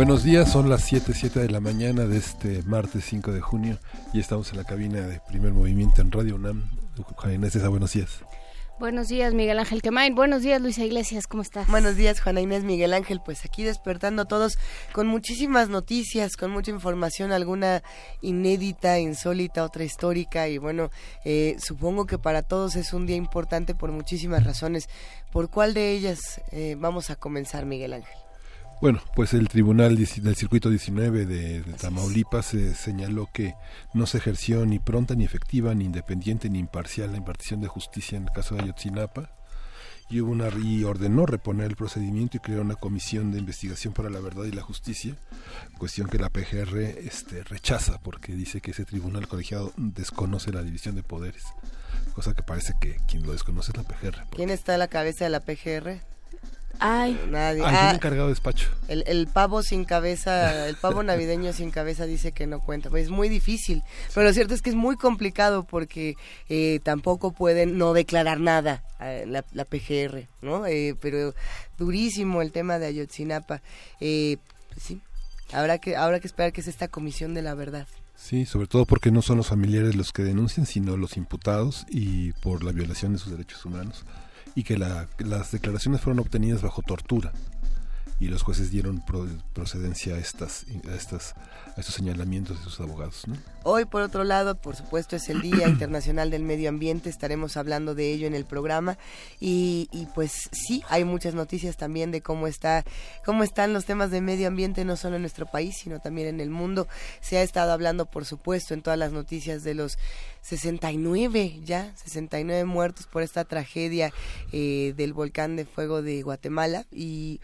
Buenos días, son las 7, 7 de la mañana de este martes 5 de junio y estamos en la cabina de primer movimiento en Radio UNAM. Juan Inés, buenos días. Buenos días, Miguel Ángel Quemain. Buenos días, Luisa Iglesias. ¿Cómo estás? Buenos días, Juana Inés, Miguel Ángel. Pues aquí despertando todos con muchísimas noticias, con mucha información, alguna inédita, insólita, otra histórica. Y bueno, eh, supongo que para todos es un día importante por muchísimas razones. ¿Por cuál de ellas eh, vamos a comenzar, Miguel Ángel? Bueno, pues el Tribunal del Circuito 19 de, Tamaulipas eh, señaló que no se ejerció ni pronta, ni efectiva, ni independiente, ni imparcial la impartición de justicia en el caso de Ayotzinapa y, hubo una, y ordenó reponer el procedimiento y crear una comisión de investigación para la verdad y la justicia, cuestión que la PGR este, rechaza porque dice que ese tribunal colegiado desconoce la división de poderes, cosa que parece que quien lo desconoce es la PGR. ¿Quién está a la cabeza de la PGR? Ay. Nadie. Ah, encargado de despacho. El, el, pavo sin cabeza, el pavo navideño sin cabeza dice que no cuenta. Pues es muy difícil. Pero lo cierto es que es muy complicado porque eh, tampoco pueden no declarar nada eh, la, la, PGR, ¿no? Eh, pero durísimo el tema de Ayotzinapa. Eh, pues sí, habrá que, habrá que esperar que es esta comisión de la verdad. Sí, sobre todo porque no son los familiares los que denuncian, sino los imputados y por la violación de sus derechos humanos y que las declaraciones fueron obtenidas bajo tortura y los jueces dieron procedencia a estas a estas a estos señalamientos de sus abogados hoy por otro lado por supuesto es el día internacional del medio ambiente estaremos hablando de ello en el programa y, y, pues sí hay muchas noticias también de cómo está cómo están los temas de medio ambiente no solo en nuestro país sino también en el mundo. Se ha estado hablando por supuesto en todas las noticias de los 69 ya 69 muertos por esta tragedia eh, del volcán de fuego de Guatemala y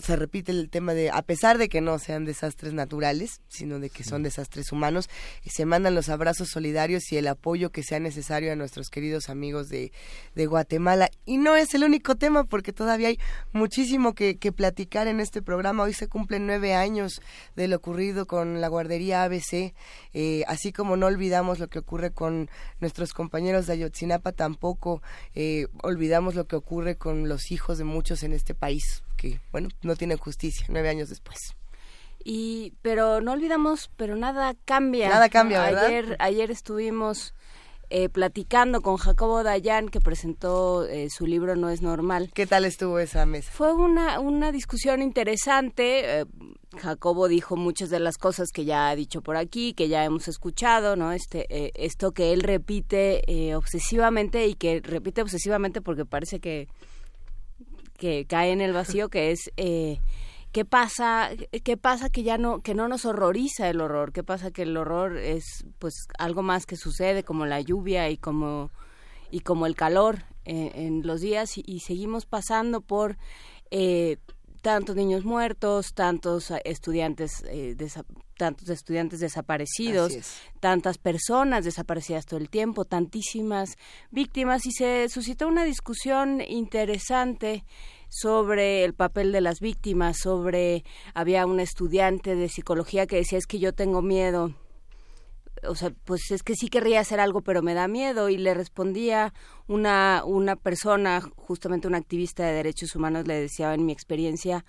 se repite el tema de, a pesar de que no sean desastres naturales, sino de que son desastres humanos, se mandan los abrazos solidarios y el apoyo que sea necesario a nuestros queridos amigos de, de Guatemala. Y no es el único tema, porque todavía hay muchísimo que, que, platicar en este programa. Hoy se cumplen nueve años de lo ocurrido con la guardería ABC, eh, así como no olvidamos lo que ocurre con nuestros compañeros de Ayotzinapa, tampoco eh, olvidamos lo que ocurre con los hijos de muchos en este país que, bueno, no tiene justicia nueve años después. Y, pero no olvidamos, pero nada cambia. Nada cambia, ¿verdad? Ayer, ayer estuvimos eh, platicando con Jacobo Dayan, que presentó eh, su libro No es normal. ¿Qué tal estuvo esa mesa? Fue una, una discusión interesante. Eh, Jacobo dijo muchas de las cosas que ya ha dicho por aquí, que ya hemos escuchado, ¿no? Este, eh, esto que él repite eh, obsesivamente y que repite obsesivamente porque parece que que cae en el vacío que es eh, qué pasa qué pasa que ya no que no nos horroriza el horror qué pasa que el horror es pues algo más que sucede como la lluvia y como y como el calor eh, en los días y, seguimos pasando por eh, tantos niños muertos, tantos estudiantes eh, tantos estudiantes desaparecidos, tantas personas desaparecidas todo el tiempo, tantísimas víctimas y se suscitó una discusión interesante sobre el papel de las víctimas, sobre había un estudiante de psicología que decía es que yo tengo miedo o sea, pues es que sí querría hacer algo, pero me da miedo. Y le respondía una, una persona, justamente una activista de derechos humanos, le decía en mi experiencia,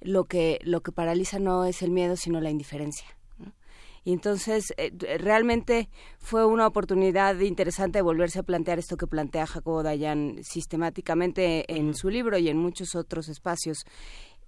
lo que, lo que paraliza no es el miedo, sino la indiferencia. Y entonces, eh, realmente fue una oportunidad interesante de volverse a plantear esto que plantea Jacobo Dayan sistemáticamente en su libro y en muchos otros espacios,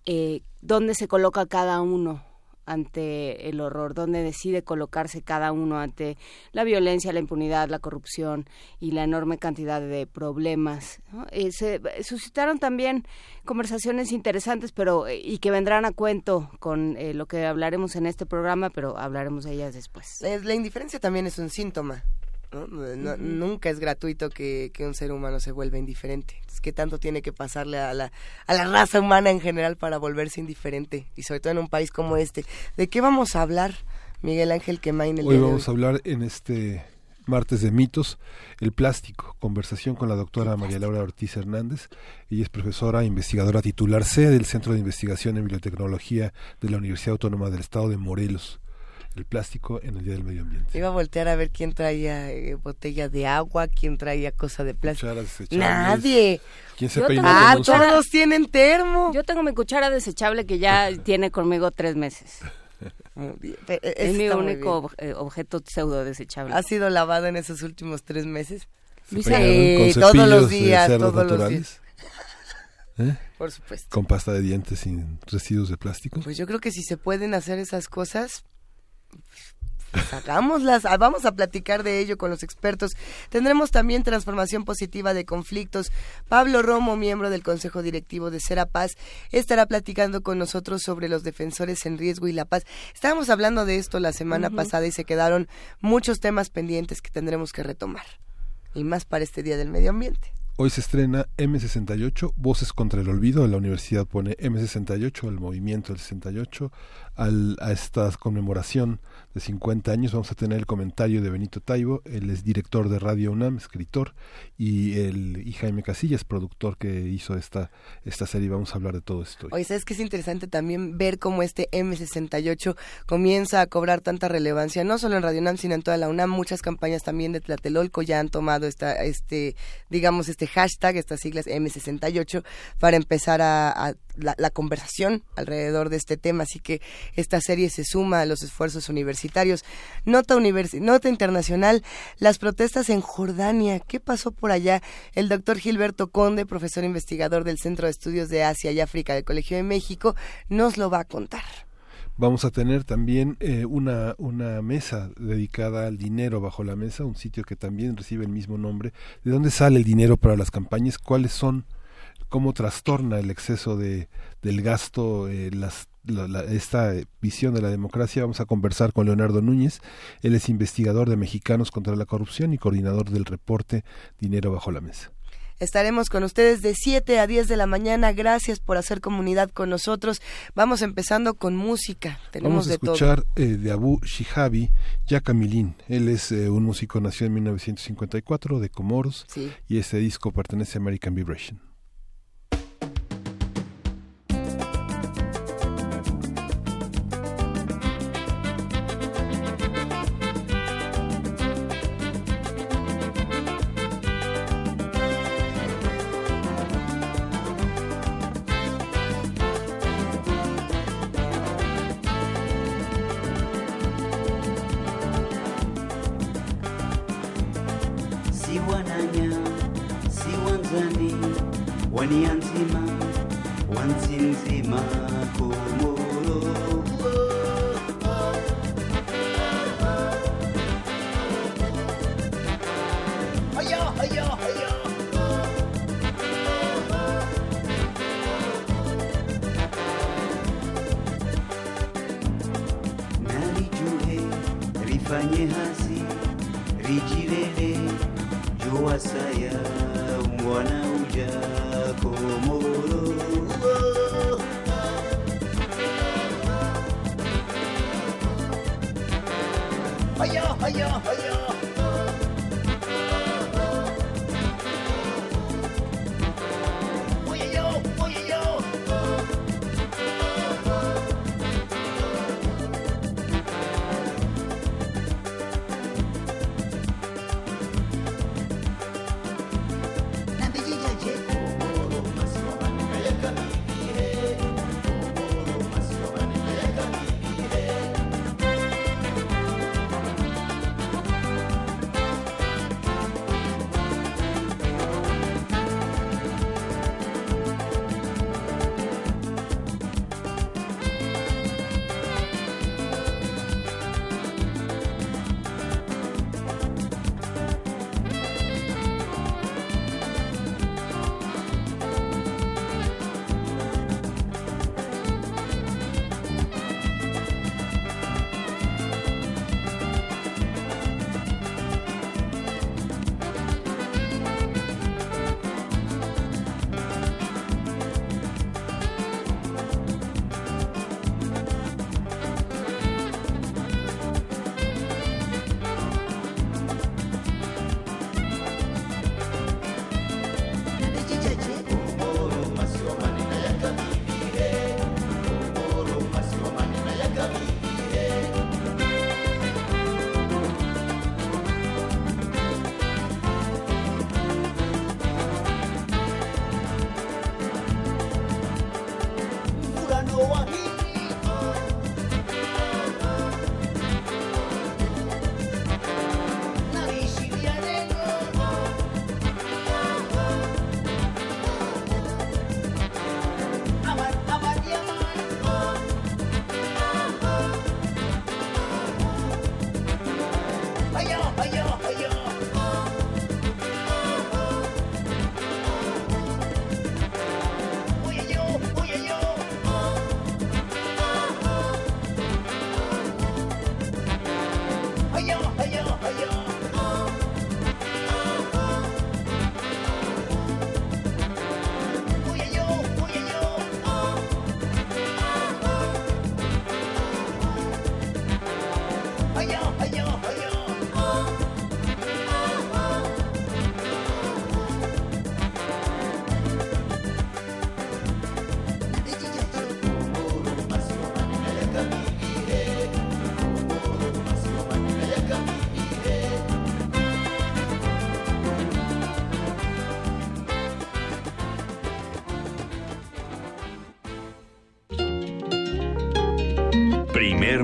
eh, dónde se coloca cada uno ante el horror, dónde decide colocarse cada uno ante la violencia, la impunidad, la corrupción y la enorme cantidad de problemas. Eh, se suscitaron también conversaciones interesantes, pero eh, y que vendrán a cuento con eh, lo que hablaremos en este programa, pero hablaremos de ellas después. La indiferencia también es un síntoma Nunca es gratuito que, un ser humano se vuelva indiferente. Es que tanto tiene que pasarle a la, a la raza humana en general para volverse indiferente? Y sobre todo en un país como este. ¿De qué vamos a hablar, Miguel Ángel Quemain? El hoy vamos a hablar en este martes de mitos, el plástico, conversación con la doctora María Laura Ortiz Hernández. Ella es profesora e investigadora titular C del Centro de Investigación en Biotecnología de la Universidad Autónoma del Estado de Morelos el plástico en el Día del Medio Ambiente. Iba a voltear a ver quién traía eh, botella de agua, quién traía cosa de plástico. Nadie. ¿Quién se Ah, todos tienen termo. Yo tengo mi cuchara desechable que ya tiene conmigo tres meses. Es mi único eh, objeto pseudo desechable. ¿Ha sido lavado en esos últimos tres meses? Sí, todos los días, todos los días. ¿Eh? Por supuesto. Con pasta de dientes sin residuos de plástico. Pues yo creo que si se pueden hacer esas cosas, hagámoslas, ah, vamos a platicar de ello con los expertos. Tendremos también transformación positiva de conflictos. Pablo Romo, miembro del Consejo Directivo de Serapaz, estará platicando con nosotros sobre los defensores en riesgo y la paz. Estábamos hablando de esto la semana pasada y se quedaron muchos temas pendientes que tendremos que retomar. Y más para este Día del Medio Ambiente. Hoy se estrena M68, Voces contra el Olvido. La universidad pone M68, el movimiento del 68, al, a esta conmemoración de 50 años vamos a tener el comentario de Benito Taibo, él es director de Radio UNAM, escritor, y, el, y Jaime Casillas, productor que hizo esta, esta serie. Vamos a hablar de todo esto. Oye, ¿sabes que es interesante también ver cómo este M68 comienza a cobrar tanta relevancia, no solo en Radio UNAM, sino en toda la UNAM? Muchas campañas también de Tlatelolco ya han tomado esta, este, digamos, este hashtag, estas siglas M68, para empezar a, la conversación alrededor de este tema. Así que esta serie se suma a los esfuerzos universitarios Nota, Nota internacional, las protestas en Jordania. ¿Qué pasó por allá? El doctor Gilberto Conde, profesor investigador del Centro de Estudios de Asia y África del Colegio de México, nos lo va a contar. Vamos a tener también eh, una, una mesa dedicada al dinero bajo la mesa, un sitio que también recibe el mismo nombre. ¿De dónde sale el dinero para las campañas? ¿Cuáles son? ¿Cómo trastorna el exceso de, del gasto eh, las esta visión de la democracia vamos a conversar con Leonardo Núñez. Él es investigador de Mexicanos contra la Corrupción y coordinador del reporte Dinero bajo la mesa. Estaremos con ustedes de 7 a 10 de la mañana. Gracias por hacer comunidad con nosotros. Vamos empezando con música. Tenemos Vamos a escuchar eh, de Abu Shihabi Yakamilin. Él es eh, un músico nacido en 1954 de Comoros y este disco pertenece a American Vibration.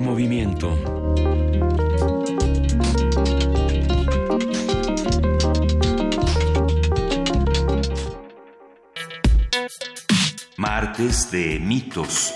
Movimiento. Martes de mitos.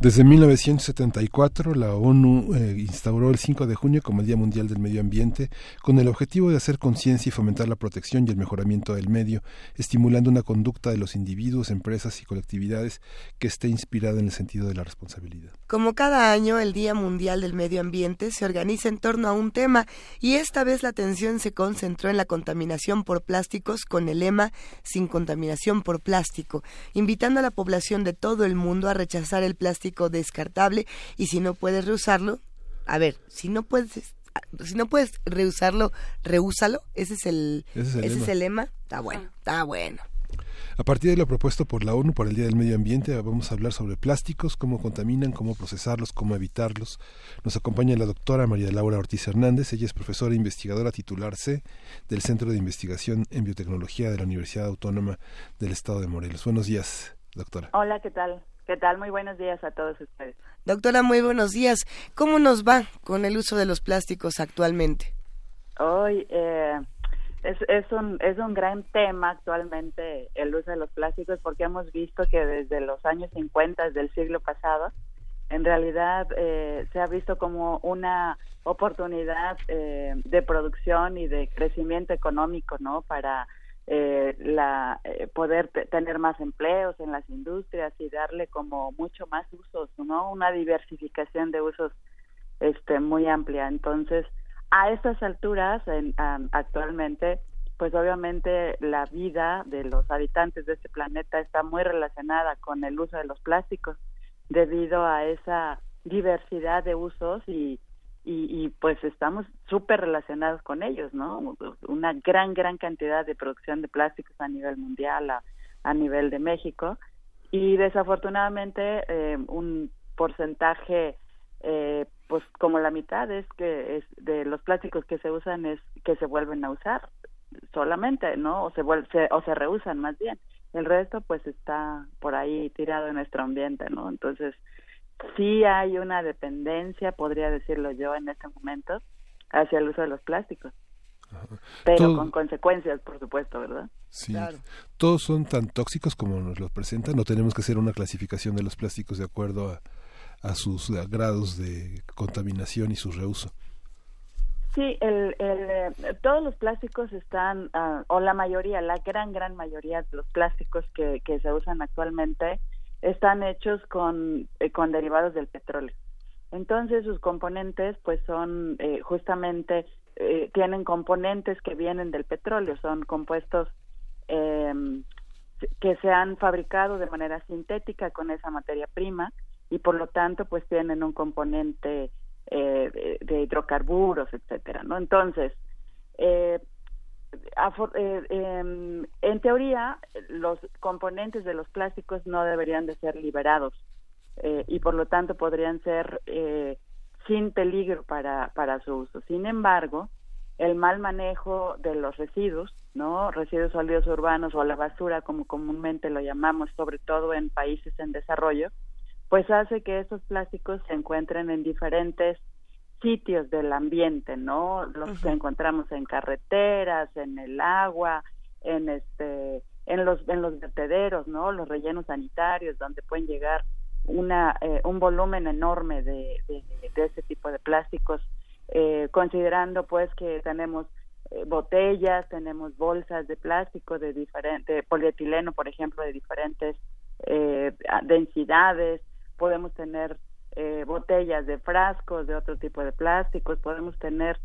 Desde 1974, la ONU eh, instauró el 5 de junio como el Día Mundial del Medio Ambiente con el objetivo de hacer conciencia y fomentar la protección y el mejoramiento del medio, estimulando una conducta de los individuos, empresas y colectividades que esté inspirada en el sentido de la responsabilidad. Como cada año, el Día Mundial del Medio Ambiente se organiza en torno a un tema y esta vez la atención se concentró en la contaminación por plásticos con el lema Sin contaminación por plástico, invitando a la población de todo el mundo a rechazar el plástico descartable y si no puedes reusarlo, a ver, si no puedes si no puedes reusarlo, reúsalo, ese es el ese es el, lema. Está bueno, está bueno. A partir de lo propuesto por la ONU para el Día del Medio Ambiente, vamos a hablar sobre plásticos, cómo contaminan, cómo procesarlos, cómo evitarlos. Nos acompaña la doctora María Laura Ortiz Hernández. Ella es profesora e investigadora titular C del Centro de Investigación en Biotecnología de la Universidad Autónoma del Estado de Morelos. Buenos días, doctora. Hola, ¿qué tal? ¿Qué tal? Muy buenos días a todos ustedes. Doctora, muy buenos días. ¿Cómo nos va con el uso de los plásticos actualmente? Hoy eh, es, es, un, es un gran tema actualmente el uso de los plásticos porque hemos visto que desde los años 50 del siglo pasado, en realidad eh, se ha visto como una oportunidad eh, de producción y de crecimiento económico, ¿no? Para eh, la eh, poder tener más empleos en las industrias y darle como mucho más usos, ¿no? Una diversificación de usos este muy amplia. Entonces, a estas alturas en, actualmente pues obviamente la vida de los habitantes de este planeta está muy relacionada con el uso de los plásticos debido a esa diversidad de usos y y, pues estamos súper relacionados con ellos, ¿no? Una gran, gran cantidad de producción de plásticos a nivel mundial, a, nivel de México, y desafortunadamente eh, un porcentaje, eh, pues como la mitad es que es de los plásticos que se usan es que se vuelven a usar solamente, ¿no? O se, vuelve, o se reusan más bien. El resto pues está por ahí tirado en nuestro ambiente, ¿no? Entonces, sí hay una dependencia, podría decirlo yo en este momento, hacia el uso de los plásticos. Pero con consecuencias, por supuesto, ¿verdad? Sí. Todos son tan tóxicos como nos los presentan. No tenemos que hacer una clasificación de los plásticos de acuerdo a, a sus grados de contaminación y su reuso. Sí, el, eh, todos los plásticos están, ah, o la mayoría, la gran, gran mayoría de los plásticos que, se usan actualmente están hechos con, eh, con derivados del petróleo. Entonces sus componentes pues son eh, justamente, eh, tienen componentes que vienen del petróleo, son compuestos em, que se han fabricado de manera sintética con esa materia prima y por lo tanto pues tienen un componente de, de, hidrocarburos, etcétera, ¿no? Entonces, eh, eh, em, en teoría, los componentes de los plásticos no deberían de ser liberados eh, y por lo tanto podrían ser eh, sin peligro para, para su uso. Sin embargo, el mal manejo de los residuos, ¿no? Residuos sólidos urbanos o la basura, como comúnmente lo llamamos, sobre todo en países en desarrollo, pues hace que esos plásticos se encuentren en diferentes sitios del ambiente, ¿no? Los que encontramos en carreteras, en el agua, en este en los en los vertederos, ¿no? Los rellenos sanitarios donde pueden llegar una, eh, un volumen enorme de, de, de, ese tipo de plásticos, eh, considerando pues que tenemos eh, botellas, tenemos bolsas de plástico de diferente, polietileno, por ejemplo, de diferentes eh, densidades, podemos tener eh, botellas de frascos de otro tipo de plásticos, podemos tener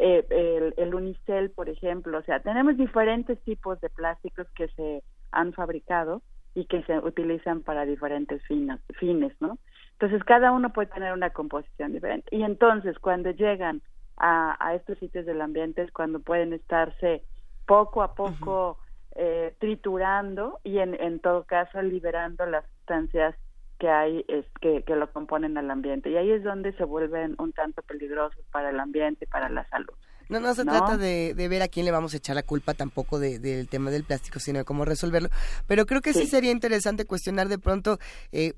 eh, el, el, unicel, por ejemplo, o sea, tenemos diferentes tipos de plásticos que se han fabricado y que se utilizan para diferentes fines, fines, ¿no? Entonces, cada uno puede tener una composición diferente. Y entonces, cuando llegan a, a estos sitios del ambiente, es cuando pueden estarse poco a poco eh, triturando y, en, en todo caso, liberando las sustancias que hay es que, que lo componen al ambiente y ahí es donde se vuelven un tanto peligrosos para el ambiente y para la salud. No, no se trata de, de, ver a quién le vamos a echar la culpa tampoco de, del tema del plástico, sino de cómo resolverlo. Pero creo que sí, sí sería interesante cuestionar de pronto eh,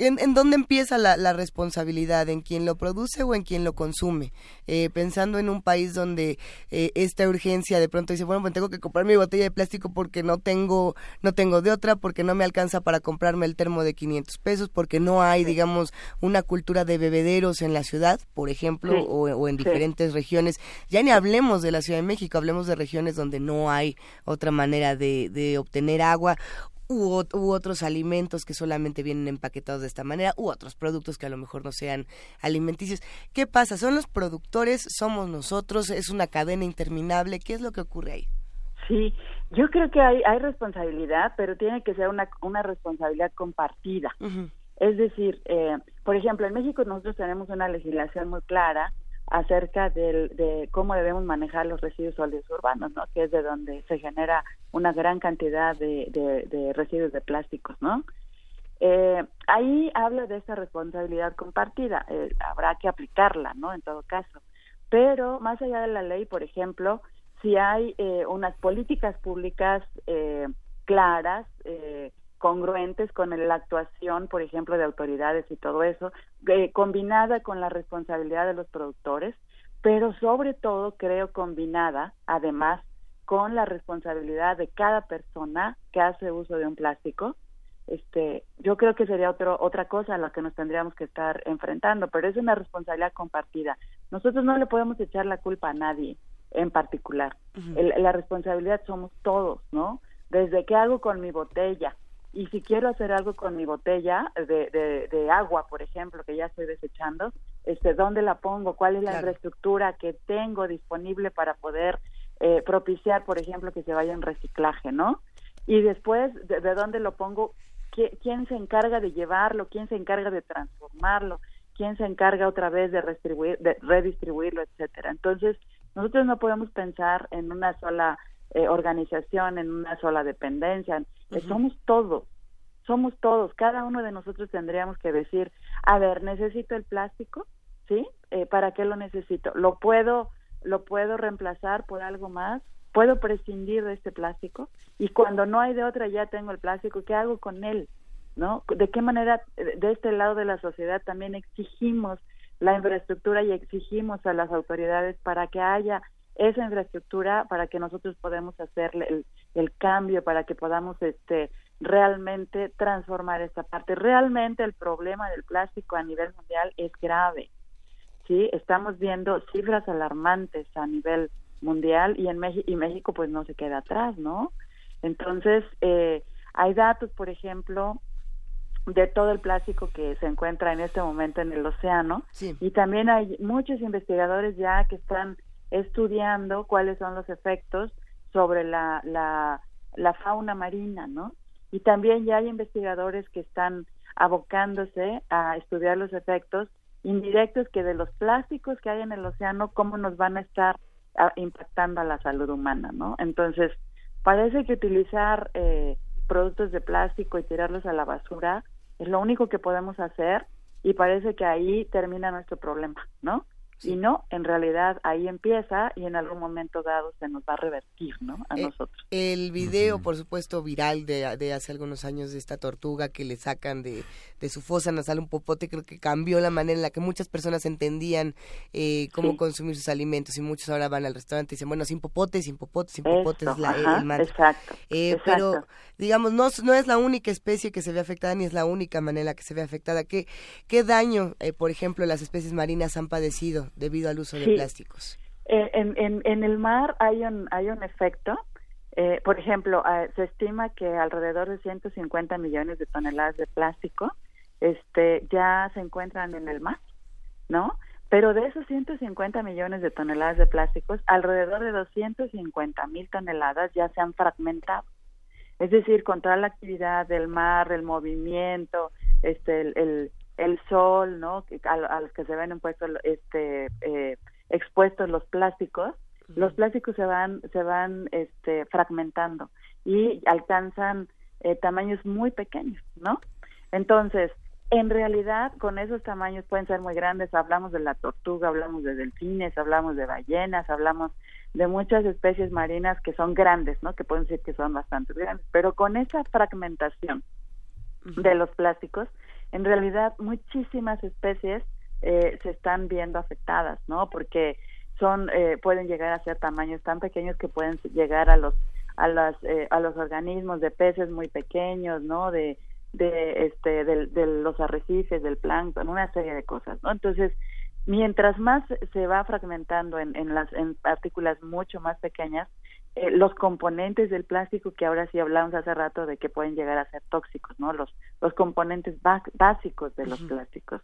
¿En, ¿En, dónde empieza la, la, responsabilidad? ¿En quien lo produce o en quien lo consume? Eh, pensando en un país donde eh, esta urgencia de pronto dice, bueno, pues tengo que comprar mi botella de plástico porque no tengo, no tengo de otra, porque no me alcanza para comprarme el termo de 500 pesos, porque no hay, digamos, una cultura de bebederos en la ciudad, por ejemplo, sí. o, o, en diferentes sí. regiones. Ya ni hablemos de la Ciudad de México, hablemos de regiones donde no hay otra manera de, de obtener agua u, u, otros alimentos que solamente vienen empaquetados de esta manera, u otros productos que a lo mejor no sean alimenticios. ¿Qué pasa? ¿Son los productores? ¿Somos nosotros? ¿Es una cadena interminable? ¿Qué es lo que ocurre ahí? Sí, yo creo que hay, hay responsabilidad, pero tiene que ser una, una responsabilidad compartida. Uh -huh. Es decir, eh, por ejemplo, en México nosotros tenemos una legislación muy clara acerca del, de cómo debemos manejar los residuos sólidos urbanos, ¿no? Que es de donde se genera una gran cantidad de, de, residuos de plásticos, ¿no? Eh, ahí habla de esa responsabilidad compartida, eh, habrá que aplicarla, ¿no? En todo caso. Pero más allá de la ley, por ejemplo, si hay eh, unas políticas públicas eh, claras, eh, congruentes con la actuación, por ejemplo, de autoridades y todo eso, eh, combinada con la responsabilidad de los productores, pero sobre todo creo combinada, además, con la responsabilidad de cada persona que hace uso de un plástico. Este, yo creo que sería otro, otra cosa a la que nos tendríamos que estar enfrentando, pero es una responsabilidad compartida. Nosotros no le podemos echar la culpa a nadie en particular. Uh -huh. El, la responsabilidad somos todos, ¿no? Desde qué hago con mi botella, y si quiero hacer algo con mi botella de, de, de, agua, por ejemplo, que ya estoy desechando, este, ¿dónde la pongo? ¿Cuál es la claro. infraestructura que tengo disponible para poder eh, propiciar, por ejemplo, que se vaya en reciclaje, ¿no? Y después, ¿de, de dónde lo pongo? ¿Quién se encarga de llevarlo? ¿Quién se encarga de transformarlo? ¿Quién se encarga otra vez de, de redistribuirlo, etcétera? Entonces, nosotros no podemos pensar en una sola eh, organización, en una sola dependencia. Somos todos, somos todos. Cada uno de nosotros tendríamos que decir, a ver, necesito el plástico, ¿sí? Eh, ¿Para qué lo necesito? ¿Lo puedo, lo puedo reemplazar por algo más? ¿Puedo prescindir de este plástico? Y cuando no hay de otra, ya tengo el plástico, ¿qué hago con él? ¿No? ¿De qué manera de este lado de la sociedad también exigimos la infraestructura y exigimos a las autoridades para que haya esa infraestructura para que nosotros podamos hacer el, el cambio, para que podamos este realmente transformar esta parte. Realmente el problema del plástico a nivel mundial es grave. Sí, estamos viendo cifras alarmantes a nivel mundial y en México y México pues no se queda atrás, ¿no? Entonces, eh, hay datos, por ejemplo, de todo el plástico que se encuentra en este momento en el océano sí. y también hay muchos investigadores ya que están estudiando cuáles son los efectos sobre la, la, fauna marina, ¿no? Y también ya hay investigadores que están abocándose a estudiar los efectos indirectos que de los plásticos que hay en el océano, cómo nos van a estar a, impactando a la salud humana, ¿no? Entonces, parece que utilizar eh, productos de plástico y tirarlos a la basura es lo único que podemos hacer y parece que ahí termina nuestro problema, ¿no? Y no, en realidad ahí empieza y en algún momento dado se nos va a revertir, ¿no? A eh, nosotros. El video, por supuesto, viral de, de, hace algunos años de esta tortuga que le sacan de, de, su fosa nasal un popote, creo que cambió la manera en la que muchas personas entendían eh, cómo consumir sus alimentos y muchos ahora van al restaurante y dicen, bueno, sin popote, sin popote, sin popote es la, el Exacto, eh, Pero, digamos, no, no es la única especie que se ve afectada ni es la única manera en la que se ve afectada. ¿Qué, qué daño, por ejemplo, las especies marinas han padecido debido al uso de plásticos. Eh, en, en, en, el mar hay un, hay un efecto. Eh, por ejemplo, ah, se estima que alrededor de 150 millones de toneladas de plástico este, ya se encuentran en el mar, ¿no? Pero de esos 150 millones de toneladas de plásticos, alrededor de 250 mil toneladas ya se han fragmentado. Es decir, con toda la actividad del mar, el movimiento, este, el, el sol, ¿no? A, los que se ven este, eh, expuestos los plásticos, los plásticos se van, se van, este, fragmentando y alcanzan eh, tamaños muy pequeños, ¿no? Entonces, en realidad, con esos tamaños pueden ser muy grandes. Hablamos de la tortuga, hablamos de delfines, hablamos de ballenas, hablamos de muchas especies marinas que son grandes, ¿no? Que pueden decir que son bastante grandes. Pero con esa fragmentación de los plásticos, en realidad muchísimas especies eh, se están viendo afectadas, ¿no? Porque son eh, pueden llegar a ser tamaños tan pequeños que pueden llegar a los a las eh, a los organismos de peces muy pequeños, ¿no? De de este de, los arrecifes, del plancton, una serie de cosas, ¿no? Entonces, mientras más se va fragmentando en, en las en partículas mucho más pequeñas, eh, los componentes del plástico que ahora sí hablamos hace rato de que pueden llegar a ser tóxicos, ¿no? Los, los componentes básicos de los plásticos.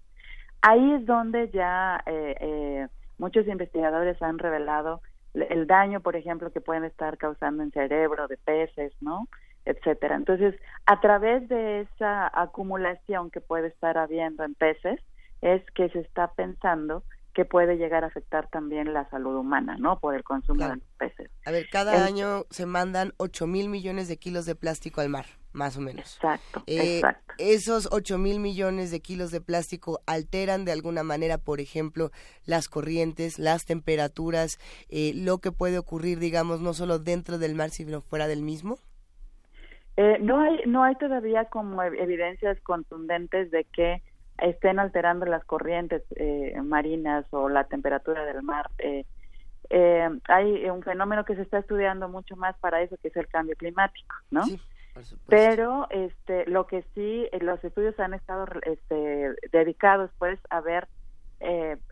Ahí es donde ya eh, eh, muchos investigadores han revelado el daño, por ejemplo, que pueden estar causando en cerebro de peces, ¿no? etcétera. Entonces, a través de esa acumulación que puede estar habiendo en peces, es que se está pensando que puede llegar a afectar también la salud humana, ¿no? Por el consumo de peces. A ver, cada año se mandan 8 mil millones de kilos de plástico al mar, más o menos. Exacto, eh, exacto. Esos 8 mil millones de kilos de plástico alteran de alguna manera, por ejemplo, las corrientes, las temperaturas, eh, lo que puede ocurrir, digamos, no solo dentro del mar, sino fuera del mismo. Eh, no hay no hay todavía como evidencias contundentes de que estén alterando las corrientes eh, marinas o la temperatura del mar. Eh, eh, hay un fenómeno que se está estudiando mucho más para eso, que es el cambio climático, ¿no? Pero este, lo que sí, los estudios han estado este, dedicados, pues, a ver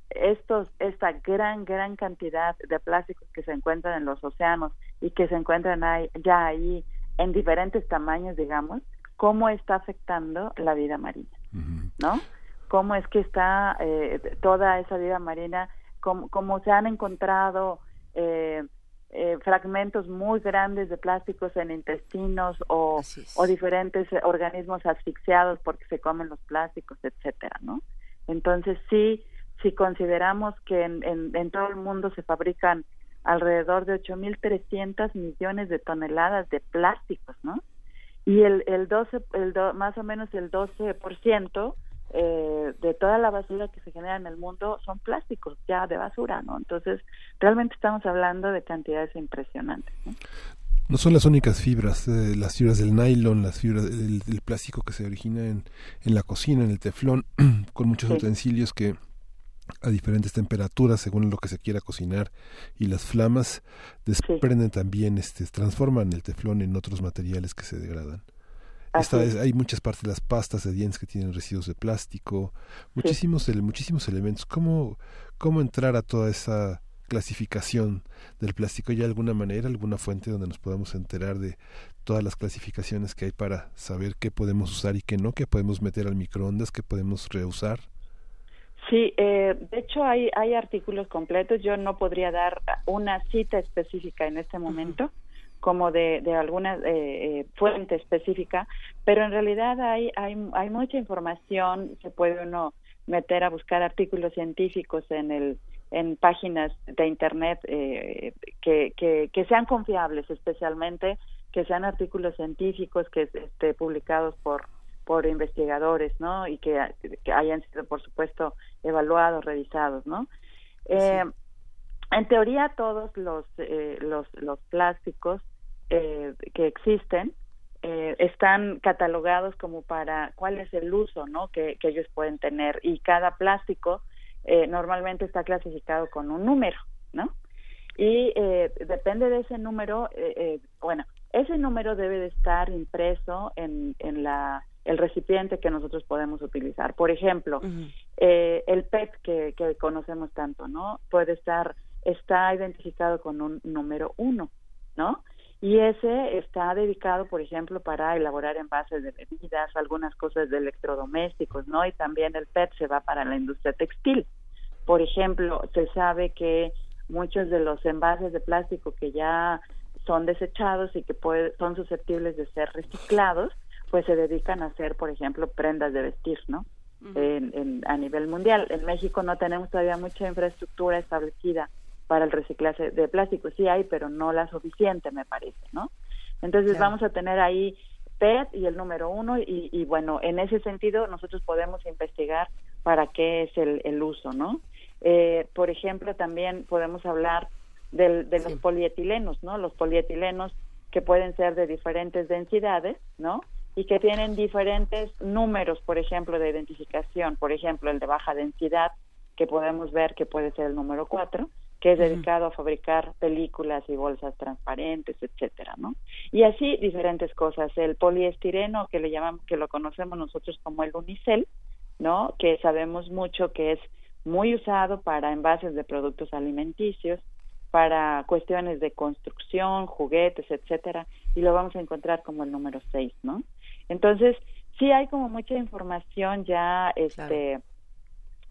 estos, esta gran, gran cantidad de plásticos que se encuentran en los océanos y que se encuentran ahí, ya ahí en diferentes tamaños, digamos, cómo está afectando la vida marina. ¿no? Cómo es que está eh, toda esa vida marina, cómo, se han encontrado eh, eh, fragmentos muy grandes de plásticos en intestinos o, o diferentes organismos asfixiados porque se comen los plásticos, etcétera, ¿no? Entonces sí, si consideramos que en, en, todo el mundo se fabrican alrededor de 8.300 millones de toneladas de plásticos, ¿no? y el, el 12, el más o menos el 12% eh, de toda la basura que se genera en el mundo son plásticos ya de basura, ¿no? Entonces, realmente estamos hablando de cantidades impresionantes. ¿no? no son las únicas fibras, eh, las fibras del nylon, las fibras del, plástico que se origina en, en la cocina, en el teflón, con muchos utensilios que a diferentes temperaturas según lo que se quiera cocinar y las flamas desprenden también este transforman el teflón en otros materiales que se degradan Esta hay muchas partes de las pastas de dientes que tienen residuos de plástico muchísimos muchísimos elementos. Cómo cómo entrar a toda esa clasificación del plástico hay alguna manera alguna fuente donde nos podamos enterar de todas las clasificaciones que hay para saber qué podemos usar y qué no qué podemos meter al microondas qué podemos reusar Sí, eh, de hecho hay, hay artículos completos. Yo no podría dar una cita específica en este momento, como de, de alguna eh, eh, fuente específica, pero en realidad hay, hay, hay mucha información. Se puede uno meter a buscar artículos científicos en el en páginas de internet eh, que, que, que sean confiables, especialmente que sean artículos científicos que esté publicados por por investigadores, ¿no? Y que, hayan sido, por supuesto, evaluados, revisados, ¿no? Eh, en teoría todos los, eh, los, los plásticos eh, que existen eh, están catalogados como para cuál es el uso ¿no? que, que ellos pueden tener y cada plástico eh, normalmente está clasificado con un número, ¿no? Y eh, depende de ese número, eh, eh, bueno, ese número debe de estar impreso en, en la el recipiente que nosotros podemos utilizar. Por ejemplo, eh, el PET que, que conocemos tanto, ¿no? Puede estar, está identificado con un número uno, ¿no? Y ese está dedicado, por ejemplo, para elaborar envases de bebidas, algunas cosas de electrodomésticos, ¿no? Y también el PET se va para la industria textil. Por ejemplo, se sabe que muchos de los envases de plástico que ya son desechados y que puede, son susceptibles de ser reciclados, pues se dedican a hacer, por ejemplo, prendas de vestir, ¿no? en, en, a nivel mundial. En México no tenemos todavía mucha infraestructura establecida para el reciclaje de plástico. Sí hay, pero no la suficiente, me parece, ¿no? Entonces Claro. vamos a tener ahí PET y el número uno y, y bueno, en ese sentido nosotros podemos investigar para qué es el, el uso, ¿no? Eh, por ejemplo, también podemos hablar del, de los Sí. polietilenos, ¿no? Los polietilenos que pueden ser de diferentes densidades, ¿no? Y que tienen diferentes números, por ejemplo, de identificación. Por ejemplo, el de baja densidad, que podemos ver que puede ser el número 4, que es dedicado a fabricar películas y bolsas transparentes, etcétera, ¿no? Y así diferentes cosas. El poliestireno, que le llamamos, que lo conocemos nosotros como el unicel, ¿no? Que sabemos mucho que es muy usado para envases de productos alimenticios, para cuestiones de construcción, juguetes, etcétera, y lo vamos a encontrar como el número 6, ¿no? Entonces, sí hay como mucha información ya este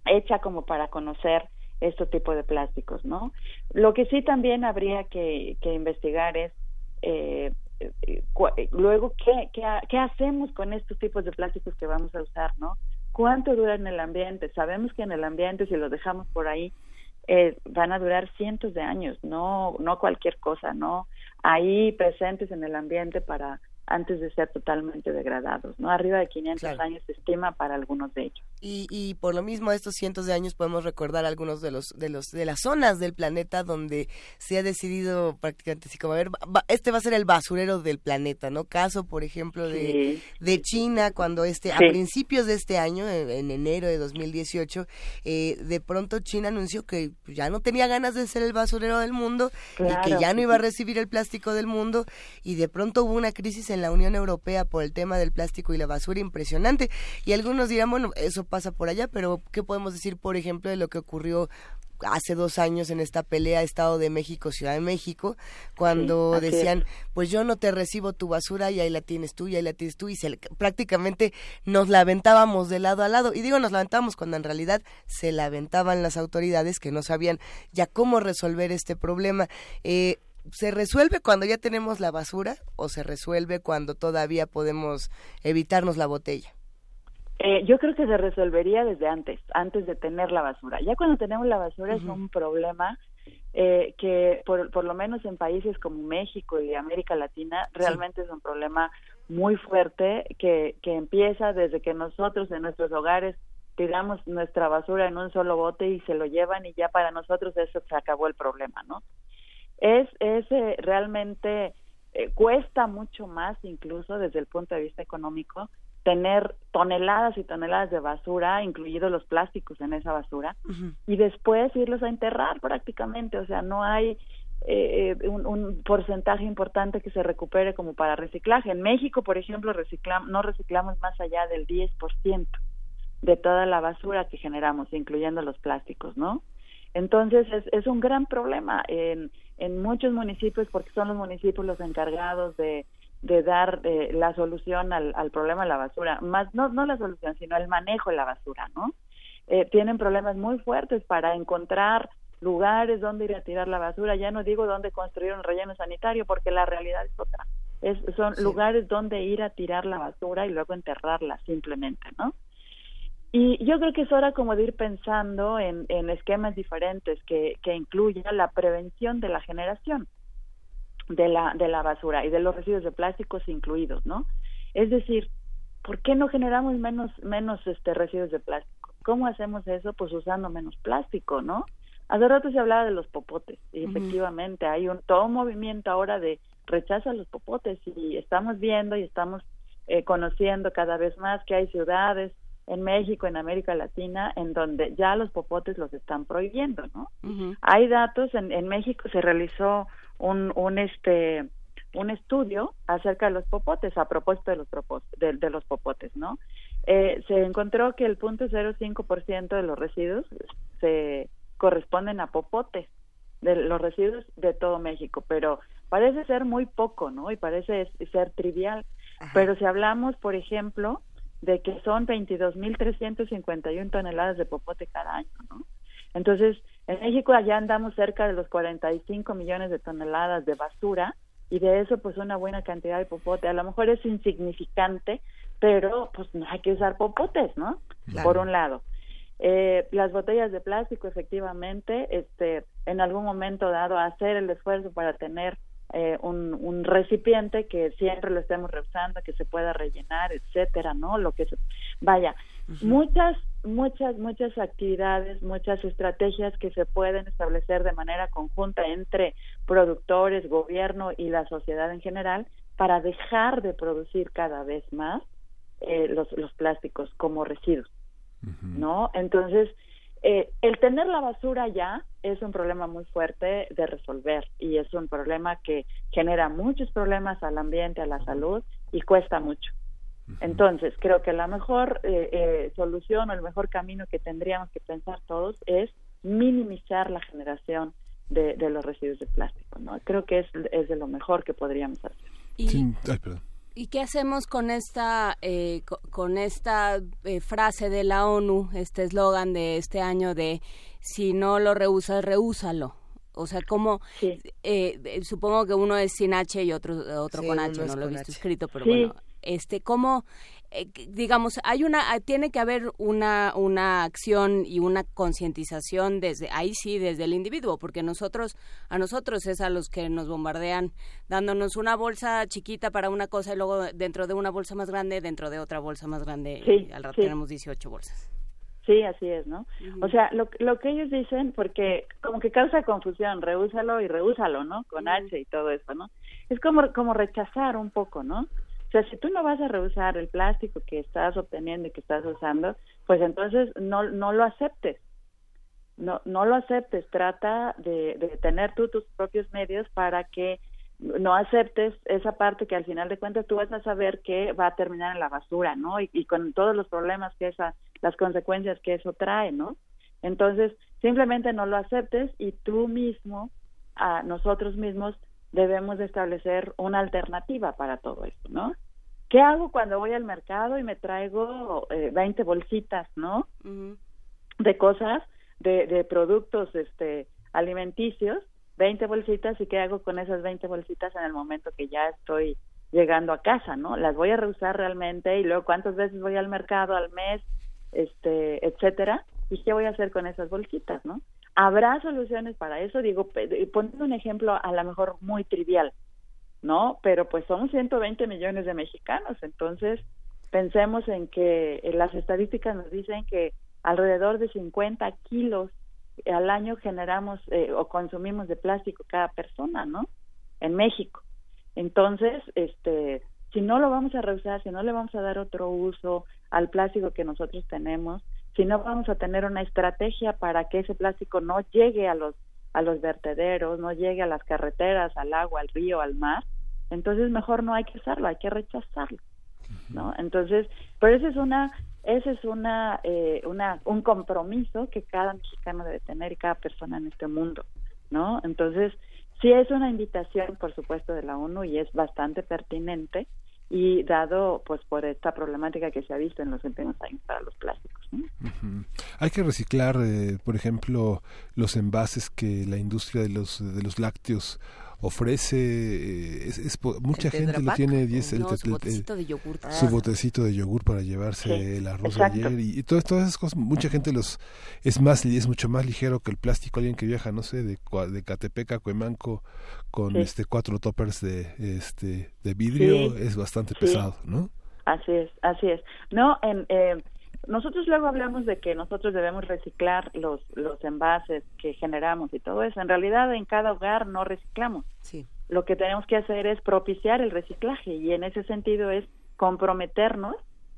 hecha como para conocer este tipo de plásticos, ¿no? Lo que sí también habría que, investigar es eh, eh, eh, luego ¿qué, qué, ha- qué hacemos con estos tipos de plásticos que vamos a usar, ¿no? ¿Cuánto dura en el ambiente? Sabemos que en el ambiente si los dejamos por ahí eh, van a durar cientos de años, no no cualquier cosa, no ahí presentes en el ambiente para antes de ser totalmente degradados, ¿no? Arriba de 500 Claro. años se estima para algunos de ellos. Y, y por lo mismo estos cientos de años podemos recordar algunos de los de los de las zonas del planeta donde se ha decidido prácticamente así como a ver va- este va a ser el basurero del planeta no caso por ejemplo de, Sí. de China cuando este a principios de este año en, en enero de 2018 eh, de pronto China anunció que ya no tenía ganas de ser el basurero del mundo y que ya no iba a recibir el plástico del mundo y de pronto hubo una crisis en la Unión Europea por el tema del plástico y la basura impresionante. Y algunos dirán bueno eso pasa por allá pero qué podemos decir por ejemplo de lo que ocurrió hace dos años en esta pelea Estado de México Ciudad de México cuando Sí, decían pues yo no te recibo tu basura y ahí la tienes tú y ahí la tienes tú y se, le- prácticamente nos la aventábamos de lado a lado. Y digo nos la aventábamos cuando en realidad se la aventaban las autoridades que no sabían ya cómo resolver este problema. Eh, ¿Se resuelve cuando ya tenemos la basura o se resuelve cuando todavía podemos evitarnos la botella? Eh, yo creo que se resolvería desde antes, antes de tener la basura. Ya cuando tenemos la basura es un problema eh, que por, por lo menos en países como México y América Latina realmente es un problema muy fuerte que, que empieza desde que nosotros en nuestros hogares tiramos nuestra basura en un solo bote y se lo llevan y ya para nosotros eso se acabó el problema, ¿no? Es, es eh, realmente eh, cuesta mucho más incluso desde el punto de vista económico tener toneladas y toneladas de basura, incluidos los plásticos en esa basura, y después irlos a enterrar prácticamente. O sea, no hay eh, un, un porcentaje importante que se recupere como para reciclaje. En México, por ejemplo, reciclam no reciclamos más allá del 10% de toda la basura que generamos, incluyendo los plásticos, ¿no? Entonces es, es un gran problema en, en muchos municipios porque son los municipios los encargados de, de dar eh, la solución al, al problema de la basura, más no, no la solución, sino el manejo de la basura, ¿no? Eh, tienen problemas muy fuertes para encontrar lugares donde ir a tirar la basura, ya no digo dónde construir un relleno sanitario porque la realidad es otra, es, son Sí. lugares donde ir a tirar la basura y luego enterrarla simplemente, ¿no? Y yo creo que es hora como de ir pensando en, en esquemas diferentes que, que incluyan la prevención de la generación de la, de la basura y de los residuos de plásticos incluidos, ¿no? Es decir, ¿por qué no generamos menos, menos este, residuos de plástico? ¿Cómo hacemos eso? Pues usando menos plástico, ¿no? Hace rato se hablaba de los popotes y efectivamente hay un todo un movimiento ahora de rechazo a los popotes y estamos viendo y estamos eh, conociendo cada vez más que hay ciudades en México, en América Latina, en donde ya los popotes los están prohibiendo, ¿no? Hay datos, en, en México se realizó un, un, este, un estudio acerca de los popotes, a propósito de los, de, de los popotes, ¿no? Eh, se encontró que el punto 0.5% de los residuos se corresponden a popotes, de los residuos de todo México, pero parece ser muy poco, ¿no? Y parece ser trivial. Pero si hablamos, por ejemplo, de que son 22.351 toneladas de popote cada año, ¿no? Entonces, en México allá andamos cerca de los 45 millones de toneladas de basura y de eso pues una buena cantidad de popote. A lo mejor es insignificante, pero pues no hay que usar popotes, ¿no? Por un lado. Eh, las botellas de plástico, efectivamente, este, en algún momento dado, hacer el esfuerzo para tener eh, un, recipiente que siempre lo estemos reusando, que se pueda rellenar, etcétera, ¿no? Lo que se, vaya, muchas, muchas, muchas actividades, muchas estrategias que se pueden establecer de manera conjunta entre productores, gobierno y la sociedad en general para dejar de producir cada vez más eh, los, los plásticos como residuos, ¿no? Entonces, eh, el tener la basura ya es un problema muy fuerte de resolver y es un problema que genera muchos problemas al ambiente, a la salud y cuesta mucho. Entonces, creo que la mejor eh, eh, solución o el mejor camino que tendríamos que pensar todos es minimizar la generación de, los residuos de plástico. ¿no? Creo que es, es de lo mejor que podríamos hacer. Sí. Ay, perdón. ¿Y qué hacemos con esta, eh, con esta eh, frase de la ONU, este eslogan de este año de si no lo rehusas, rehúsalo? O sea, como eh, supongo que uno es sin H y otro otro con H, no lo he visto escrito, pero bueno, este, ¿cómo eh, digamos, hay una, ah, tiene que haber una, una acción y una concientización desde, ahí sí, desde el individuo, porque nosotros, a nosotros es a los que nos bombardean dándonos una bolsa chiquita para una cosa y luego dentro de una bolsa más grande, dentro de otra bolsa más grande, y al rato tenemos 18 bolsas. Sí, así es, ¿no? O sea, lo, lo que ellos dicen, porque como que causa confusión, reúsalo y reúsalo, ¿no? Con H y todo eso, ¿no? Es como, como rechazar un poco, ¿no? O sea, si tú no vas a rehusar el plástico que estás obteniendo y que estás usando, pues entonces no, no lo aceptes. No, no lo aceptes. Trata de, de tener tú tus propios medios para que no aceptes esa parte que al final de cuentas tú vas a saber que va a terminar en la basura, ¿no? Y, y con todos los problemas que esa, las consecuencias que eso trae, ¿no? Entonces, simplemente no lo aceptes y tú mismo, a nosotros mismos, debemos de establecer una alternativa para todo esto, ¿no? ¿Qué hago cuando voy al mercado y me traigo eh, 20 bolsitas, ¿no? De cosas, de, de productos este, alimenticios, 20 bolsitas, ¿y qué hago con esas 20 bolsitas en el momento que ya estoy llegando a casa, ¿no? Las voy a reusar realmente y luego cuántas veces voy al mercado al mes, este, etcétera, y qué voy a hacer con esas bolsitas, ¿no? Habrá soluciones para eso, digo, poniendo un ejemplo a lo mejor muy trivial, ¿no? Pero pues somos 120 millones de mexicanos, entonces pensemos en que las estadísticas nos dicen que alrededor de 50 kilos al año generamos eh, o consumimos de plástico cada persona, ¿no? En México. Entonces, este, si no lo vamos a reusar, si no le vamos a dar otro uso al plástico que nosotros tenemos, si no vamos a tener una estrategia para que ese plástico no llegue a los a los vertederos, no llegue a las carreteras, al agua, al río, al mar, entonces mejor no hay que usarlo, hay que rechazarlo, ¿no? Entonces, pero esa es una ese es una, eh, una un compromiso que cada mexicano debe tener y cada persona en este mundo, ¿no? Entonces, sí es una invitación, por supuesto, de la ONU y es bastante pertinente y dado pues por esta problemática que se ha visto en los últimos años para los plásticos. Hay que reciclar, eh, por ejemplo, los envases que la industria de los de los lácteos ofrece eh, es, mucha gente lo tiene y su botecito de yogur su botecito de yogur para llevarse el arroz ayer y, todas, todas esas cosas mucha gente los es más es mucho más ligero que el plástico. Alguien que viaja no sé de de Catepec a Cuemanco con este cuatro toppers de este de vidrio es bastante pesado no así es así es. No en eh, nosotros luego hablamos de que nosotros debemos reciclar los, los envases que generamos y todo eso. En realidad, en cada hogar no reciclamos. Sí. Lo que tenemos que hacer es propiciar el reciclaje y en ese sentido es comprometernos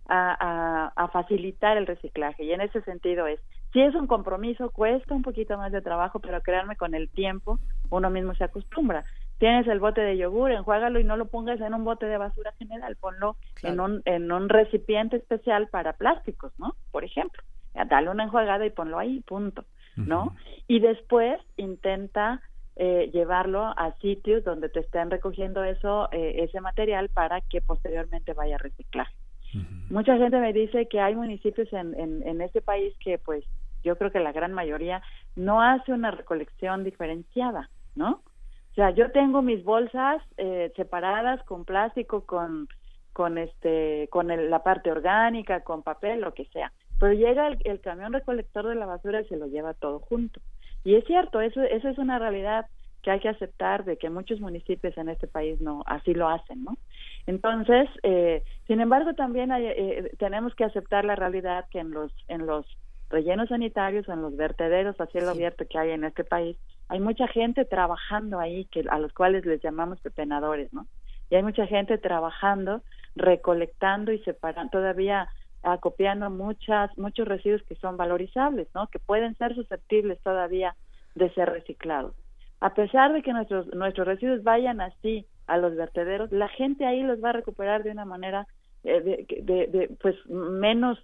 a, a, facilitar el reciclaje. Y en ese sentido es, si es un compromiso, cuesta un poquito más de trabajo, pero créanme, con el tiempo uno mismo se acostumbra tienes el bote de yogur, enjuágalo y no lo pongas en un bote de basura general, ponlo en, un, en un recipiente especial para plásticos, ¿no? Por ejemplo, dale una enjuagada y ponlo ahí, punto, ¿no? Y después intenta eh, llevarlo a sitios donde te estén recogiendo eso, eh, ese material para que posteriormente vaya a reciclar. Mucha gente me dice que hay municipios en, en, en este país que pues yo creo que la gran mayoría no hace una recolección diferenciada, ¿no? O sea, yo tengo mis bolsas eh, separadas con plástico, con con este con la parte orgánica, con papel, lo que sea. Pero llega el, camión recolector de la basura y se lo lleva todo junto. Y es cierto, eso eso es una realidad que hay que aceptar de que muchos municipios en este país no así lo hacen, ¿no? Entonces, eh, sin embargo, también eh, tenemos que aceptar la realidad que en los en los rellenos sanitarios, en los vertederos a cielo abierto que hay en este país, hay mucha gente trabajando ahí que a los cuales les llamamos pepenadores, ¿no? Y hay mucha gente trabajando, recolectando y separando, todavía acopiando muchas muchos residuos que son valorizables, ¿no? Que pueden ser susceptibles todavía de ser reciclados. A pesar de que nuestros nuestros residuos vayan así a los vertederos, la gente ahí los va a recuperar de una manera eh, de, de, pues menos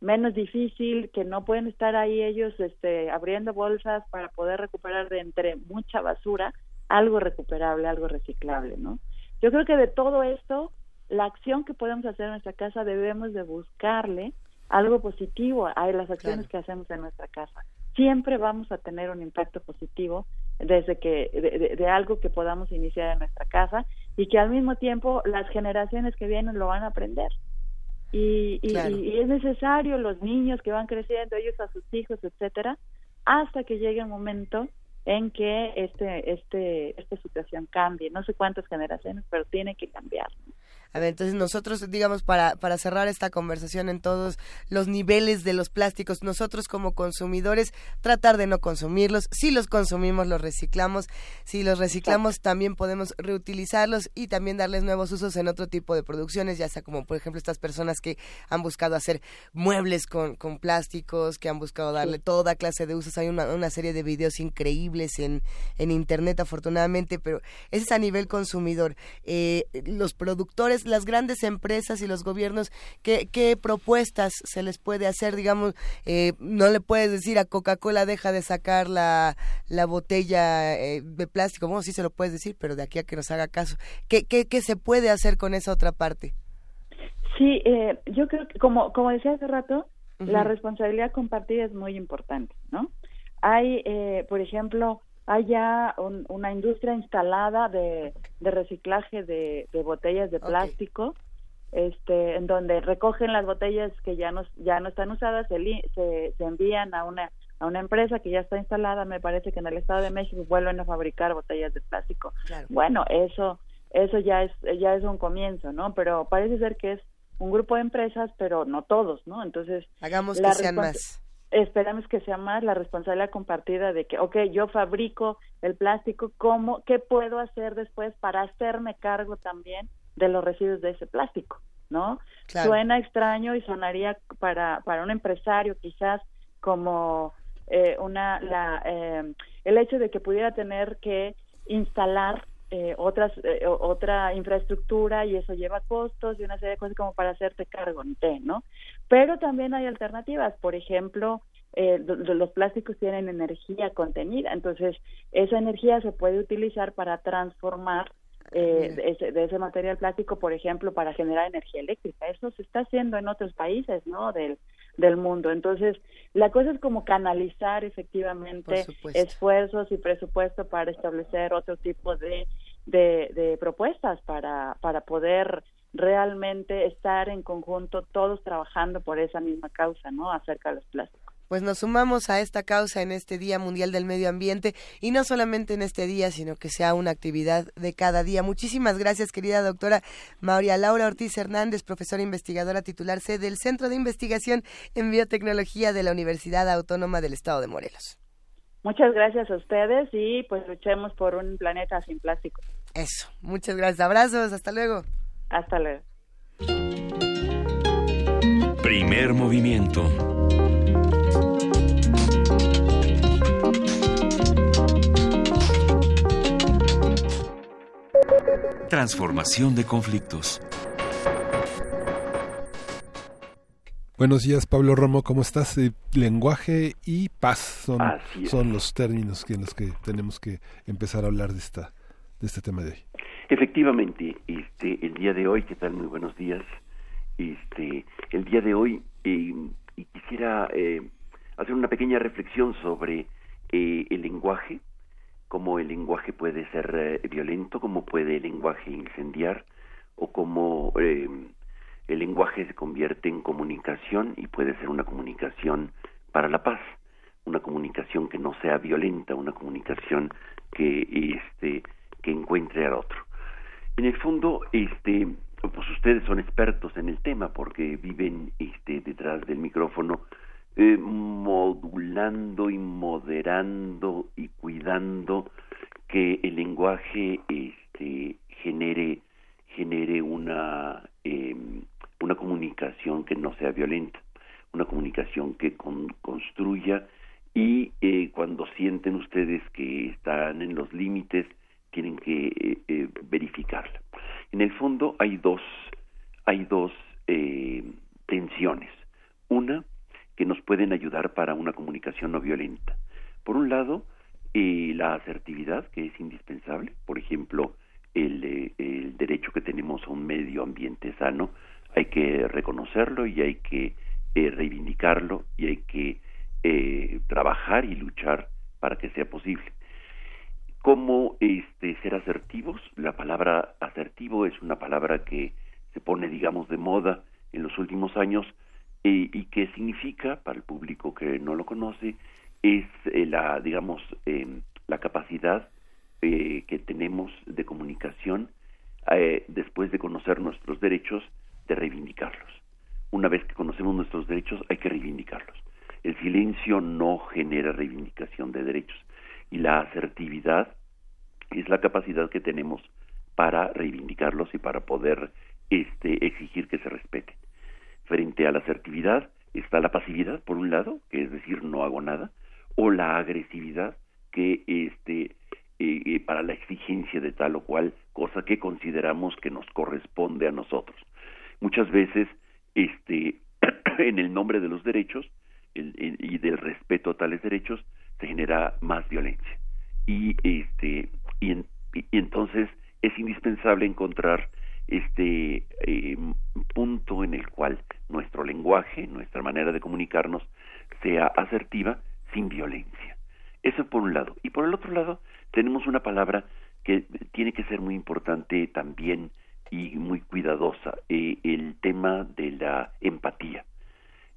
menos difícil, que no pueden estar ahí ellos este, abriendo bolsas para poder recuperar de entre mucha basura algo recuperable, algo reciclable, ¿no? Yo creo que de todo esto, la acción que podemos hacer en nuestra casa debemos de buscarle algo positivo a las acciones que hacemos en nuestra casa. Siempre vamos a tener un impacto positivo desde que de, de algo que podamos iniciar en nuestra casa y que al mismo tiempo las generaciones que vienen lo van a aprender. Y, y, es necesario los niños que van creciendo, ellos a sus hijos, etcétera, hasta que llegue el momento en que este, este, esta situación cambie. No sé cuántas generaciones, pero tiene que cambiar. A ver, entonces nosotros, digamos, para, para cerrar esta conversación en todos los niveles de los plásticos, nosotros como consumidores, tratar de no consumirlos. Si los consumimos, los reciclamos. Si los reciclamos, también podemos reutilizarlos y también darles nuevos usos en otro tipo de producciones, ya sea como, por ejemplo, estas personas que han buscado hacer muebles con, con plásticos, que han buscado darle toda clase de usos. Hay una, una serie de videos increíbles en, en Internet, afortunadamente, pero ese es a nivel consumidor. Eh, los productores las grandes empresas y los gobiernos, ¿qué, qué propuestas se les puede hacer? Digamos, eh, no le puedes decir a Coca-Cola deja de sacar la, la botella eh, de plástico, bueno, sí se lo puedes decir, pero de aquí a que nos haga caso. ¿Qué, qué, qué se puede hacer con esa otra parte? Sí, eh, yo creo que, como, como decía hace rato, la responsabilidad compartida es muy importante, ¿no? Hay, por ejemplo, hay ya una industria instalada de, de reciclaje de, de, botellas de plástico, este, en donde recogen las botellas que ya no, ya no están usadas, se, se, envían a una a una empresa que ya está instalada, me parece que en el Estado de México vuelven a fabricar botellas de plástico. Bueno, eso eso ya es ya es un comienzo, ¿no? Pero parece ser que es un grupo de empresas, pero no todos, ¿no? Entonces, hagamos que sean más esperamos que sea más la responsabilidad compartida de que, ok, yo fabrico el plástico, ¿cómo, qué puedo hacer después para hacerme cargo también de los residuos de ese plástico? ¿No? Suena extraño y sonaría para, para un empresario quizás como eh, una, la, eh, el hecho de que pudiera tener que instalar eh, otras eh, otra infraestructura y eso lleva costos y una serie de cosas como para hacerte cargo ¿no? Pero también hay alternativas, por ejemplo, eh, los plásticos tienen energía contenida, entonces esa energía se puede utilizar para transformar eh, de, ese, de, ese, material plástico, por ejemplo, para generar energía eléctrica. Eso se está haciendo en otros países, ¿no? Del, del mundo. Entonces, la cosa es como canalizar efectivamente esfuerzos y presupuesto para establecer otro tipo de, de, de propuestas para, para poder realmente estar en conjunto todos trabajando por esa misma causa, ¿no? Acerca de los plásticos. Pues nos sumamos a esta causa en este Día Mundial del Medio Ambiente y no solamente en este día, sino que sea una actividad de cada día. Muchísimas gracias, querida doctora María Laura Ortiz Hernández, profesora investigadora titular C del Centro de Investigación en Biotecnología de la Universidad Autónoma del Estado de Morelos. Muchas gracias a ustedes y pues luchemos por un planeta sin plástico. Eso, muchas gracias. Abrazos, hasta luego. Hasta luego. Primer movimiento. Transformación de conflictos. Buenos días, Pablo Romo, ¿cómo estás? Eh, lenguaje y paz son, son los términos en los que tenemos que empezar a hablar de esta de este tema de hoy. Efectivamente, este el día de hoy, ¿qué tal? Muy buenos días. Este, el día de hoy eh, y quisiera eh, hacer una pequeña reflexión sobre el lenguaje, cómo el lenguaje puede ser eh, violento, cómo puede el lenguaje incendiar o cómo eh, el lenguaje se convierte en comunicación y puede ser una comunicación para la paz, una comunicación que no sea violenta, una comunicación que este que encuentre al otro. En el fondo, este pues ustedes son expertos en el tema porque viven este detrás del micrófono eh, modulando y moderando y cuidando que el lenguaje este, genere genere una em, una comunicación que no sea violenta una comunicación que construya y eh, cuando sienten ustedes que están en los límites tienen que eh, verificarla. En el fondo hay dos hay dos tensiones. Una que nos pueden ayudar para una comunicación no violenta. Por un lado, eh, la asertividad, que es indispensable, por ejemplo, el, eh, el, derecho que tenemos a un medio ambiente sano, hay que reconocerlo y hay que eh, reivindicarlo y hay que trabajar y luchar para que sea posible. ¿Cómo este, ser asertivos? La palabra asertivo es una palabra que se pone, digamos, de moda en los últimos años, y que significa, para el público que no lo conoce, es eh, la, digamos, em, la capacidad eh, que tenemos de comunicación eh, después de conocer nuestros derechos, de reivindicarlos. Una vez que conocemos nuestros derechos, hay que reivindicarlos. El silencio no genera reivindicación de derechos y la asertividad es la capacidad que tenemos para reivindicarlos y para poder este, exigir que se respeten. Frente a la asertividad está la pasividad, por un lado, que es decir, no hago nada, o la agresividad, que este, eh, eh, para la exigencia de tal o cual cosa que consideramos que nos corresponde a nosotros. Muchas veces, este, en el nombre de los derechos y del respeto a tales derechos, se genera más violencia. Y, este, y entonces es indispensable encontrar este eh, punto en el cual nuestro lenguaje, nuestra manera de comunicarnos sea asertiva sin violencia. Eso por un lado. Y por el otro lado, tenemos una palabra que tiene que ser muy importante también y muy cuidadosa, eh, el tema de la empatía.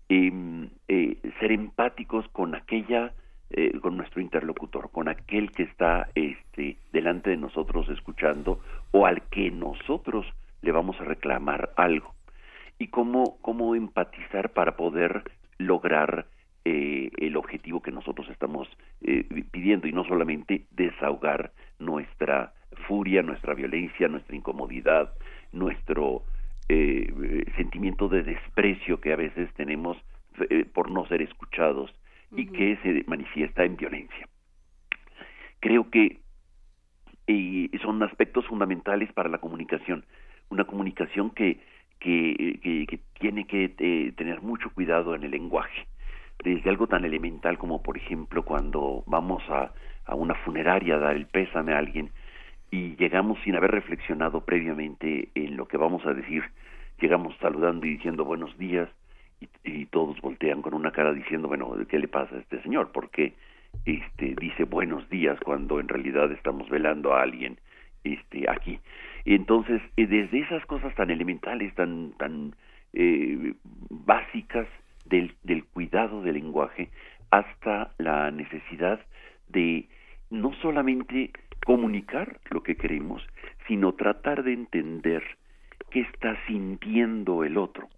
Em, eh, ser empáticos con aquella eh, con nuestro interlocutor, con aquel que está este, delante de nosotros escuchando o al que nosotros le vamos a reclamar algo. Y cómo, cómo empatizar para poder lograr eh, el objetivo que nosotros estamos eh, pidiendo y no solamente desahogar nuestra furia, nuestra violencia, nuestra incomodidad, nuestro sentimiento de desprecio que a veces tenemos por no ser escuchados y que se manifiesta en violencia. Creo que eh, son aspectos fundamentales para la comunicación, una comunicación que, que, tiene que eh, tener mucho cuidado en el lenguaje, desde algo tan elemental como por ejemplo cuando vamos a, a una funeraria a dar el pésame a alguien y llegamos sin haber reflexionado previamente en lo que vamos a decir, llegamos saludando y diciendo buenos días, y, todos voltean con una cara diciendo, bueno, ¿qué le pasa a este señor? Porque este, dice buenos días cuando en realidad estamos velando a alguien este, aquí. Y entonces, eh, desde esas cosas tan elementales, tan, tan eh, básicas, del, del cuidado del lenguaje hasta la necesidad de no solamente comunicar lo que queremos, sino tratar de entender qué está sintiendo el otro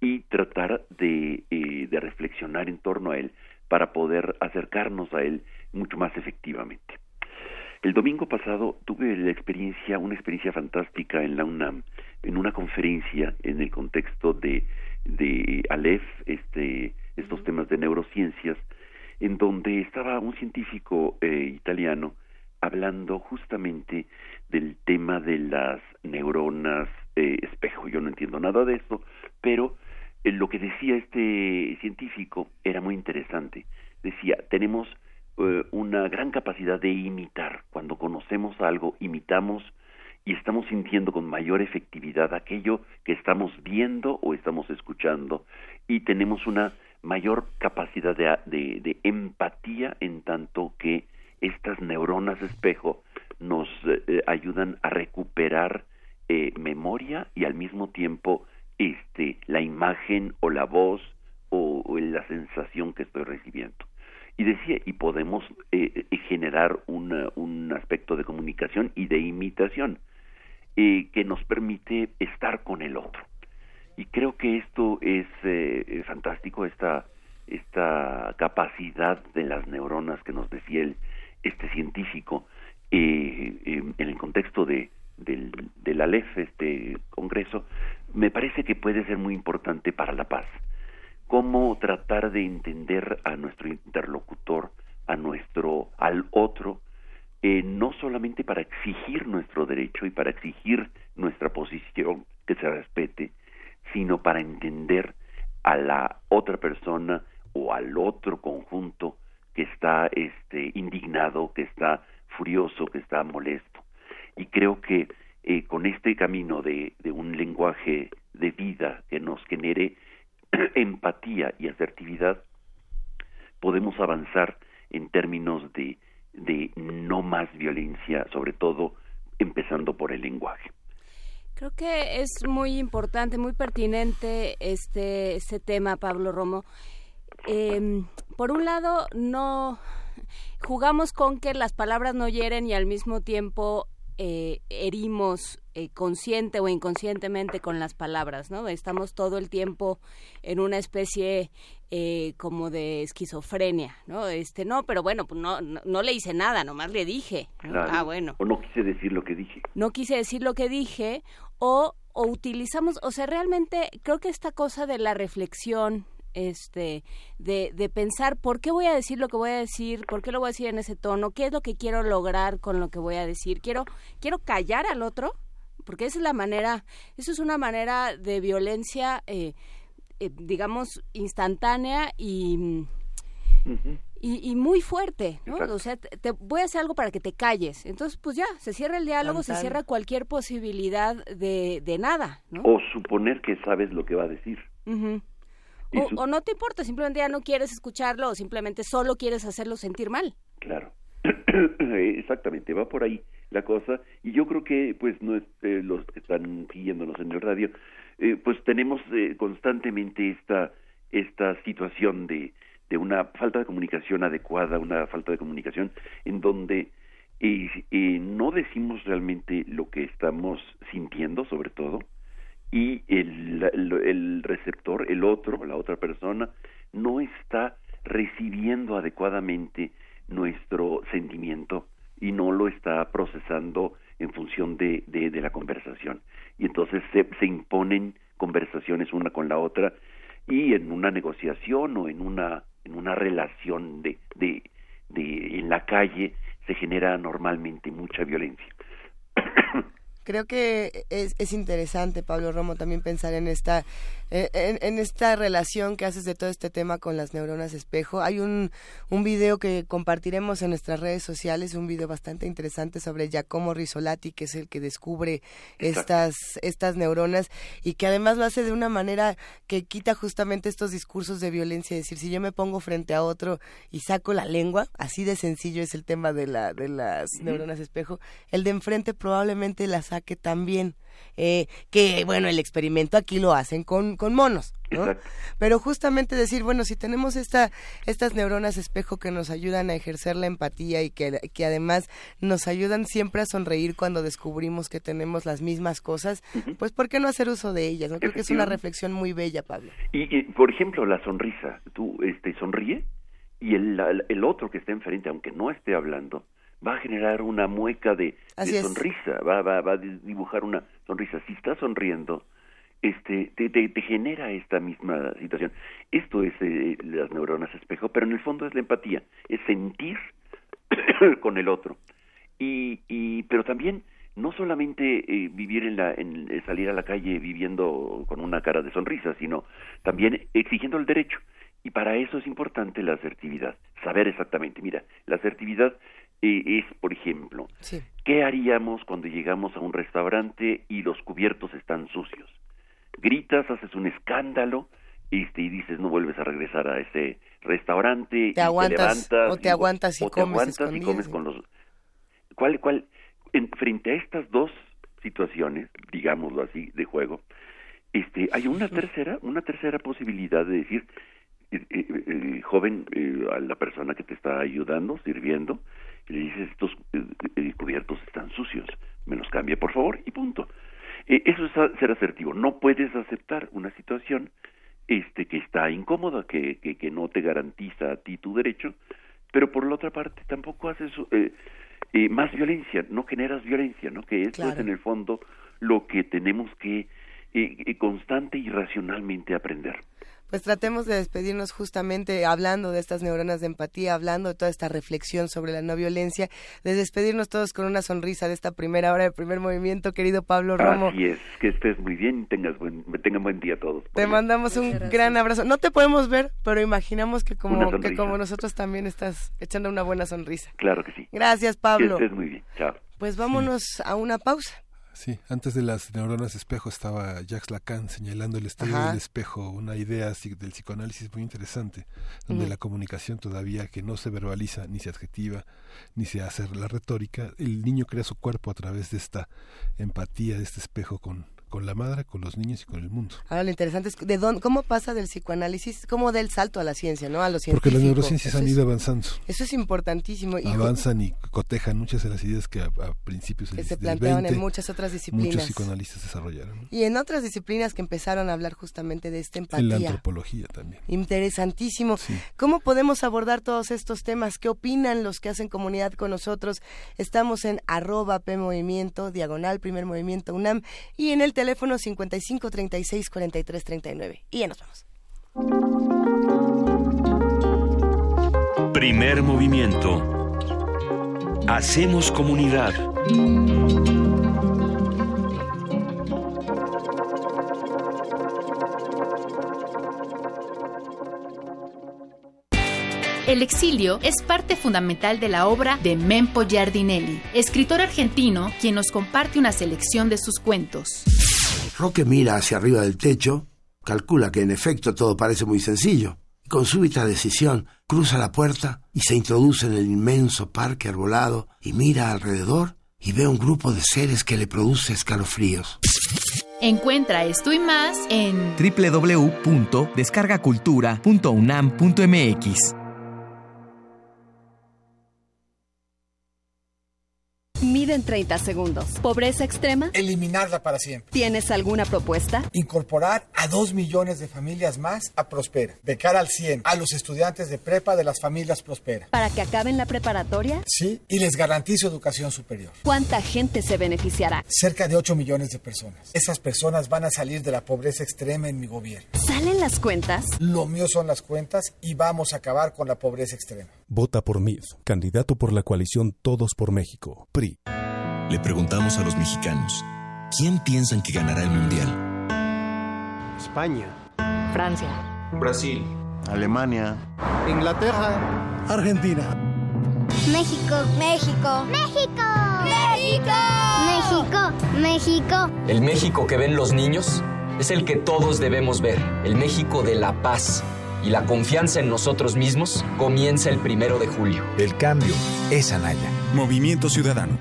y tratar de, eh, de reflexionar en torno a él para poder acercarnos a él mucho más efectivamente. El domingo pasado tuve la experiencia, una experiencia fantástica en la UNAM, en una conferencia en el contexto de, de Aleph, este, estos temas de neurociencias, en donde estaba un científico eh, italiano hablando justamente del tema de las neuronas eh, espejo. Yo no entiendo nada de eso, pero eh, lo que decía este científico era muy interesante. Decía, tenemos eh, una gran capacidad de imitar. Cuando conocemos algo, imitamos y estamos sintiendo con mayor efectividad aquello que estamos viendo o estamos escuchando y tenemos una mayor capacidad de, empatía en tanto que estas neuronas espejo nos eh, ayudan a recuperar eh, memoria y al mismo tiempo este la imagen o la voz o la sensación que estoy recibiendo y decía y podemos eh, eh, generar un aspecto de comunicación y de imitación eh, que nos permite estar con el otro. Y creo que esto es fantástico esta esta capacidad de las neuronas que nos decía el, este científico en el contexto de del, del ALEF, este congreso, me parece que puede ser muy importante para la paz cómo tratar de entender a nuestro interlocutor, a nuestro, al otro, eh, no solamente para exigir nuestro derecho y para exigir nuestra posición que se respete, sino para entender a la otra persona o al otro conjunto que está este indignado, que está furioso, que está molesto. Y creo que eh, con este camino de, de un lenguaje de vida que nos genere empatía y asertividad, podemos avanzar en términos de, no más violencia, sobre todo empezando por el lenguaje. Creo que es muy importante, muy pertinente este, este tema, Pablo Romo. Em, por un lado, no jugamos con que las palabras no hieren y al mismo tiempo eh, herimos eh, consciente o inconscientemente con las palabras, ¿no? Estamos todo el tiempo en una especie eh, como de esquizofrenia, ¿no? Este, no, pero bueno, pues no, no, le hice nada, nomás le dije. Ah, bueno. O no quise decir lo que dije. No quise decir lo que dije, o, o utilizamos, o sea, realmente creo que esta cosa de la reflexión, este de, de pensar por qué voy a decir lo que voy a decir, por qué lo voy a decir en ese tono, qué es lo que quiero lograr con lo que voy a decir, quiero quiero callar al otro, porque esa es la manera, eso es una manera de violencia eh, eh, digamos instantánea y Y, muy fuerte, ¿no? O sea, te, voy a hacer algo para que te calles. Entonces, pues ya, se cierra el diálogo, se cierra cualquier posibilidad de, de nada, ¿no? O suponer que sabes lo que va a decir. O, no te importa, simplemente ya no quieres escucharlo o simplemente solo quieres hacerlo sentir mal. Claro, exactamente, va por ahí la cosa. Y yo creo que pues no eh, los que están siguiéndonos en el radio eh, pues tenemos eh, constantemente esta esta situación de de una falta de comunicación adecuada, una falta de comunicación en donde no decimos realmente lo que estamos sintiendo sobre todo y el, el, receptor, el otro, la otra persona, no está recibiendo adecuadamente nuestro sentimiento y no lo está procesando en función de, de, la conversación. Y entonces se, se, imponen conversaciones una con la otra y en una negociación o en una, en una relación de, de, de en la calle se genera normalmente mucha violencia. Creo que es, es, interesante, Pablo Romo, también pensar en esta, en, en, esta relación que haces de todo este tema con las neuronas espejo. Hay un, un video que compartiremos en nuestras redes sociales, un video bastante interesante sobre Giacomo Risolati, que es el que descubre estas, estas neuronas y que además lo hace de una manera que quita justamente estos discursos de violencia. Es decir, si yo me pongo frente a otro y saco la lengua, así de sencillo es el tema de, la, de las neuronas espejo, el de enfrente probablemente las saque también. Eh, que bueno, el experimento aquí lo hacen con, con monos. Pero justamente decir, bueno, si tenemos esta, estas neuronas espejo que nos ayudan a ejercer la empatía y que, que además nos ayudan siempre a sonreír cuando descubrimos que tenemos las mismas cosas, pues ¿por qué no hacer uso de ellas? ¿no? Creo que es una reflexión muy bella, Pablo. Y, por ejemplo, la sonrisa, tú este, sonríe y el, el otro que está enfrente, aunque no esté hablando, va a generar una mueca de, sonrisa, va, va, va a dibujar una sonrisa. Si está sonriendo, este, te, te, genera esta misma situación. Esto es eh, las neuronas espejo, pero en el fondo es la empatía, es sentir con el otro. Y, y pero también no solamente eh, vivir en la en eh, salir a la calle viviendo con una cara de sonrisa, sino también exigiendo el derecho. Y para eso es importante la asertividad, saber exactamente. Mira, la asertividad es, por ejemplo, ¿qué haríamos cuando llegamos a un restaurante y los cubiertos están sucios? gritas, haces un escándalo este, y dices no vuelves a regresar a ese restaurante, te aguantas, o te aguantas y, comes, y comes con los... ¿Cuál, cuál? En, frente a estas dos situaciones, digámoslo así, de juego, este, hay una tercera, una tercera posibilidad de decir, eh, eh, eh, joven, a la persona que te está ayudando, sirviendo, le dices, estos cubiertos están sucios, me los cambia por favor, y punto. Eh, eso es ser asertivo. No puedes aceptar una situación este, que está incómoda, que, que, no te garantiza a ti tu derecho, pero por la otra parte tampoco haces eh, eh, más violencia, no generas violencia, ¿no? Que eso es en el fondo lo que tenemos que constante y racionalmente aprender pues tratemos de despedirnos justamente hablando de estas neuronas de empatía, hablando de toda esta reflexión sobre la no violencia, de despedirnos todos con una sonrisa de esta primera hora de primer movimiento, querido Pablo Romo. Así es, que estés muy bien y tengas buen, tengan buen día todos. Te mandamos un gran abrazo. No te podemos ver, pero imaginamos que como, que como nosotros también estás echando una buena sonrisa. Claro que sí. Gracias, Pablo. Que estés muy bien. Chao. Pues vámonos a una pausa. Sí, antes de las neuronas espejo estaba Jacques Lacan señalando el estudio del espejo, una idea del psicoanálisis muy interesante, donde la comunicación todavía que no se verbaliza, ni se adjetiva, ni se hace la retórica, el niño crea su cuerpo a través de esta empatía, de este espejo con, con la madre, con los niños y con el mundo. Ahora lo interesante es de dónde, cómo pasa del psicoanálisis, cómo da el salto a la ciencia, ¿no? A los Porque las neurociencias han ido avanzando. Eso es importantísimo. Avanzan y cotejan muchas de las ideas que a, principios que se planteaban en muchas otras disciplinas. Muchos psicoanalistas desarrollaron. Y en otras disciplinas que empezaron a hablar justamente de esta empatía. En la antropología también. Interesantísimo. ¿Cómo podemos abordar todos estos temas? ¿Qué opinan los que hacen comunidad con nosotros? Estamos en arroba P Movimiento, diagonal, primer movimiento UNAM y en el teléfono 55 36 43 39. Y ya nos vamos. Primer movimiento. Hacemos comunidad. El exilio es parte fundamental de la obra de Mempo Giardinelli, escritor argentino quien nos comparte una selección de sus cuentos. Roque mira hacia arriba del techo, calcula que en efecto todo parece muy sencillo. Con súbita decisión, cruza la puerta y se introduce en el inmenso parque arbolado y mira alrededor y ve un grupo de seres que le produce escalofríos. Encuentra esto y más en www.descargacultura.unam.mx. En 30 segundos. ¿Pobreza extrema? Eliminarla para siempre. ¿Tienes alguna propuesta? Incorporar a dos millones de familias más a Prospera. Becar al 100 a los estudiantes de prepa de las familias Prospera. ¿Para que acaben la preparatoria? Sí, y les garantizo educación superior. ¿Cuánta gente se beneficiará? Cerca de 8 millones de personas. Esas personas van a salir de la pobreza extrema en mi gobierno. ¿Salen las cuentas? Lo mío son las cuentas y vamos a acabar con la pobreza extrema. Vota por MID, candidato por la coalición Todos por México, PRI. Le preguntamos a los mexicanos, ¿quién piensan que ganará el Mundial? España. Francia. Brasil. Alemania. Inglaterra. Argentina. México. México. México. México. México. México. El México que ven los niños es el que todos debemos ver. El México de la paz y la confianza en nosotros mismos comienza el primero de julio. El cambio es Anaya. Movimiento Ciudadano.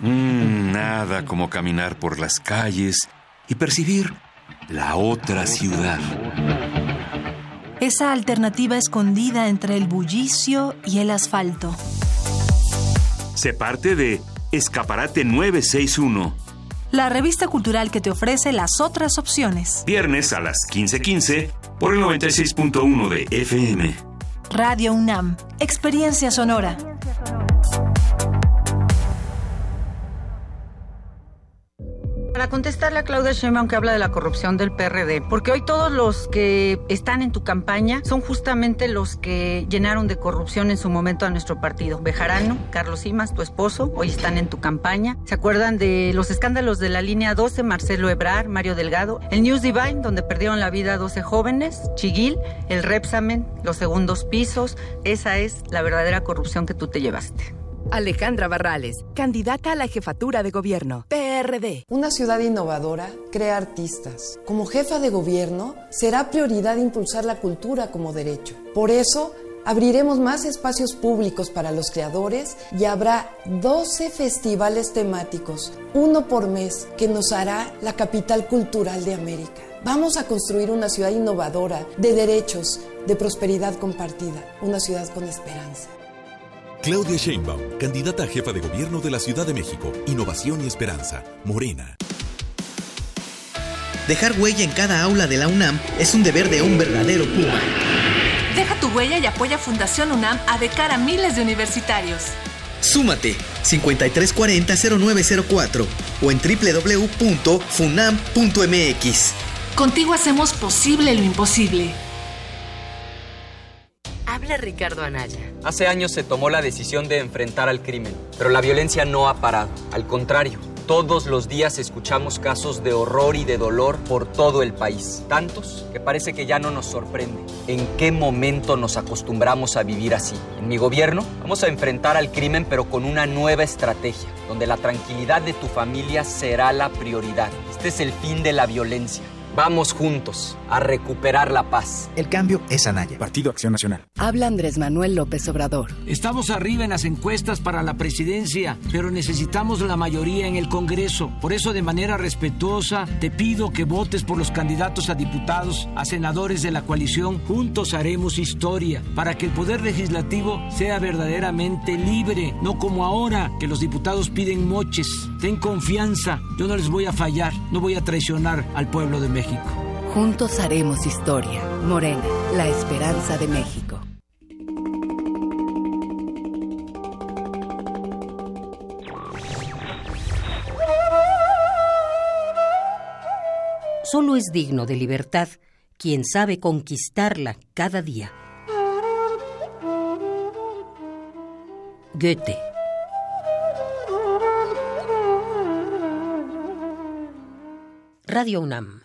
Mm, nada como caminar por las calles y percibir la otra ciudad. Esa alternativa escondida entre el bullicio y el asfalto. Se parte de Escaparate 961. La revista cultural que te ofrece las otras opciones. Viernes a las 15:15 por el 96.1 de FM. Radio UNAM, Experiencia Sonora. Para contestarle a Claudia Sheinbaum que habla de la corrupción del PRD, porque hoy todos los que están en tu campaña son justamente los que llenaron de corrupción en su momento a nuestro partido. Bejarano, Carlos Simas, tu esposo, hoy están en tu campaña. ¿Se acuerdan de los escándalos de la línea 12, Marcelo Ebrar, Mario Delgado? El News Divine, donde perdieron la vida 12 jóvenes, Chiguil, el Repsamen, los segundos pisos. Esa es la verdadera corrupción que tú te llevaste. Alejandra Barrales, candidata a la jefatura de gobierno, PRD. Una ciudad innovadora crea artistas. Como jefa de gobierno, será prioridad impulsar la cultura como derecho. Por eso, abriremos más espacios públicos para los creadores y habrá 12 festivales temáticos, uno por mes, que nos hará la capital cultural de América. Vamos a construir una ciudad innovadora, de derechos, de prosperidad compartida, una ciudad con esperanza. Claudia Sheinbaum, candidata a jefa de gobierno de la Ciudad de México. Innovación y esperanza. Morena. Dejar huella en cada aula de la UNAM es un deber de un verdadero Puma. Deja tu huella y apoya Fundación UNAM a de cara a miles de universitarios. Súmate 5340-0904 o en www.funam.mx. Contigo hacemos posible lo imposible. Habla Ricardo Anaya. Hace años se tomó la decisión de enfrentar al crimen, pero la violencia no ha parado. Al contrario, todos los días escuchamos casos de horror y de dolor por todo el país. Tantos que parece que ya no nos sorprende. ¿En qué momento nos acostumbramos a vivir así? En mi gobierno vamos a enfrentar al crimen pero con una nueva estrategia, donde la tranquilidad de tu familia será la prioridad. Este es el fin de la violencia. Vamos juntos a recuperar la paz. El cambio es Anaya. Partido Acción Nacional. Habla Andrés Manuel López Obrador. Estamos arriba en las encuestas para la presidencia, pero necesitamos la mayoría en el Congreso. Por eso, de manera respetuosa, te pido que votes por los candidatos a diputados, a senadores de la coalición. Juntos haremos historia para que el Poder Legislativo sea verdaderamente libre, no como ahora que los diputados piden moches. Ten confianza, yo no les voy a fallar, no voy a traicionar al pueblo de México. Juntos haremos historia. Morena, la esperanza de México. Solo es digno de libertad quien sabe conquistarla cada día. Goethe Radio UNAM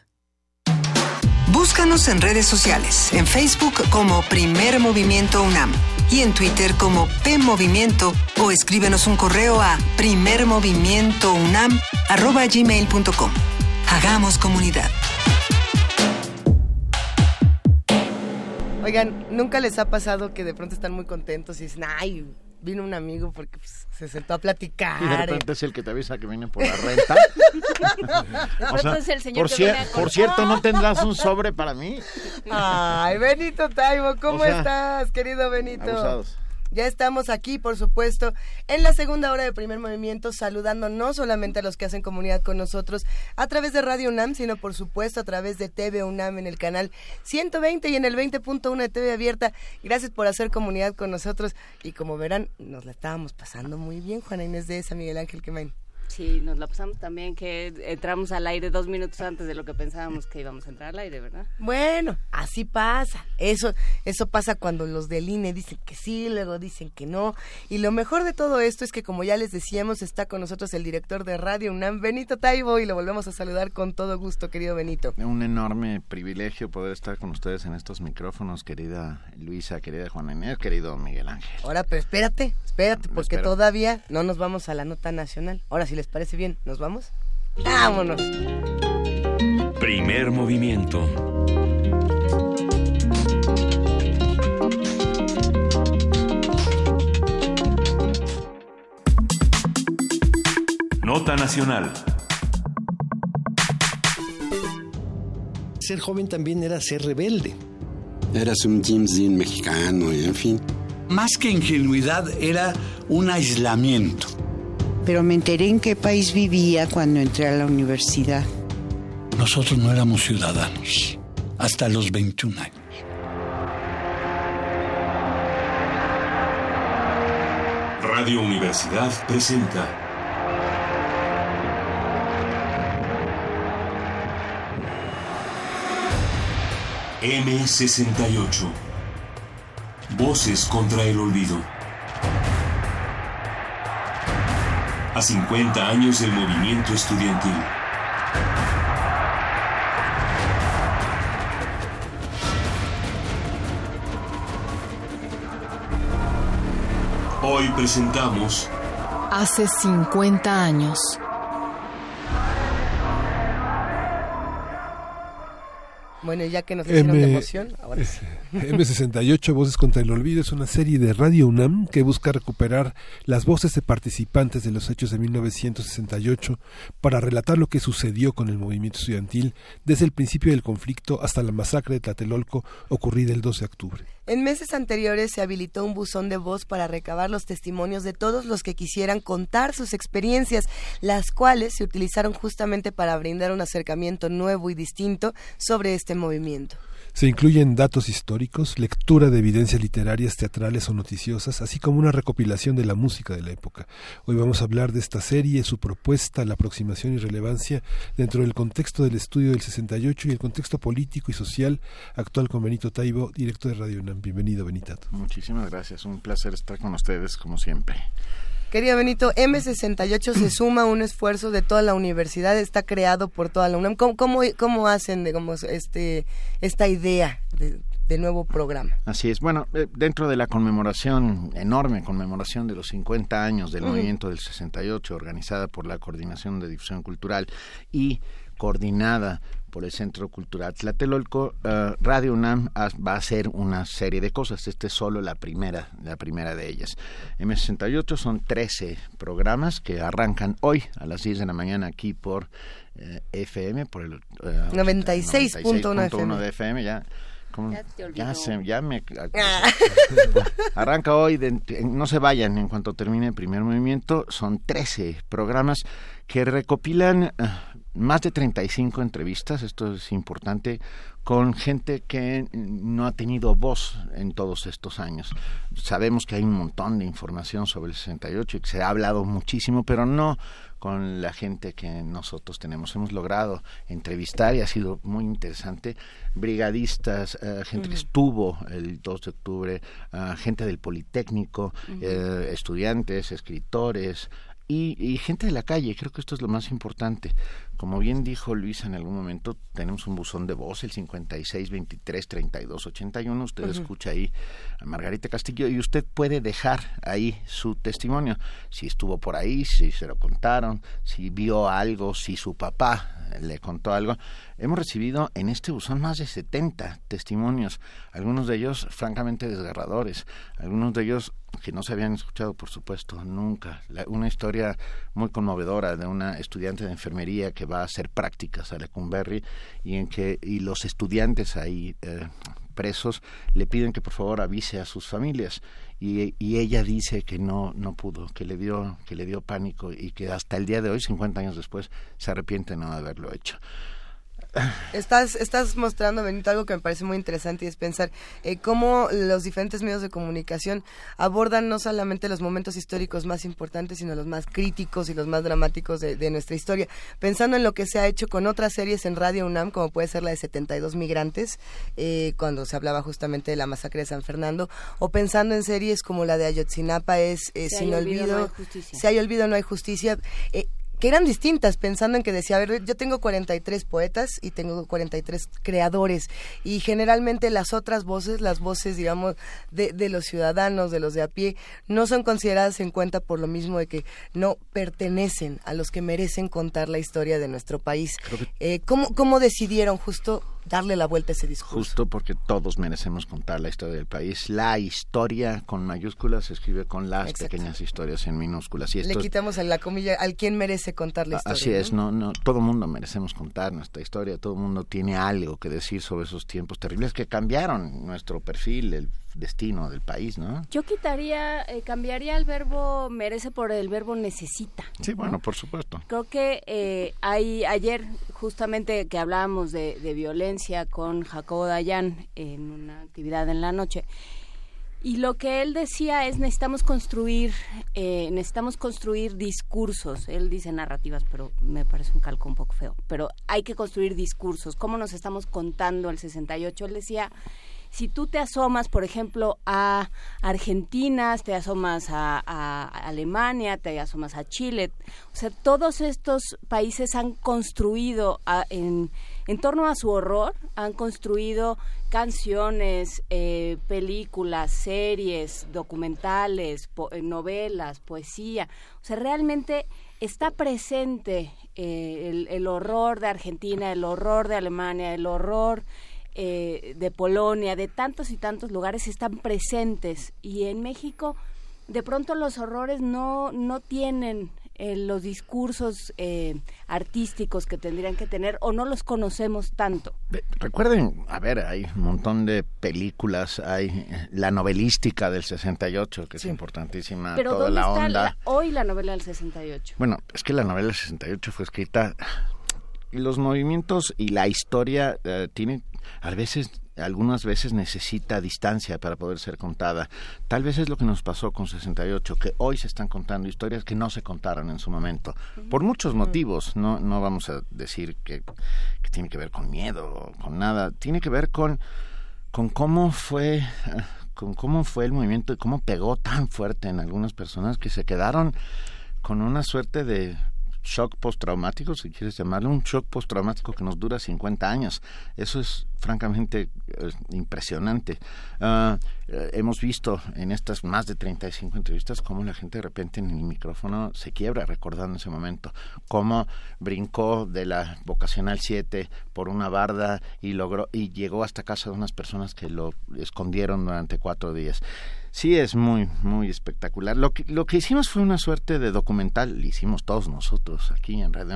Búscanos en redes sociales, en Facebook como Primer Movimiento UNAM y en Twitter como P Movimiento o escríbenos un correo a primermovimientounam@gmail.com. Hagamos comunidad. Oigan, ¿nunca les ha pasado que de pronto están muy contentos y dicen, ay, vino un amigo porque pues, se sentó a platicar. Y de repente es el que te avisa que viene por la renta. o sea, es el señor por, que por cierto, ¿no tendrás un sobre para mí? Ay, Benito Taibo, ¿cómo o sea, estás, querido Benito? Abusados. Ya estamos aquí, por supuesto, en la segunda hora de primer movimiento, saludando no solamente a los que hacen comunidad con nosotros a través de Radio UNAM, sino por supuesto a través de TV UNAM en el canal 120 y en el 20.1 de TV Abierta. Gracias por hacer comunidad con nosotros y como verán, nos la estábamos pasando muy bien, Juana Inés de esa, Miguel Ángel Quemain. Sí, nos la pasamos también que entramos al aire dos minutos antes de lo que pensábamos que íbamos a entrar al aire, ¿verdad? Bueno, así pasa. Eso, eso pasa cuando los del INE dicen que sí, luego dicen que no. Y lo mejor de todo esto es que, como ya les decíamos, está con nosotros el director de Radio UNAM, Benito Taibo, y lo volvemos a saludar con todo gusto, querido Benito. Un enorme privilegio poder estar con ustedes en estos micrófonos, querida Luisa, querida Juana Inés, querido Miguel Ángel. Ahora, pero espérate, espérate, porque todavía no nos vamos a la nota nacional. Ahora sí les parece bien, ¿nos vamos? ¡Vámonos! Primer movimiento. Nota Nacional. Ser joven también era ser rebelde. Eras un James Dean mexicano, y en fin. Más que ingenuidad, era un aislamiento. Pero me enteré en qué país vivía cuando entré a la universidad. Nosotros no éramos ciudadanos hasta los 21 años. Radio Universidad presenta M68 Voces contra el olvido. A 50 años del movimiento estudiantil. Hoy presentamos Hace 50 años. Bueno, ya que nos hicieron M- de emoción, ahora sí. M68 Voces contra el Olvido es una serie de Radio UNAM que busca recuperar las voces de participantes de los hechos de 1968 para relatar lo que sucedió con el movimiento estudiantil desde el principio del conflicto hasta la masacre de Tlatelolco ocurrida el 12 de octubre. En meses anteriores se habilitó un buzón de voz para recabar los testimonios de todos los que quisieran contar sus experiencias, las cuales se utilizaron justamente para brindar un acercamiento nuevo y distinto sobre este movimiento. Se incluyen datos históricos, lectura de evidencias literarias, teatrales o noticiosas, así como una recopilación de la música de la época. Hoy vamos a hablar de esta serie, su propuesta, la aproximación y relevancia dentro del contexto del estudio del 68 y el contexto político y social actual con Benito Taibo, director de Radio UNAM. Bienvenido, Benitato. Muchísimas gracias, un placer estar con ustedes como siempre. Querido Benito, M68 se suma a un esfuerzo de toda la universidad, está creado por toda la UNAM. ¿Cómo, cómo, cómo hacen digamos, este, esta idea de, de nuevo programa? Así es. Bueno, eh, dentro de la conmemoración, enorme conmemoración de los 50 años del Ujú. movimiento del 68, organizada por la Coordinación de Difusión Cultural y coordinada por el Centro Cultural Tlatelolco, eh, Radio UNAM ha- va a hacer una serie de cosas. Esta es solo la primera, la primera de ellas. M68 son 13 programas que arrancan hoy a las 10 de la mañana aquí por eh, FM, por el eh, 96.1 FM. de FM, ya. ¿cómo? Ya te ya se, ya me Ah. arranca hoy, de- en- no se vayan en cuanto termine el primer movimiento, son 13 programas que recopilan más de 35 entrevistas, esto es importante, con gente que no ha tenido voz en todos estos años. Sabemos que hay un montón de información sobre el 68 y que se ha hablado muchísimo, pero no con la gente que nosotros tenemos. Hemos logrado entrevistar y ha sido muy interesante brigadistas, eh, gente que estuvo el 2 de octubre, ah, gente del Politécnico, eh, estudiantes, escritores, y, y gente de la calle, creo que esto es lo más importante. Como bien dijo Luisa en algún momento, tenemos un buzón de voz, el 56 23 32 81. Usted Ujú. escucha ahí a Margarita Castillo y usted puede dejar ahí su testimonio. Si estuvo por ahí, si se lo contaron, si vio algo, si su papá le contó algo. Hemos recibido en este buzón más de 70 testimonios, algunos de ellos francamente desgarradores, algunos de ellos que no se habían escuchado, por supuesto, nunca. La- una historia muy conmovedora de una estudiante de enfermería que va a hacer prácticas a Lecumberri y en que y los estudiantes ahí eh, presos le piden que por favor avise a sus familias y, y ella dice que no no pudo, que le dio que le dio pánico y que hasta el día de hoy, 50 años después, se arrepiente de no haberlo hecho. Estás, estás mostrando, Benito, algo que me parece muy interesante y es pensar eh, cómo los diferentes medios de comunicación abordan no solamente los momentos históricos más importantes, sino los más críticos y los más dramáticos de, de nuestra historia. Pensando en lo que se ha hecho con otras series en Radio UNAM, como puede ser la de 72 Migrantes, eh, cuando se hablaba justamente de la masacre de San Fernando, o pensando en series como la de Ayotzinapa, es eh, Si Sin olvido, Olvido, no hay justicia. Si hay olvido, no hay justicia. Que eran distintas, pensando en que decía, a ver, yo tengo 43 poetas y tengo 43 creadores, y generalmente las otras voces, las voces, digamos, de, de los ciudadanos, de los de a pie, no son consideradas en cuenta por lo mismo de que no pertenecen a los que merecen contar la historia de nuestro país. Eh, ¿cómo, ¿Cómo decidieron justo darle la vuelta a ese discurso. Justo porque todos merecemos contar la historia del país. La historia con mayúsculas se escribe con las pequeñas historias en minúsculas. Y Le quitamos a la comilla al quien merece contar la historia. Así es, no, no, todo mundo merecemos contar nuestra historia, todo el mundo tiene algo que decir sobre esos tiempos terribles que cambiaron nuestro perfil, el destino del país, ¿no? Yo quitaría, eh, cambiaría el verbo merece por el verbo necesita. Sí, bueno, por supuesto. Creo que eh, hay, ayer justamente que hablábamos de, violencia con Jacobo Dayan en una actividad en la noche, y lo que él decía es necesitamos construir, eh, necesitamos construir discursos. Él dice narrativas, pero me parece un calco un poco feo. Pero hay que construir discursos. ¿Cómo nos estamos contando el 68? Él decía si tú te asomas, por ejemplo, a Argentina, te asomas a, Alemania, te asomas a Chile, o sea, todos estos países han construido en, en torno a su horror, han construido canciones, eh, películas, series, documentales, eh, novelas, poesía. O sea, realmente está presente eh, el horror de Argentina, el horror de Alemania, el horror eh, de Polonia, de tantos y tantos lugares están presentes y en México de pronto los horrores no, no tienen eh, los discursos eh, artísticos que tendrían que tener o no los conocemos tanto. Recuerden, a ver, hay un montón de películas, hay la novelística del 68, que es importantísima, Pero toda ¿dónde la está onda. hoy la novela del 68. Bueno, es que la novela del 68 fue escrita los movimientos y la historia tienen a veces algunas veces necesita distancia para poder ser contada. Tal vez es lo que nos pasó con 68, que hoy se están contando historias que no se contaron en su momento, por muchos motivos. No, no vamos a decir que, que tiene que ver con miedo o con nada. Tiene que ver con, con cómo fue con cómo fue el movimiento y cómo pegó tan fuerte en algunas personas que se quedaron con una suerte de shock postraumático, si quieres llamarlo, un shock postraumático que nos dura 50 años. Eso es francamente impresionante. Ah, eh, hemos visto en estas más de 35 entrevistas cómo la gente de repente en el micrófono se quiebra recordando ese momento, cómo brincó de la vocacional 7 por una barda y logró y llegó hasta casa de unas personas que lo escondieron durante cuatro días. Sí, es muy, muy espectacular. Lo que, lo que hicimos fue una suerte de documental, lo hicimos todos nosotros aquí en Radio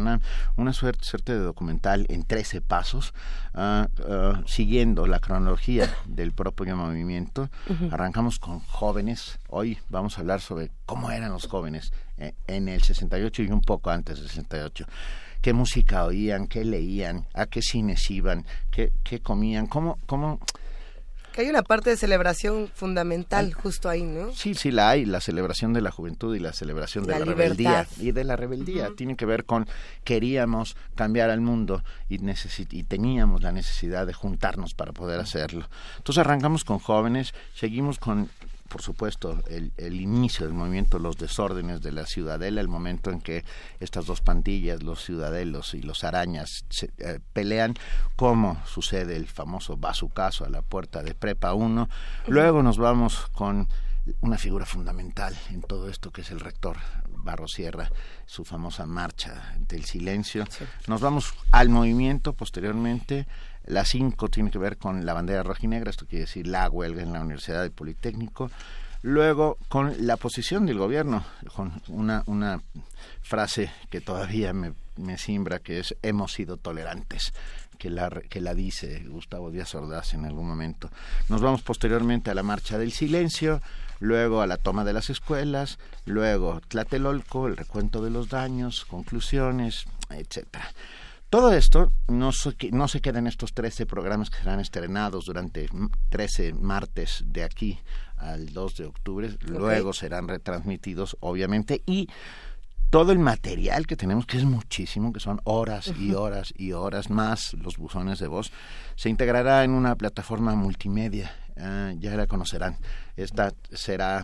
una suerte, suerte de documental en 13 pasos, uh, uh, siguiendo la cronología del propio movimiento. Arrancamos con jóvenes. Hoy vamos a hablar sobre cómo eran los jóvenes eh, en el 68 y un poco antes del 68 qué música oían, qué leían, a qué cines iban, qué, qué comían, cómo, cómo que hay una parte de celebración fundamental justo ahí, ¿no? Sí, sí la hay, la celebración de la juventud y la celebración de la, rebeldía. Y de la rebeldía. Tiene que ver con queríamos cambiar al mundo y, y teníamos la necesidad de juntarnos para poder hacerlo. Entonces arrancamos con jóvenes, seguimos con por supuesto, el, el, inicio del movimiento, los desórdenes de la ciudadela, el momento en que estas dos pandillas, los ciudadelos y los arañas, se, eh, pelean, como sucede el famoso bazucazo a la puerta de Prepa 1. Luego nos vamos con una figura fundamental en todo esto que es el rector Barro Sierra, su famosa marcha del silencio. Nos vamos al movimiento posteriormente la 5 tiene que ver con la bandera roja y negra, esto quiere decir la huelga en la Universidad del Politécnico. Luego, con la posición del gobierno, con una, una frase que todavía me, me simbra, que es hemos sido tolerantes, que la, que la dice Gustavo Díaz Ordaz en algún momento. Nos vamos posteriormente a la marcha del silencio, luego a la toma de las escuelas, luego Tlatelolco, el recuento de los daños, conclusiones, etcétera. Todo esto no se, no se queda en estos 13 programas que serán estrenados durante 13 martes de aquí al 2 de octubre. Luego serán retransmitidos, obviamente, y todo el material que tenemos, que es muchísimo, que son horas y horas y horas más los buzones de voz, se integrará en una plataforma multimedia. Uh, ya la conocerán. Esta será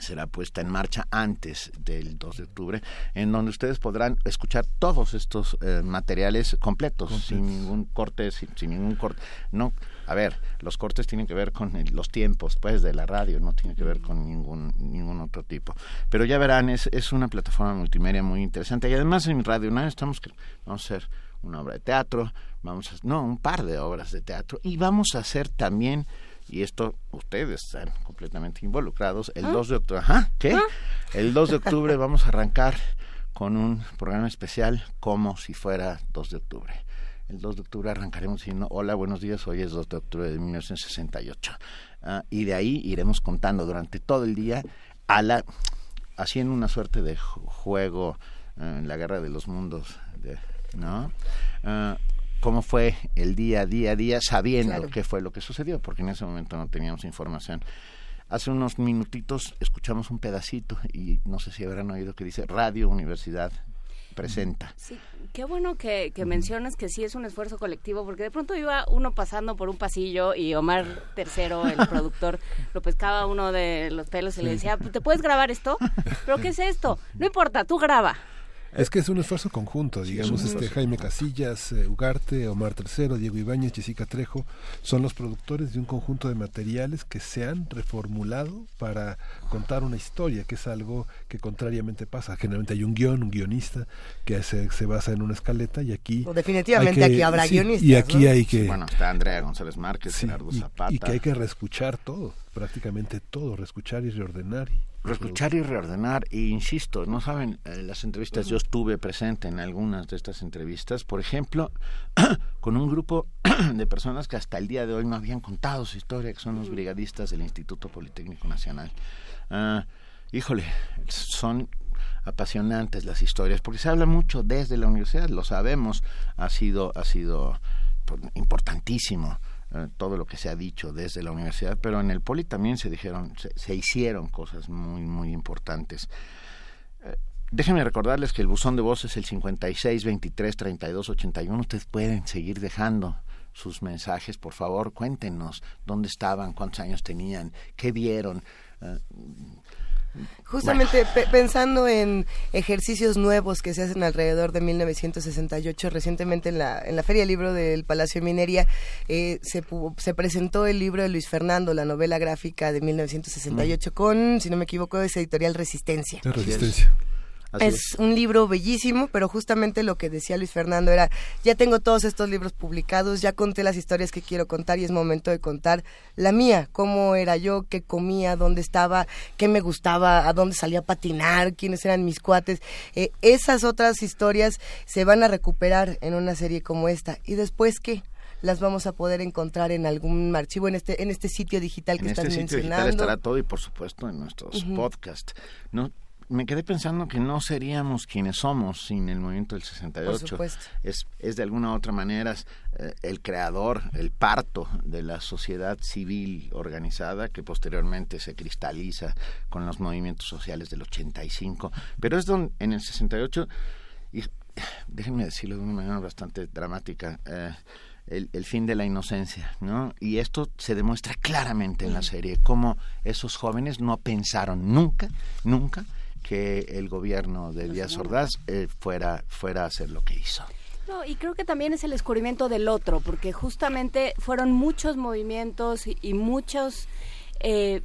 será puesta en marcha antes del 2 de octubre, en donde ustedes podrán escuchar todos estos eh, materiales completos, sin ningún corte, sin, ningún corte. No, a ver, los cortes tienen que ver con los tiempos, pues, de la radio, no tiene que ver con ningún ningún otro tipo. Pero ya verán, es, es una plataforma multimedia muy interesante y además en Radio Nada estamos, vamos a ser una obra de teatro, vamos a, no, un par de obras de teatro y vamos a hacer también y esto ustedes están completamente involucrados el 2 de octubre, ajá, ¿qué? El 2 de octubre vamos a arrancar con un programa especial como si fuera 2 de octubre. El 2 de octubre arrancaremos diciendo, hola, buenos días, hoy es 2 de octubre de 1968. Ah, y de ahí iremos contando durante todo el día a la, haciendo una suerte de juego eh, en la guerra de los mundos, ¿no? Ah, cómo fue el día, día a día, sabiendo qué fue lo que sucedió, porque en ese momento no teníamos información. Hace unos minutitos escuchamos un pedacito y no sé si habrán oído que dice Radio Universidad presenta. Sí, qué bueno que, mencionas que sí es un esfuerzo colectivo, porque de pronto iba uno pasando por un pasillo y Omar Tercero, el productor, lo pescaba uno de los pelos y le decía, ¿te puedes grabar esto? ¿Pero qué es esto? No importa, tú graba. Es que es un esfuerzo conjunto, digamos, este Jaime Casillas, eh, Ugarte, Omar Tercero, Diego Ibáñez, Jessica Trejo, son los productores de un conjunto de materiales que se han reformulado para contar una historia, que es algo que contrariamente pasa. Generalmente hay un guion, un guionista que se, se basa en una escaleta y aquí... Pues definitivamente aquí habrá guionistas. Y aquí hay que... Bueno, está Andrea González Márquez, Gerardo Zapata. Y que hay que reescuchar todo, prácticamente todo, reescuchar y reordenar. Y, Reescuchar y reordenar, e insisto, no saben, eh, las entrevistas, yo estuve presente en algunas de estas entrevistas, por ejemplo, con un grupo de personas que hasta el día de hoy no habían contado su historia, que son los brigadistas del Instituto Politécnico Nacional. Ah, híjole, son apasionantes las historias, porque se habla mucho desde la universidad, lo sabemos, ha sido, ha sido pues, importantísimo eh, todo lo que se ha dicho desde la universidad, pero en el Poli también se dijeron, se, hicieron cosas muy, muy importantes. Eh, déjenme recordarles que el buzón de voz es el 56 23 32 81. Ustedes pueden seguir dejando sus mensajes, por favor, cuéntenos dónde estaban, cuántos años tenían, qué vieron. Eh, Justamente pensando en ejercicios nuevos que se hacen alrededor de 1968, recientemente en la, en la Feria Libro del Palacio de Minería eh, se, se presentó el libro de Luis Fernando, la novela gráfica de 1968, mm. con, si no me equivoco, es editorial Resistencia. Resistencia es, un libro bellísimo, pero justamente lo que decía Luis Fernando era, ya tengo todos estos libros publicados, ya conté las historias que quiero contar y es momento de contar la mía, cómo era yo, qué comía, dónde estaba, qué me gustaba, a dónde salía a patinar, quiénes eran mis cuates. Eh, esas otras historias se van a recuperar en una serie como esta. ¿Y después qué? las vamos a poder encontrar en algún archivo en este en este sitio digital que en este sitio Digital estará todo y por supuesto en nuestros podcasts. No me quedé pensando que no seríamos quienes somos sin el movimiento del 68. Es, es de alguna u otra manera eh, el creador, el parto de la sociedad civil organizada que posteriormente se cristaliza con los movimientos sociales del 85. Pero es donde, en el 68, y déjenme decirlo de una manera bastante dramática, eh, el, el, fin de la inocencia, ¿no? Y esto se demuestra claramente en la serie, cómo esos jóvenes no pensaron nunca, nunca que el gobierno de Díaz Ordaz eh, fuera, fuera a hacer lo que hizo. No, y creo que también es el descubrimiento del otro, porque justamente fueron muchos movimientos y, muchos... Eh,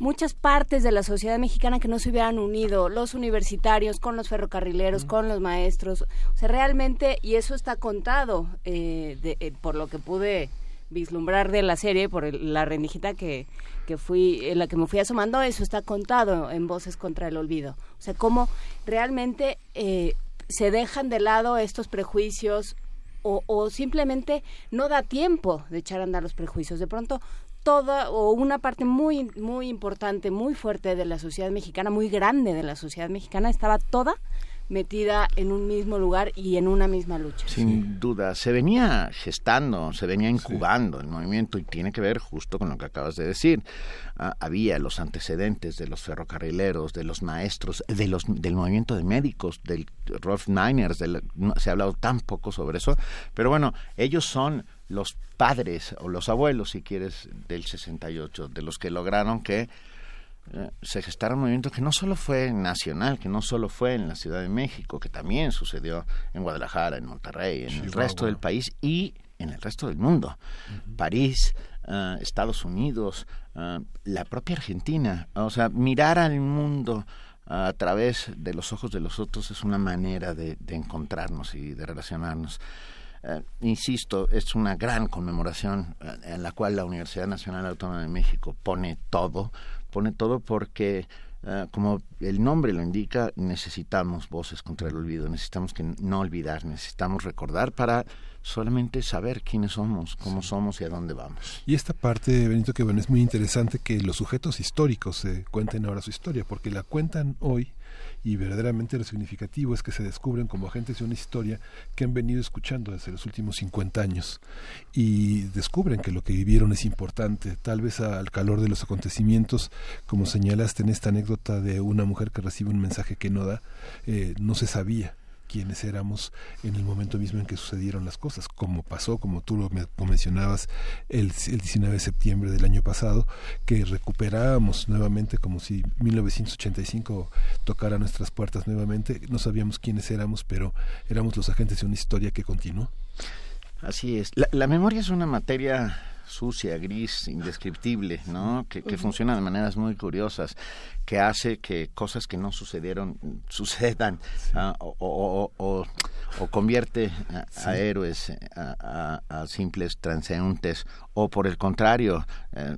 muchas partes de la sociedad mexicana que no se hubieran unido, los universitarios con los ferrocarrileros, con los maestros, o sea, realmente, y eso está contado eh, por lo que pude vislumbrar de la serie, por la rendijita que, que fui, en la que me fui asomando, eso está contado en Voces contra el Olvido. O sea, cómo realmente eh, se dejan de lado estos prejuicios o, o, simplemente no da tiempo de echar a andar los prejuicios. De pronto, toda o una parte muy, muy importante, muy fuerte de la sociedad mexicana, muy grande de la sociedad mexicana, estaba toda metida en un mismo lugar y en una misma lucha. Sin duda, se venía gestando, se venía incubando el movimiento y tiene que ver justo con lo que acabas de decir. Ah, había los antecedentes de los ferrocarrileros, de los maestros, de los, del movimiento de médicos, del Rolf Niners, se ha hablado tan poco sobre eso, pero bueno, ellos son los padres o los abuelos, si quieres, del 68, de los que lograron que se gestaron movimientos que no solo fue nacional, que no solo fue en la Ciudad de México, que también sucedió en Guadalajara, en Monterrey, en el resto del país y en el resto del mundo. París, eh, Estados Unidos, eh, la propia Argentina. O sea, mirar al mundo a través de los ojos de los otros es una manera de, encontrarnos y de relacionarnos. Eh, insisto, es una gran conmemoración eh, en la cual la Universidad Nacional Autónoma de México pone todo, pone todo porque eh, como el nombre lo indica, necesitamos voces contra el olvido, necesitamos que no olvidar, necesitamos recordar para solamente saber quiénes somos, cómo somos y a dónde vamos. Y esta parte, Benito, que bueno, es muy interesante que los sujetos históricos se cuenten ahora su historia, porque la cuentan hoy y verdaderamente lo significativo es que se descubren como agentes de una historia que han venido escuchando desde los últimos 50 años. Y descubren que lo que vivieron es importante, tal vez al calor de los acontecimientos, como señalaste en esta anécdota de una mujer que recibe un mensaje que no da, eh, no se sabía quienes éramos en el momento mismo en que sucedieron las cosas, como pasó, como tú lo mencionabas, el, el 19 de septiembre del año pasado, que recuperábamos nuevamente como si 1985 tocara nuestras puertas nuevamente, no sabíamos quiénes éramos, pero éramos los agentes de una historia que continuó. Así es. La, la memoria es una materia sucia, gris, indescriptible, ¿no? Que, funciona de maneras muy curiosas, que hace que cosas que no sucedieron sucedan ah, o, o, convierte a, héroes a, simples transeúntes o por el contrario eh,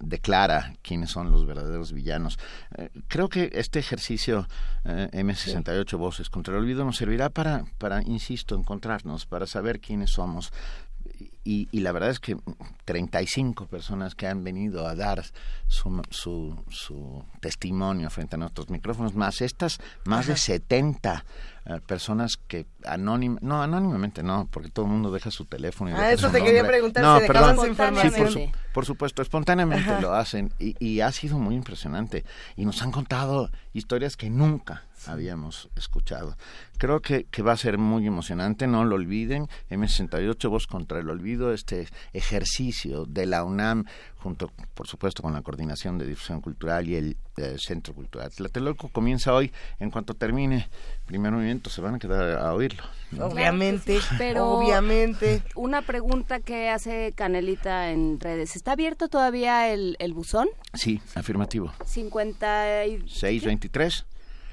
declara quiénes son los verdaderos villanos. Eh, creo que este ejercicio eh, M68 Voces contra el Olvido nos servirá para, para, insisto, encontrarnos, para saber quiénes somos, y, y, la verdad es que 35 personas que han venido a dar su, su, su testimonio frente a nuestros micrófonos, más estas, más de 70 eh, personas que anónimamente, no, anónimamente no, porque todo el mundo deja su teléfono. Y ah, eso te quería preguntar, no, perdón, sí, por, supuesto, espontáneamente lo hacen y, y ha sido muy impresionante. Y nos han contado historias que nunca habíamos escuchado. Creo que, que, va a ser muy emocionante, no lo olviden, M68 Voz contra el Olvido, este ejercicio de la UNAM, junto por supuesto con la Coordinación de Difusión Cultural y el eh, Centro Cultural Tlatelolco, comienza hoy, en cuanto termine primer movimiento se van a quedar a oírlo. Obviamente, pero obviamente. Una pregunta que hace Canelita en redes, ¿está abierto todavía el, el buzón? Sí, afirmativo. 5623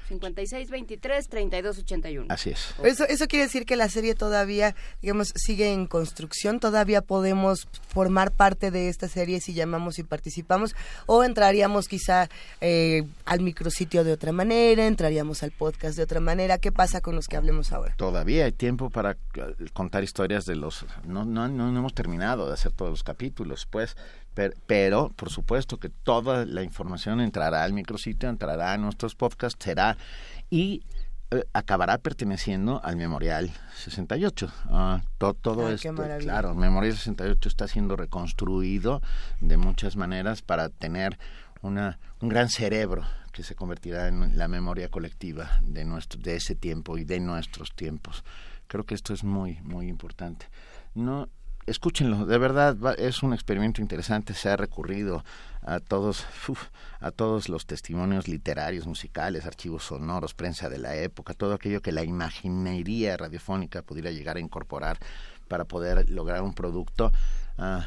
56 23 32 81. Así es. Eso, eso quiere decir que la serie todavía, digamos, sigue en construcción, todavía podemos formar parte de esta serie si llamamos y participamos, o entraríamos quizá eh, al micrositio de otra manera, entraríamos al podcast de otra manera. ¿Qué pasa con los que hablemos ahora? Todavía hay tiempo para eh, contar historias de los... No, no, no hemos terminado de hacer todos los capítulos, pues pero, por supuesto que toda la información entrará al micrositio, entrará a nuestros podcasts, será y eh, acabará perteneciendo al Memorial 68. Ah, todo esto, claro, Memorial 68 está siendo reconstruido de muchas maneras para tener una, un gran cerebro que se convertirá en la memoria colectiva de nuestro, de ese tiempo y de nuestros tiempos. Creo que esto es muy, muy importante. No, escúchenlo, de verdad es un experimento interesante, se ha recurrido a todos a todos los testimonios literarios, musicales, archivos sonoros, prensa de la época, todo aquello que la imaginería radiofónica pudiera llegar a incorporar para poder lograr un producto ah,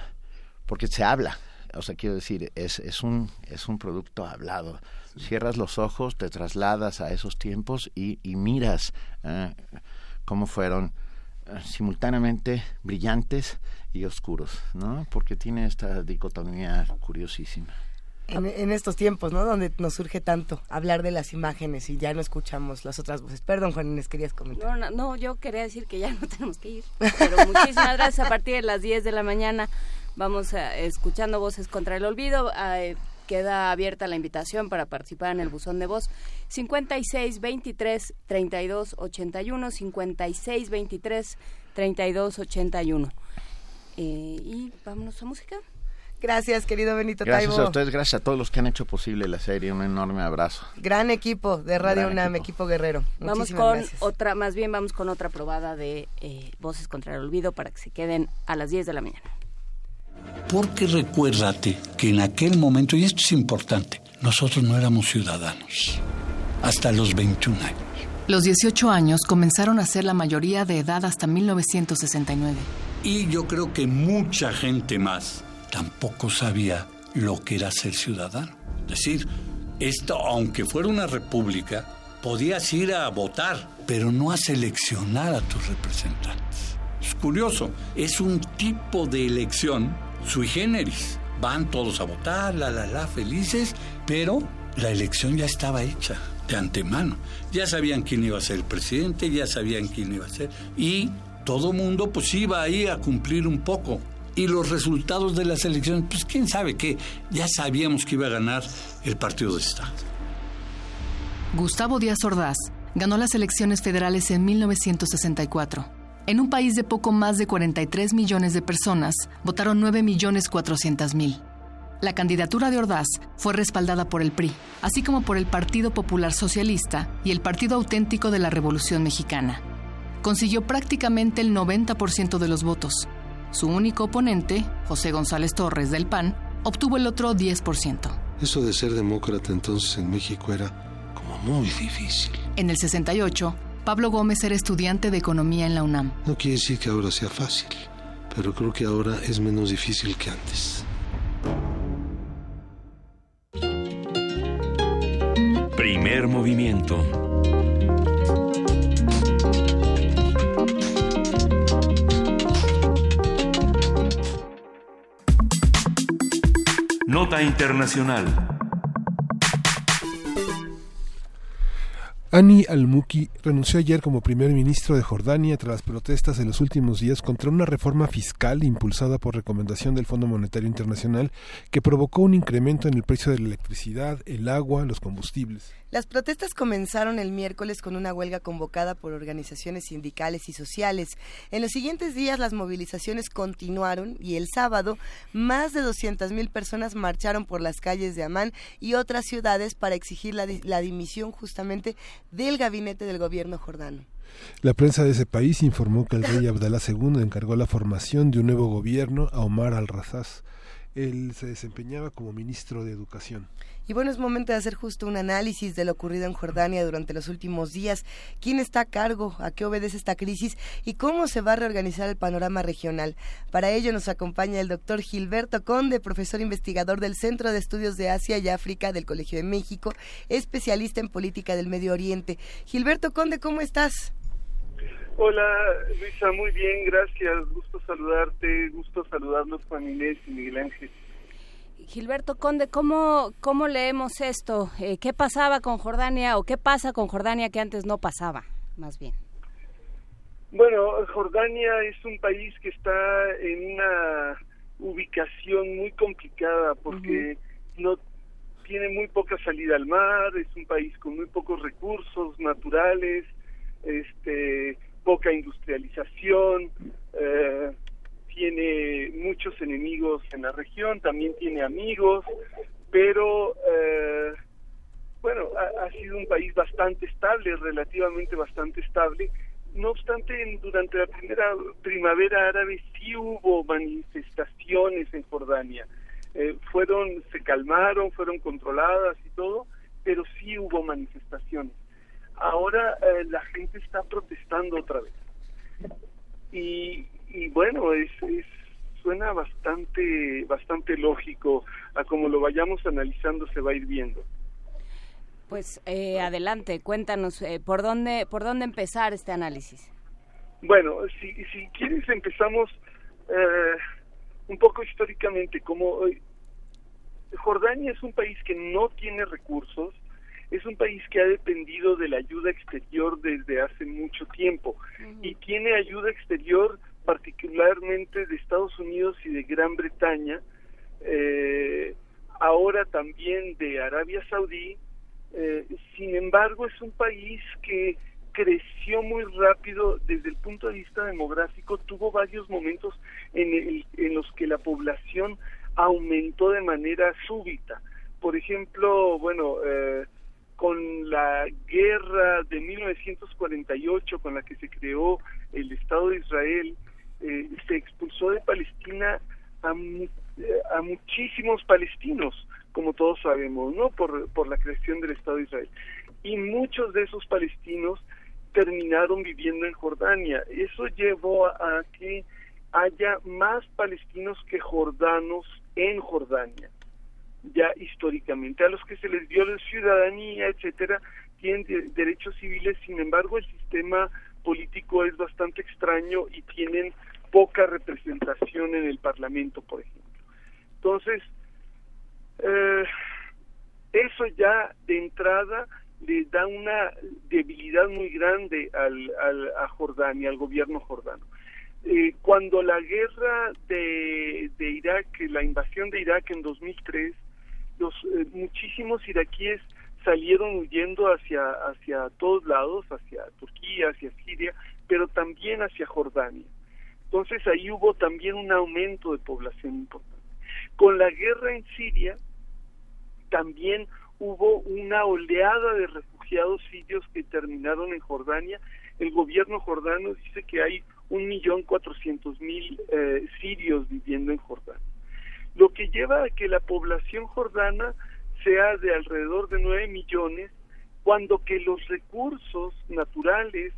porque se habla, o sea, quiero decir, es, es, un, es un producto hablado. Cierras los ojos, te trasladas a esos tiempos y, y miras ah, cómo fueron simultáneamente brillantes y oscuros, ¿no? Porque tiene esta dicotomía curiosísima. En, estos tiempos, ¿no? Donde nos surge tanto hablar de las imágenes y ya no escuchamos las otras voces. Perdón, Juan Inés, querías comentar. No, no, yo quería decir que ya no tenemos que ir. Pero muchísimas gracias. A partir de las 10 de la mañana vamos a, escuchando Voces contra el Olvido. Queda abierta la invitación para participar en el buzón de voz 56 23 32 81 56 23 3281. Eh, y vámonos a música. Gracias, querido Benito Gracias a ustedes, gracias a todos los que han hecho posible la serie. Un enorme abrazo. Gran equipo de Radio UNAM, equipo. guerrero. Vamos con otra, más bien vamos con otra probada de eh, Voces contra el Olvido para que se queden a las 10 de la mañana. Porque recuérdate que en aquel momento, y esto es importante, nosotros no éramos ciudadanos hasta los 21 años. Los 18 años comenzaron a ser la mayoría de edad hasta 1969. Y yo creo que mucha gente más tampoco sabía lo que era ser ciudadano. Es decir, esto, aunque fuera una república, podías ir a votar, pero no a seleccionar a tus representantes. Es curioso, es un tipo de elección sui generis. Van todos a votar, la, la, la, felices, pero la elección ya estaba hecha de antemano. Ya sabían quién iba a ser el presidente, ya sabían quién iba a ser, y todo mundo pues iba ahí a cumplir un poco. Y los resultados de las elecciones, pues quién sabe qué, ya sabíamos que iba a ganar el Partido de Estado. Gustavo Díaz Ordaz ganó las elecciones federales en 1964. En un país de poco más de 43 millones de personas, votaron 9 millones 400 mil. La candidatura de Ordaz fue respaldada por el PRI, así como por el Partido Popular Socialista y el Partido Auténtico de la Revolución Mexicana. Consiguió prácticamente el 90% de los votos. Su único oponente, José González Torres del PAN, obtuvo el otro 10%. Eso de ser demócrata entonces en México era como muy difícil. En el 68, Pablo Gómez era estudiante de economía en la UNAM. No quiere decir que ahora sea fácil, pero creo que ahora es menos difícil que antes. Primer movimiento. Nota Internacional. Ani al-Muki renunció ayer como primer ministro de Jordania tras las protestas en los últimos días contra una reforma fiscal impulsada por recomendación del Fondo Monetario Internacional que provocó un incremento en el precio de la electricidad, el agua, los combustibles. Las protestas comenzaron el miércoles con una huelga convocada por organizaciones sindicales y sociales. En los siguientes días las movilizaciones continuaron y el sábado más de 200.000 personas marcharon por las calles de Amán y otras ciudades para exigir la, dimisión justamente del gabinete del gobierno jordano. La prensa de ese país informó que el rey Abdalá II encargó la formación de un nuevo gobierno a Omar al-Razaz. Él se desempeñaba como ministro de Educación. Y bueno, es momento de hacer justo un análisis de lo ocurrido en Jordania durante los últimos días. ¿Quién está a cargo? ¿A qué obedece esta crisis? ¿Y cómo se va a reorganizar el panorama regional? Para ello nos acompaña el doctor Gilberto Conde, profesor investigador del Centro de Estudios de Asia y África del Colegio de México, especialista en política del Medio Oriente. Gilberto Conde, ¿cómo estás? Hola Luisa, muy bien, gracias. Gusto saludarte, gusto saludarlos Juan Inés y Miguel Ángel. Gilberto Conde, ¿cómo, cómo leemos esto? Eh, ¿Qué pasaba con Jordania o qué pasa con Jordania que antes no pasaba, más bien? Bueno, Jordania es un país que está en una ubicación muy complicada porque no tiene muy poca salida al mar, es un país con muy pocos recursos naturales, este, poca industrialización, eh, tiene muchos enemigos en la región, también tiene amigos, pero eh, bueno, ha, sido un país bastante estable, relativamente bastante estable. No obstante, durante la primera primavera árabe sí hubo manifestaciones en Jordania. Eh, fueron, se calmaron, fueron controladas y todo, pero sí hubo manifestaciones. Ahora eh, la gente está protestando otra vez. Y, y bueno, es, suena bastante, bastante lógico. A como lo vayamos analizando se va a ir viendo. Pues eh, adelante, cuéntanos eh, por dónde por dónde empezar este análisis. Bueno, si, si quieres empezamos eh, un poco históricamente. Como Jordania es un país que no tiene recursos, es un país que ha dependido de la ayuda exterior desde hace mucho tiempo y tiene ayuda exterior particularmente de Estados Unidos y de Gran Bretaña, eh, ahora también de Arabia Saudí. Eh, sin embargo, es un país que creció muy rápido desde el punto de vista demográfico, tuvo varios momentos en, en los que la población aumentó de manera súbita. Por ejemplo, bueno, eh, con la guerra de 1948 con la que se creó el Estado de Israel, eh, se expulsó de Palestina a, eh, a, muchísimos palestinos, como todos sabemos, ¿no? Por, por la creación del Estado de Israel. Y muchos de esos palestinos terminaron viviendo en Jordania. Eso llevó a, que haya más palestinos que jordanos en Jordania. Ya históricamente. A los que se les dio la ciudadanía, etcétera, tienen derechos civiles, sin embargo, el sistema político es bastante extraño y tienen poca representación en el Parlamento, por ejemplo. Entonces, eh, eso ya de entrada le da una debilidad muy grande al, al, a Jordania, al gobierno jordano. Eh, cuando la guerra de, de, Irak, la invasión de Irak en 2003, los eh, muchísimos iraquíes salieron huyendo hacia hacia todos lados, hacia Turquía, hacia Siria, pero también hacia Jordania. Entonces ahí hubo también un aumento de población importante. Con la guerra en Siria también hubo una oleada de refugiados sirios que terminaron en Jordania. El gobierno jordano dice que hay un millón cuatrocientos mil eh, sirios viviendo en Jordania. Lo que lleva a que la población jordana sea de alrededor de nueve millones, cuando que los recursos naturales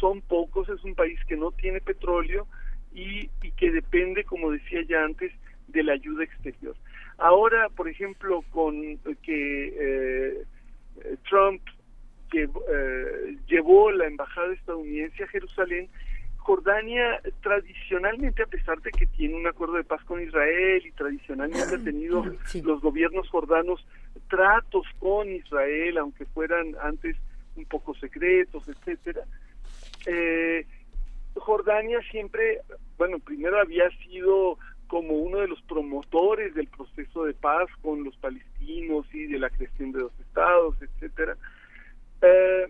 son pocos, es un país que no tiene petróleo y, y que depende, como decía ya antes, de la ayuda exterior. Ahora, por ejemplo, con que eh, Trump eh, llevó la embajada estadounidense a Jerusalén, Jordania tradicionalmente, a pesar de que tiene un acuerdo de paz con Israel y tradicionalmente ha tenido los gobiernos jordanos tratos con Israel, aunque fueran antes un poco secretos, etcétera, eh, Jordania siempre, bueno, primero había sido como uno de los promotores del proceso de paz con los palestinos y de la creación de los estados, etcétera. Eh,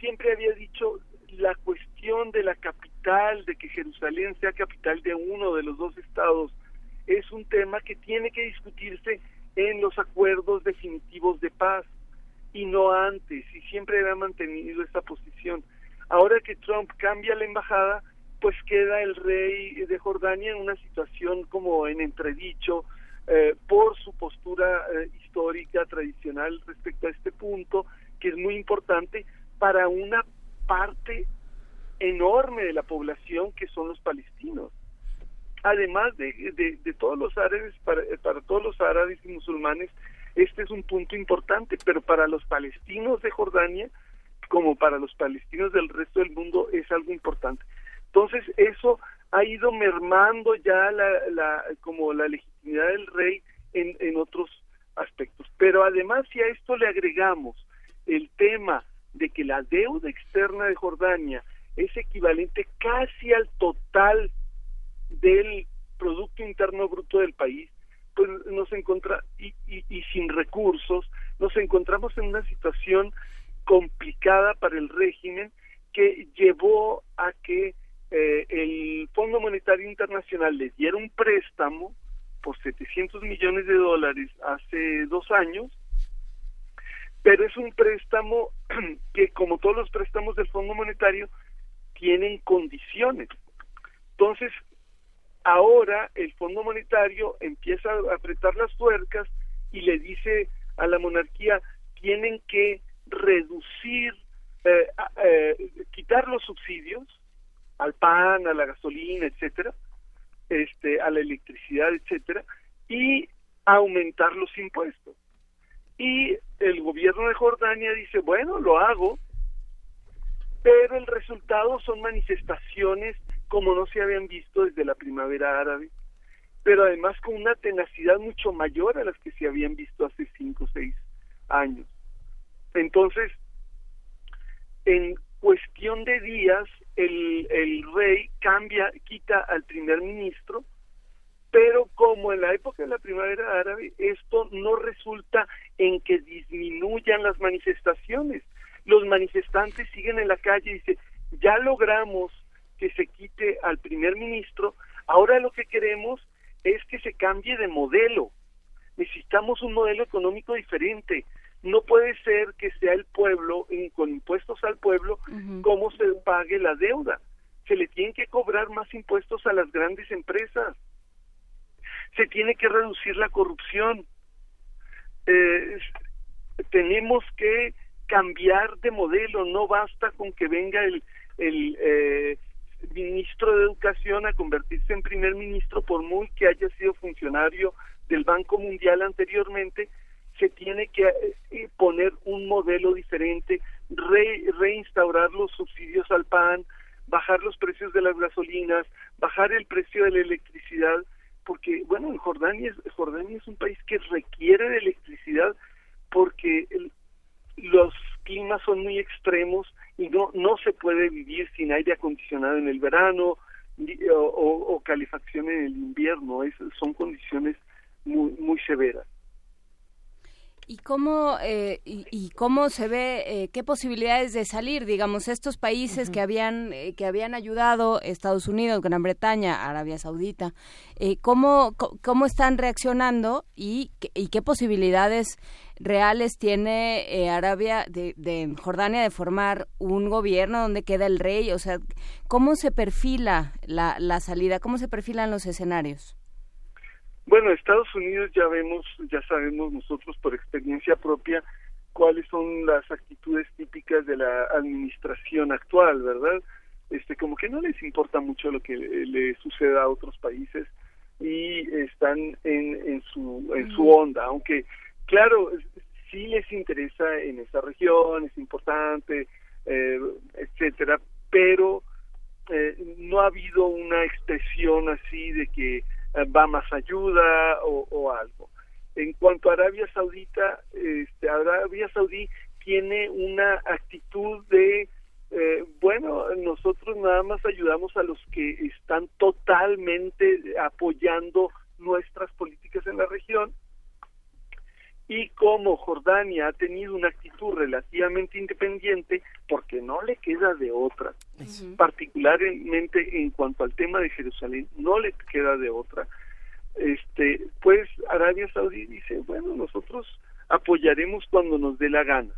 siempre había dicho la cuestión de la capital, de que Jerusalén sea capital de uno de los dos estados, es un tema que tiene que discutirse en los acuerdos definitivos de paz y no antes, y siempre había mantenido esa posición. Ahora que Trump cambia la embajada, pues queda el rey de Jordania en una situación como en entredicho eh, por su postura eh, histórica, tradicional respecto a este punto, que es muy importante para una parte enorme de la población que son los palestinos. Además de, de, todos los árabes, para, para todos los árabes y musulmanes, este es un punto importante, pero para los palestinos de Jordania, como para los palestinos del resto del mundo, es algo importante. Entonces eso ha ido mermando ya la, la, como la legitimidad del rey en, en otros aspectos. Pero además si a esto le agregamos el tema de que la deuda externa de Jordania es equivalente casi al total del Producto Interno Bruto del país, pues nos encontra y, sin recursos, nos encontramos en una situación complicada para el régimen que llevó a que eh, el Fondo Monetario Internacional le diera un préstamo por 700 millones de dólares hace dos años, pero es un préstamo que, como todos los préstamos del Fondo Monetario, tienen condiciones. Entonces, ahora el Fondo Monetario empieza a apretar las tuercas y le dice a la monarquía, tienen que reducir, eh, eh, quitar los subsidios, al pan, a la gasolina, etcétera, este, a la electricidad, etcétera, y aumentar los impuestos. Y el gobierno de Jordania dice, bueno, lo hago, pero el resultado son manifestaciones como no se habían visto desde la primavera árabe, pero además con una tenacidad mucho mayor a las que se habían visto hace cinco o seis años. Entonces, en cuestión de días, el, el rey cambia, quita al primer ministro, pero como en la época de la primavera árabe, esto no resulta en que disminuyan las manifestaciones. Los manifestantes siguen en la calle y dicen, ya logramos que se quite al primer ministro, ahora lo que queremos es que se cambie de modelo. Necesitamos un modelo económico diferente, no puede ser que sea el pueblo, con impuestos al pueblo, cómo se pague la deuda. Se le tienen que cobrar más impuestos a las grandes empresas. Se tiene que reducir la corrupción. Eh, tenemos que cambiar de modelo. No basta con que venga el, el eh, ministro de Educación a convertirse en primer ministro por muy que haya sido funcionario del Banco Mundial anteriormente, se tiene que eh, poner un modelo diferente, reinstaurar los subsidios al pan, bajar los precios de las gasolinas, bajar el precio de la electricidad, porque, bueno, Jordania es, Jordania es un país que requiere de electricidad porque los climas son muy extremos y no, no se puede vivir sin aire acondicionado en el verano o, calefacción en el invierno. son condiciones muy, muy severas. ¿Y cómo, eh, y, cómo se ve, eh, qué posibilidades de salir, digamos, estos países que habían eh, que habían ayudado, Estados Unidos, Gran Bretaña, Arabia Saudita, ¿cómo, cómo están reaccionando y, y qué posibilidades reales tiene Arabia de, de, Jordania de formar un gobierno donde queda el rey? O sea, ¿cómo se perfila la, la salida? ¿Cómo se perfilan los escenarios? Bueno, Estados Unidos ya vemos, ya sabemos nosotros por experiencia propia cuáles son las actitudes típicas de la administración actual, ¿verdad? Este, como que no les importa mucho lo que le, suceda a otros países y están en, en su en su onda, aunque claro sí les interesa en esa región, es importante, eh, etcétera, pero eh, no ha habido una expresión así de que va más ayuda o, algo. En cuanto a Arabia Saudita, este, Arabia Saudí tiene una actitud de, eh, bueno, nosotros nada más ayudamos a los que están totalmente apoyando nuestras políticas en la región y como Jordania ha tenido una actitud relativamente independiente, porque no le queda de otra, particularmente en cuanto al tema de Jerusalén, no le queda de otra. Este, pues Arabia Saudí dice, bueno, nosotros apoyaremos cuando nos dé la gana.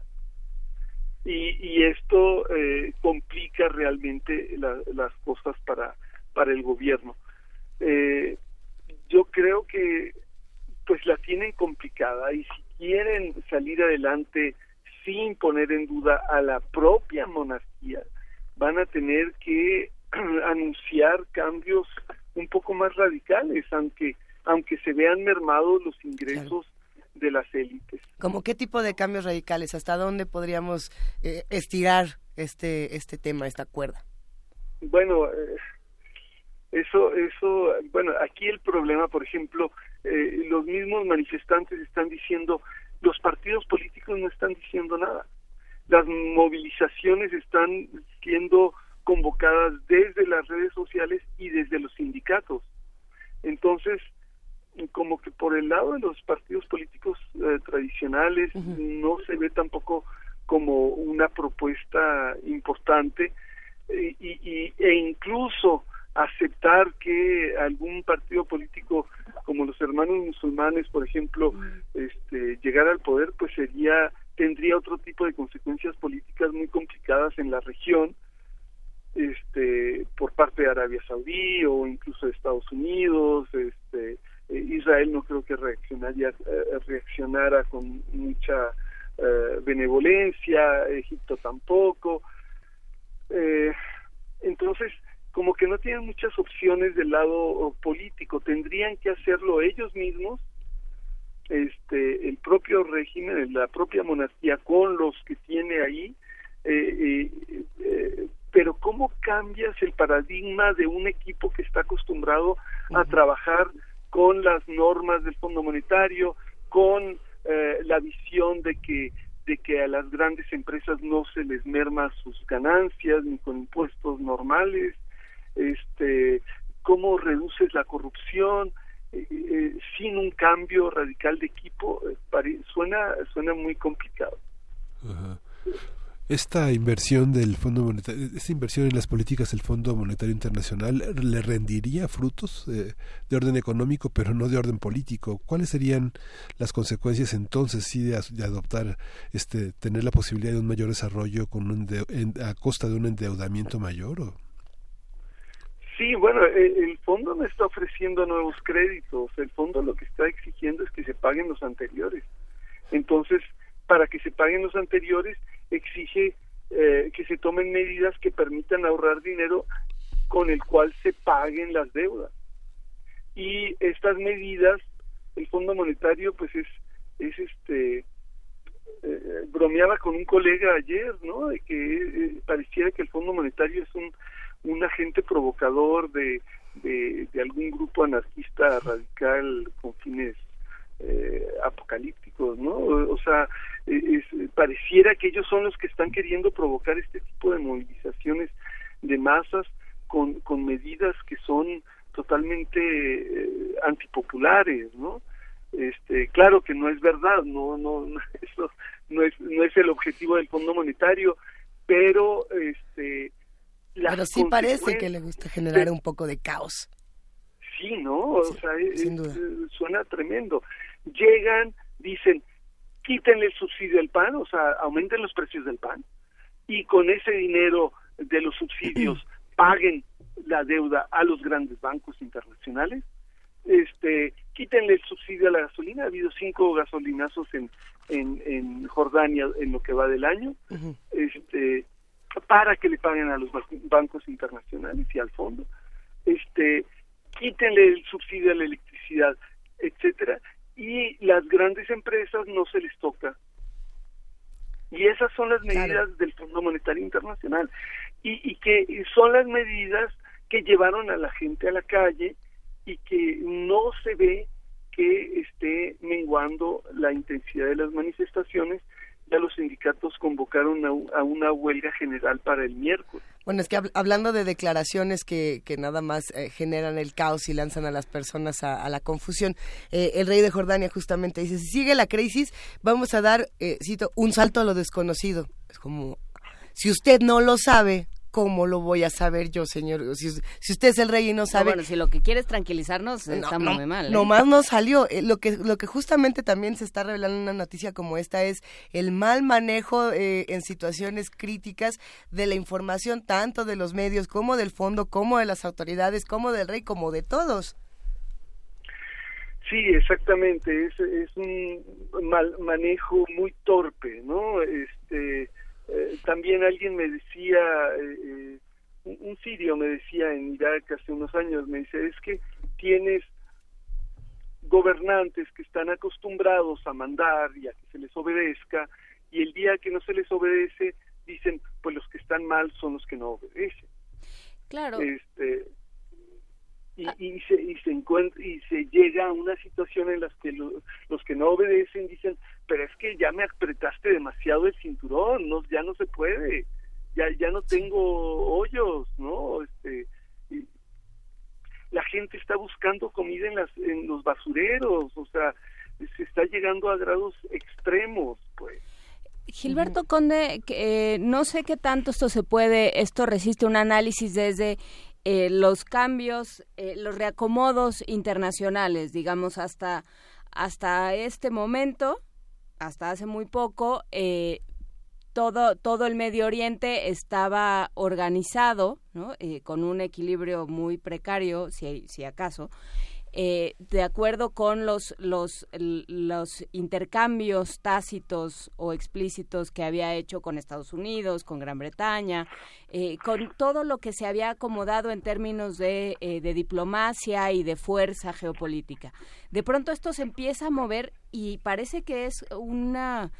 Y, esto eh, complica realmente las cosas para, para el gobierno. Eh, yo creo que pues la tienen complicada y si quieren salir adelante sin poner en duda a la propia monarquía, van a tener que anunciar cambios un poco más radicales, aunque aunque se vean mermados los ingresos de las élites. ¿Cómo qué tipo de cambios radicales? ¿Hasta dónde podríamos eh, estirar este este tema, esta cuerda? Bueno, eh, eso eso bueno aquí el problema, por ejemplo, eh, los mismos manifestantes están diciendo, los partidos políticos no están diciendo nada. Las movilizaciones están siendo convocadas desde las redes sociales y desde los sindicatos. Entonces, como que por el lado de los partidos políticos eh, tradicionales no se ve tampoco como una propuesta importante y, y, e incluso aceptar que algún partido político como los hermanos musulmanes, por ejemplo, este, llegar al poder, pues sería tendría otro tipo de consecuencias políticas muy complicadas en la región, este, por parte de Arabia Saudí o incluso de Estados Unidos, este, eh, Israel no creo que reaccionaría, eh, reaccionara con mucha eh, benevolencia, Egipto tampoco. entonces, como que no tienen muchas opciones del lado político, tendrían que hacerlo ellos mismos, este, el propio régimen, la propia monarquía con los que tiene ahí, eh, eh, eh, pero cómo cambias el paradigma de un equipo que está acostumbrado a trabajar con las normas del Fondo Monetario, con la visión de que de que a las grandes empresas no se les merma sus ganancias ni con impuestos normales, este, cómo reduces la corrupción eh, eh, sin un cambio radical de equipo, eh, suena, suena muy complicado. Esta inversión del Fondo Monetario, esta inversión en las políticas del Fondo Monetario Internacional le rendiría frutos de orden económico, pero no de orden político. ¿Cuáles serían las consecuencias entonces sí de, adoptar, este, tener la posibilidad de un mayor desarrollo con un a costa de un endeudamiento mayor? O? Sí, bueno, eh, el, fondo no está ofreciendo nuevos créditos, el fondo lo que está exigiendo es que se paguen los anteriores. Entonces, para que se paguen los anteriores, exige eh, que se tomen medidas que permitan ahorrar dinero con el cual se paguen las deudas. Y estas medidas el Fondo Monetario pues es es este eh, bromeaba con un colega ayer, ¿no? De que eh, pareciera que el Fondo Monetario es un, un agente provocador de, de, algún grupo anarquista radical con fines eh, apocalípticos, ¿no? O, sea, es, pareciera que ellos son los que están queriendo provocar este tipo de movilizaciones de masas con, con medidas que son totalmente antipopulares, ¿no? Este, claro que no es verdad, no, no, eso no es, no es el objetivo del Fondo Monetario, pero este, pero sí parece que le gusta generar un poco de caos. Sí, ¿no? O sea, suena tremendo. Llegan, dicen, quítenle el subsidio al pan, o sea, aumenten los precios del pan, y con ese dinero de los subsidios paguen la deuda a los grandes bancos internacionales este quítenle el subsidio a la gasolina ha habido cinco gasolinazos en en, en Jordania en lo que va del año este para que le paguen a los bancos internacionales y al fondo. Este quítenle el subsidio a la electricidad etcétera y las grandes empresas no se les toca. Y esas son las medidas del Fondo Monetario Internacional. Y, y que son las medidas que llevaron a la gente a la calle y que no se ve que esté menguando la intensidad de las manifestaciones. Ya los sindicatos convocaron a, una huelga general para el miércoles. Bueno, es que hablando de declaraciones que, que nada más eh, generan el caos y lanzan a las personas a, la confusión, eh, el rey de Jordania justamente dice, si sigue la crisis, vamos a dar, eh, cito, un salto a lo desconocido. Es como, si usted no lo sabe, ¿cómo lo voy a saber yo, señor? Si, usted es el rey y no sabe... bueno, si lo que quiere es tranquilizarnos, estamos muy mal. ¿eh? Nomás no salió. Eh, lo, que, lo que justamente también se está revelando en una noticia como esta es el mal manejo eh, en situaciones críticas de la información, tanto de los medios como del fondo, como de las autoridades, como del rey, como de todos. Sí, exactamente. Es, es un mal manejo muy torpe, ¿no? Este eh, también alguien me decía, eh, eh, un, sirio me decía en Irak hace unos años, me dice, es que tienes gobernantes que están acostumbrados a mandar y a que se les obedezca, y el día que no se les obedece, dicen, pues los que están mal son los que no obedecen. Claro. Este, y, y, se, y se encuentra y se llega a una situación en la que los que no obedecen dicen pero es que ya me apretaste demasiado el cinturón no ya no se puede ya ya no tengo hoyos no este la gente está buscando comida en las en los basureros o sea se está llegando a grados extremos pues. Gilberto Conde, eh, no sé qué tanto esto se puede, esto resiste un análisis desde eh, los cambios, eh, los reacomodos internacionales, digamos, hasta, hasta este momento, hasta hace muy poco, eh, todo, todo el Medio Oriente estaba organizado, ¿no? con un equilibrio muy precario, si, si acaso, eh, de acuerdo con los, los, los intercambios tácitos o explícitos que había hecho con Estados Unidos, con Gran Bretaña, eh, con todo lo que se había acomodado en términos de, eh, de diplomacia y de fuerza geopolítica. De pronto esto se empieza a mover y parece que es una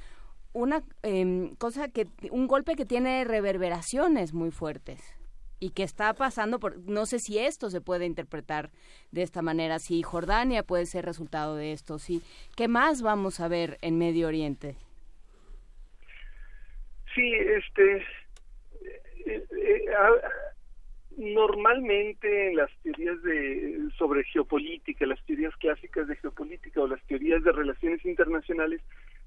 una em, cosa que un golpe que tiene reverberaciones muy fuertes y que está pasando por no sé si esto se puede interpretar de esta manera si Jordania puede ser resultado de esto sí qué más vamos a ver en Medio Oriente sí este eh, eh, normalmente en las teorías de sobre geopolítica las teorías clásicas de geopolítica o las teorías de relaciones internacionales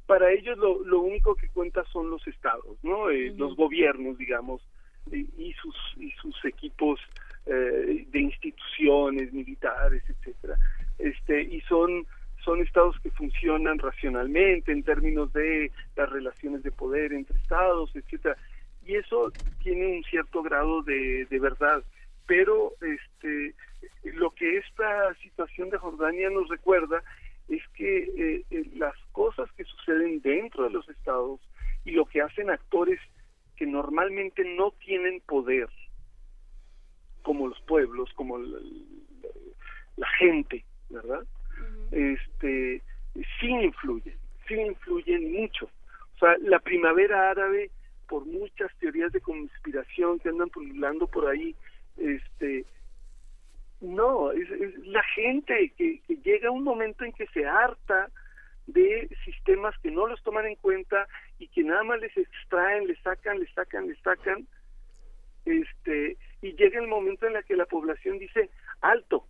para ellos lo, lo único que cuenta son los estados no eh, los gobiernos digamos y sus y sus equipos eh, de instituciones militares etcétera. Este y son son estados que funcionan racionalmente en términos de las relaciones de poder entre estados etcétera. Y eso tiene un cierto grado de, de verdad. Pero este lo que esta situación de Jordania nos recuerda es que eh, eh, las cosas que suceden dentro de los estados y lo que hacen actores que normalmente no tienen poder, como los pueblos, como la, gente, ¿verdad? este, sí influyen, sí influyen mucho. O sea, la primavera árabe, por muchas teorías de conspiración que andan pululando por ahí, este, no, es, la gente que, que llega un momento en que se harta de sistemas que no los toman en cuenta y que nada más les extraen, les sacan, les sacan, les sacan, este, y llega el momento en el que la población dice, alto,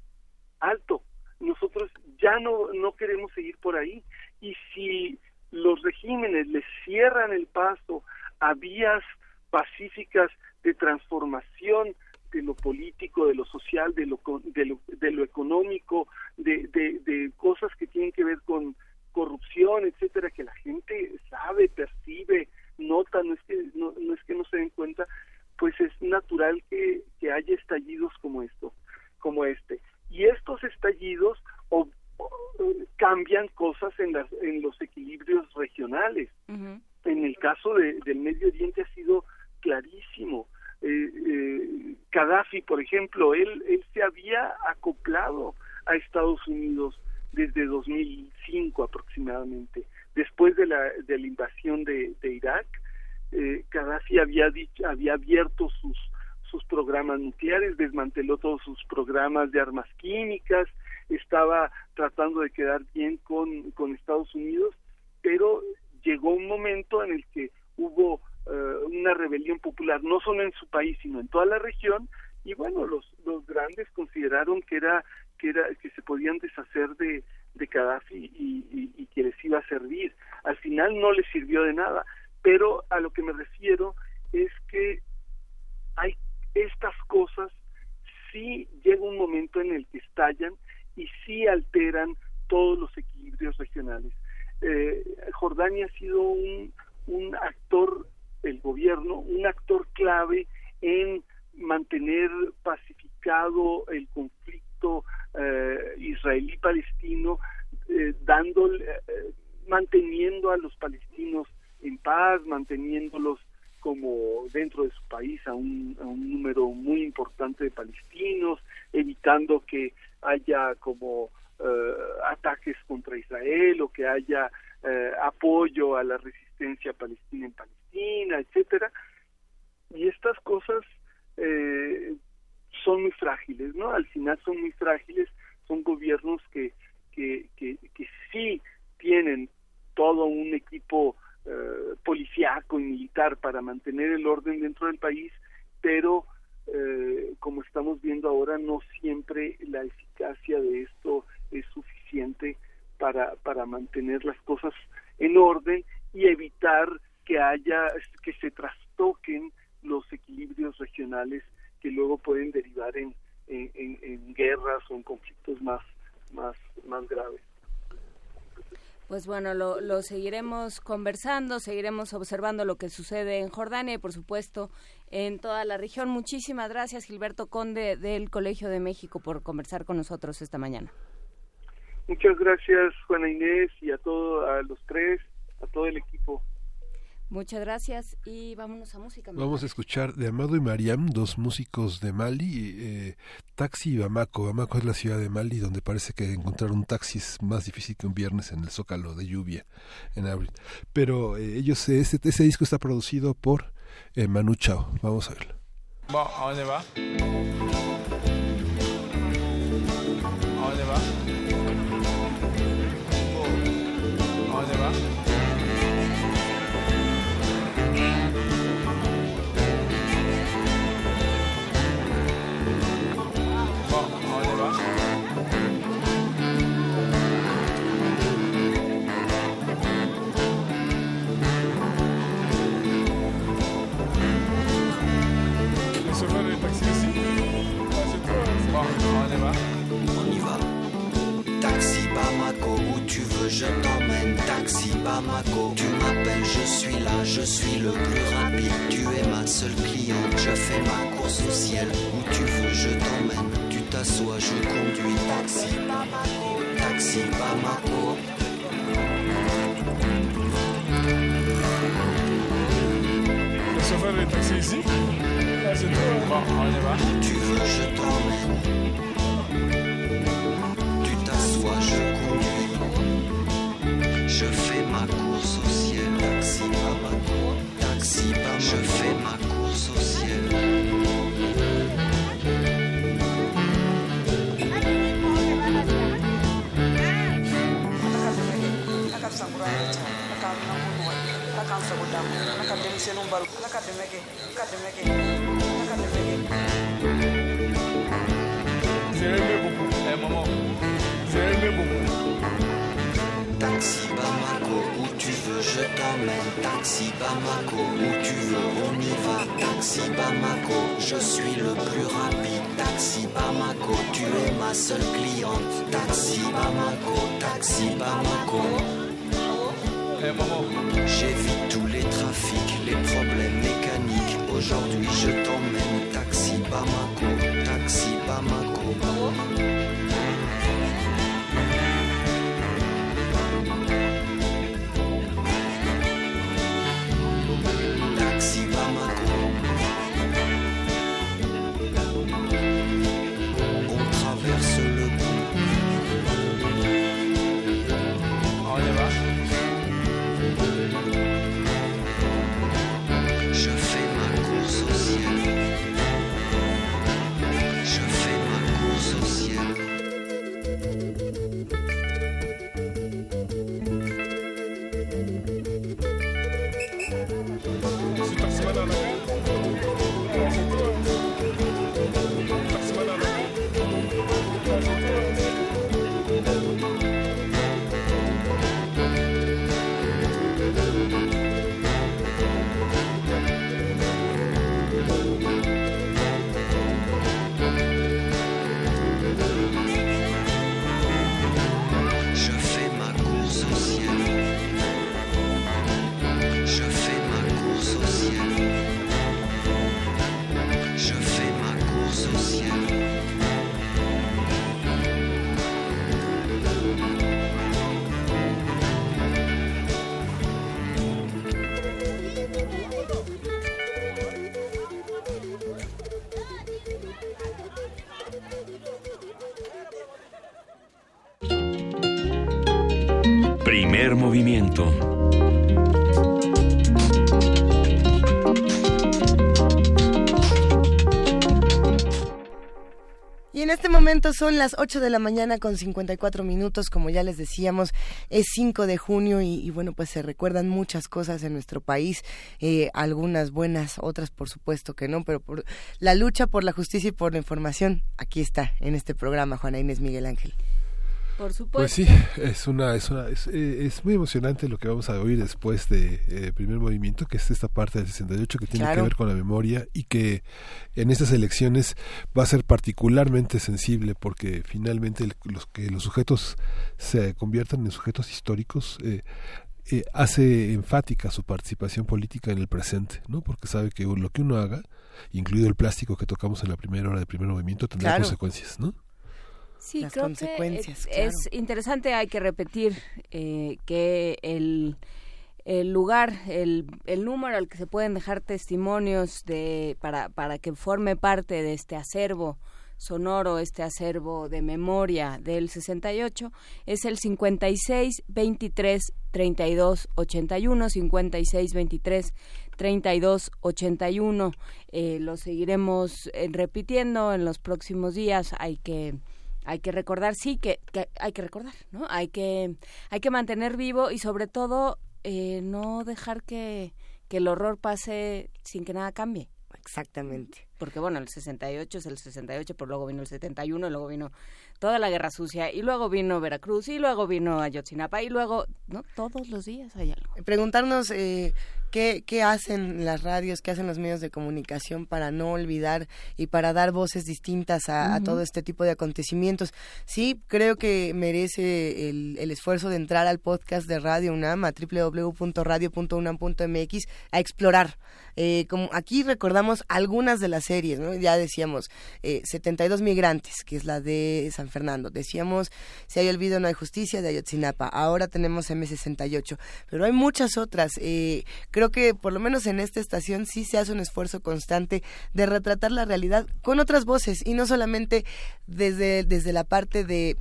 alto, nosotros ya no, no queremos seguir por ahí, y si los regímenes les cierran el paso a vías pacíficas de transformación de lo político, de lo social, de lo, de lo, de lo económico, de, de cosas que tienen que ver con corrupción, etcétera, que la gente sabe, percibe, nota, no es que no, no es que no se den cuenta, pues es natural que, que haya estallidos como esto, como este. Y estos estallidos o, cambian cosas en las en los equilibrios regionales. En el caso de, del Medio Oriente ha sido clarísimo. Eh, eh, Gaddafi, por ejemplo, él, él se había acoplado a Estados Unidos desde 2005 aproximadamente. Después de la, de la invasión de, Irak, eh, Gaddafi había, había abierto sus, sus programas nucleares, desmanteló todos sus programas de armas químicas, estaba tratando de quedar bien con, con Estados Unidos, pero llegó un momento en el que hubo eh, una rebelión popular, no solo en su país, sino en toda la región, y bueno, los, los grandes consideraron que era que era que se podían deshacer de, de Gaddafi y, que les iba a servir. Al final no les sirvió de nada, pero a lo que me refiero es que hay estas cosas sí llega un momento en el que estallan y sí alteran todos los equilibrios regionales. Eh, Jordania ha sido un, un actor, el gobierno, un actor clave en mantener pacificado el conflicto eh, israelí-palestino, eh, eh, manteniendo a los palestinos en paz, manteniéndolos como dentro de su país a un, número muy importante de palestinos, evitando que haya como ataques contra Israel o que haya apoyo a la resistencia palestina en Palestina, etcétera. Y estas cosas eh, son muy frágiles, ¿no? Al final son muy frágiles, son gobiernos que, que, que, que sí tienen todo un equipo eh, policíaco y militar para mantener el orden dentro del país, pero eh, como estamos viendo ahora, no siempre la eficacia de esto es suficiente para, para mantener las cosas en orden y evitar que haya, que se trastoquen los equilibrios regionales que luego pueden derivar en, en, guerras o en conflictos más, más, más graves. Pues bueno, lo, lo, seguiremos conversando, seguiremos observando lo que sucede en Jordania y por supuesto en toda la región. Muchísimas gracias Gilberto Conde del Colegio de México por conversar con nosotros esta mañana. Muchas gracias Juana Inés y a todos, a los tres, a todo el equipo. Muchas gracias y vámonos a música. Vamos a escuchar de Amado y Mariam, dos músicos de Mali, eh, Taxi y Bamako. Bamako es la ciudad de Mali donde parece que encontrar un taxi es más difícil que un viernes en el zócalo de lluvia en abril. Pero eh, ellos, ese, ese, disco está producido por eh, Manu Chao. Vamos a verlo. On y va. On y va. Taxi Bamako, où tu veux, je t'emmène. Taxi Bamako, tu m'appelles, je suis là, je suis le plus rapide. Tu es ma seule cliente, je fais ma course au ciel. Où tu veux, je t'emmène. Tu t'assois, je conduis. Taxi Bamako, taxi Bamako. Chauffeur est taxi ici? Ah, c'est tout. Bon, on y va. Tu veux, je t'emmène je conduis. Je fais ma course au ciel. Taxi. Taxi Je fais ma course au ciel. Taxi Bamako, où tu veux, je t'emmène. Taxi Bamako, où tu veux, on y va. Taxi Bamako, je suis le plus rapide. Taxi Bamako, tu es ma seule cliente. Taxi Bamako, Taxi Bamako. J'évite tous les trafics, les problèmes mécaniques. Aujourd'hui, je t'emmène. Taxi Bamako, Y en este momento son las 8 de la mañana con 54 minutos, como ya les decíamos, es 5 de junio y, y bueno, pues se recuerdan muchas cosas en nuestro país, eh, algunas buenas, otras por supuesto que no, pero por la lucha por la justicia y por la información, aquí está en este programa, Juana Inés Miguel Ángel. Por Pues supuesto. sí, es una, es una, es, eh, es muy emocionante lo que vamos a oír después de eh, primer movimiento, que es esta parte del 68 que tiene Claro. que ver con la memoria y que en estas elecciones va a ser particularmente sensible porque finalmente el- los que los sujetos se conviertan en sujetos históricos eh, eh, hace enfática su participación política en el presente, ¿no? Porque sabe que lo que uno haga, incluido el plástico que tocamos en la primera hora de primer movimiento, tendrá Claro. consecuencias, ¿no? Sí, las creo consecuencias, que es, claro. es interesante, hay que repetir eh, que el, el lugar, el, el número al que se pueden dejar testimonios de para, para que forme parte de este acervo sonoro, este acervo de memoria del 68, es el 56 23 32 81, 56 23 32 81. Eh, lo seguiremos eh, repitiendo en los próximos días. Hay que hay que recordar, sí, que, que hay que recordar, ¿no? Hay que, hay que mantener vivo y sobre todo eh, no dejar que, que el horror pase sin que nada cambie. Exactamente. Porque bueno, el 68 es el 68, pero luego vino el 71, y luego vino toda la guerra sucia, y luego vino Veracruz, y luego vino Ayotzinapa, y luego, ¿no? Todos los días hay algo. preguntarnos eh, qué, qué hacen las radios, qué hacen los medios de comunicación para no olvidar y para dar voces distintas a, todo este tipo de acontecimientos. Sí, creo que merece el, el esfuerzo de entrar al podcast de Radio UNAM a www.radio.unam.mx a explorar. Eh, como aquí recordamos algunas de las series, ¿no? Ya decíamos eh, 72 migrantes, que es la de San Fernando. Decíamos Si hay olvido no hay justicia de Ayotzinapa. Ahora tenemos M68, pero hay muchas otras. Eh, creo que por lo menos en esta estación sí se hace un esfuerzo constante de retratar la realidad con otras voces y no solamente desde, desde la parte de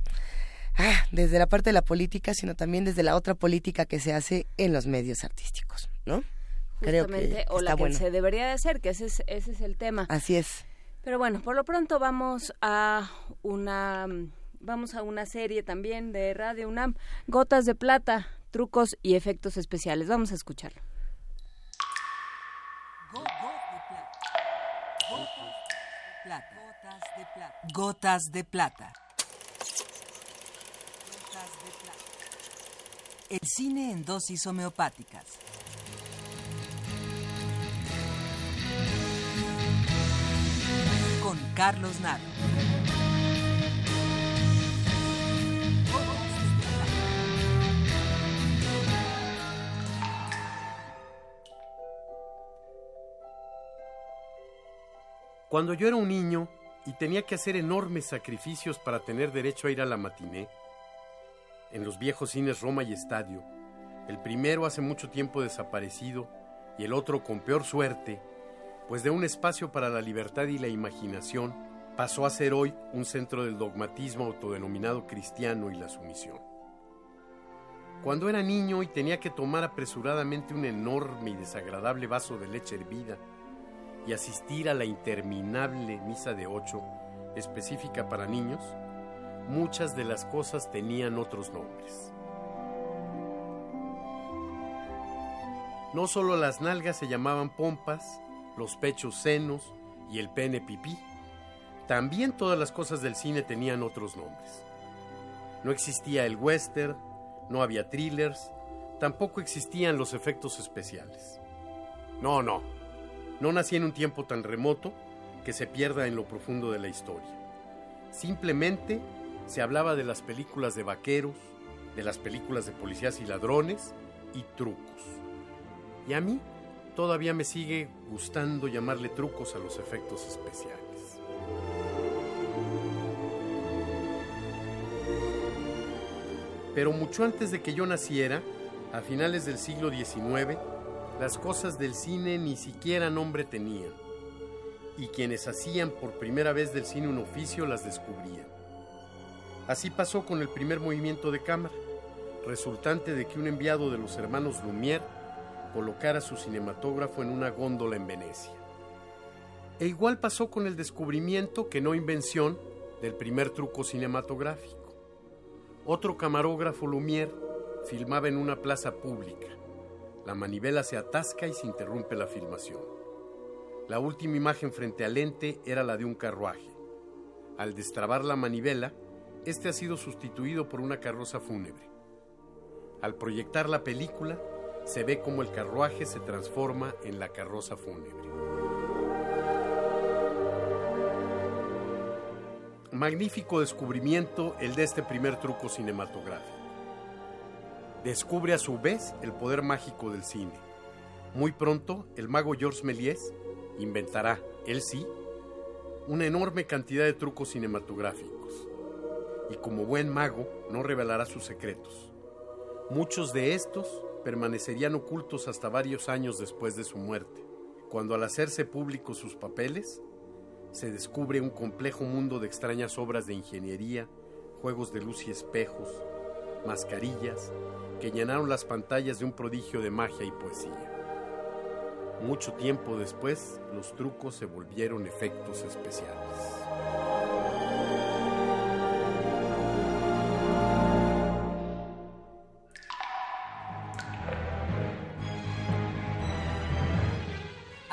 ah, desde la parte de la política, sino también desde la otra política que se hace en los medios artísticos, ¿no? Creo que o la que bueno. se debería de hacer, que ese es, ese es el tema. Así es. Pero bueno, por lo pronto vamos a una vamos a una serie también de Radio UNAM, Gotas de plata, trucos y efectos especiales. Vamos a escucharlo. Gotas de plata. El cine en dosis homeopáticas. Carlos Naro. Cuando yo era un niño y tenía que hacer enormes sacrificios para tener derecho a ir a la matiné, en los viejos cines Roma y Estadio, el primero hace mucho tiempo desaparecido y el otro con peor suerte, pues de un espacio para la libertad y la imaginación pasó a ser hoy un centro del dogmatismo autodenominado cristiano y la sumisión. Cuando era niño y tenía que tomar apresuradamente un enorme y desagradable vaso de leche hervida y asistir a la interminable misa de ocho, específica para niños, muchas de las cosas tenían otros nombres. No solo las nalgas se llamaban pompas, los pechos senos y el pene pipí, también todas las cosas del cine tenían otros nombres. No existía el western, no había thrillers, tampoco existían los efectos especiales. No, no, no nací en un tiempo tan remoto que se pierda en lo profundo de la historia. Simplemente se hablaba de las películas de vaqueros, de las películas de policías y ladrones y trucos. Y a mí todavía me sigue gustando llamarle trucos a los efectos especiales. Pero mucho antes de que yo naciera, a finales del siglo XIX, las cosas del cine ni siquiera nombre tenían. Y quienes hacían por primera vez del cine un oficio las descubrían. Así pasó con el primer movimiento de cámara, resultante de que un enviado de los hermanos Lumière colocara su cinematógrafo en una góndola en Venecia. E igual pasó con el descubrimiento, que no invención, del primer truco cinematográfico. Otro camarógrafo Lumière filmaba en una plaza pública. La manivela se atasca y se interrumpe la filmación. La última imagen frente al lente era la de un carruaje. Al destrabar la manivela, este ha sido sustituido por una carroza fúnebre. Al proyectar la película, se ve como el carruaje se transforma en la carroza fúnebre. Magnífico descubrimiento el de este primer truco cinematográfico. Descubre a su vez el poder mágico del cine. Muy pronto, el mago Georges Méliès inventará, él sí, una enorme cantidad de trucos cinematográficos. Y como buen mago, no revelará sus secretos. Muchos de estos permanecerían ocultos hasta varios años después de su muerte, cuando al hacerse públicos sus papeles, se descubre un complejo mundo de extrañas obras de ingeniería, juegos de luz y espejos, mascarillas, que llenaron las pantallas de un prodigio de magia y poesía. Mucho tiempo después, los trucos se volvieron efectos especiales.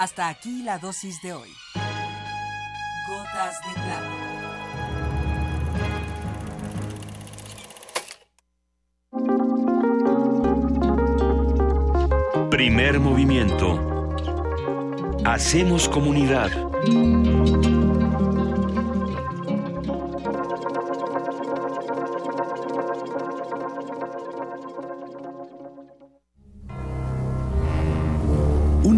Hasta aquí la dosis de hoy. Gotas de plata. Primer movimiento. Hacemos comunidad.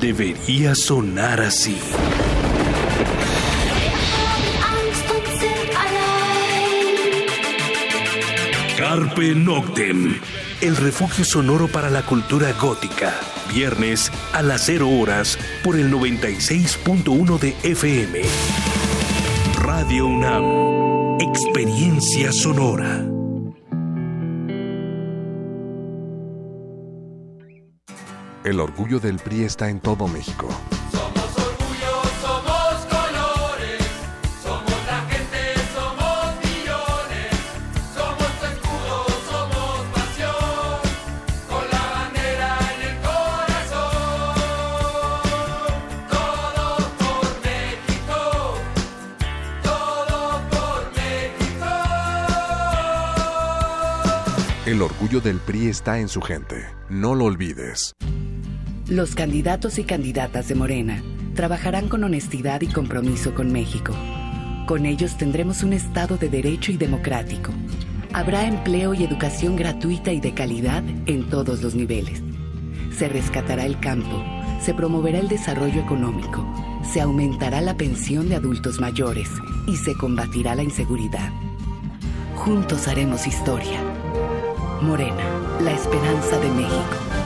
debería sonar así. Carpe Noctem, el refugio sonoro para la cultura gótica. Viernes a las 0 horas por el 96.1 de FM. Radio UNAM, experiencia sonora. El orgullo del PRI está en todo México. Somos orgullo, somos colores, somos la gente, somos millones, somos tu escudo, somos pasión, con la bandera en el corazón. Todo por México, todo por México. El orgullo del PRI está en su gente. No lo olvides. Los candidatos y candidatas de Morena trabajarán con honestidad y compromiso con México. Con ellos tendremos un Estado de derecho y democrático. Habrá empleo y educación gratuita y de calidad en todos los niveles. Se rescatará el campo, se promoverá el desarrollo económico, se aumentará la pensión de adultos mayores y se combatirá la inseguridad. Juntos haremos historia. Morena, la esperanza de México.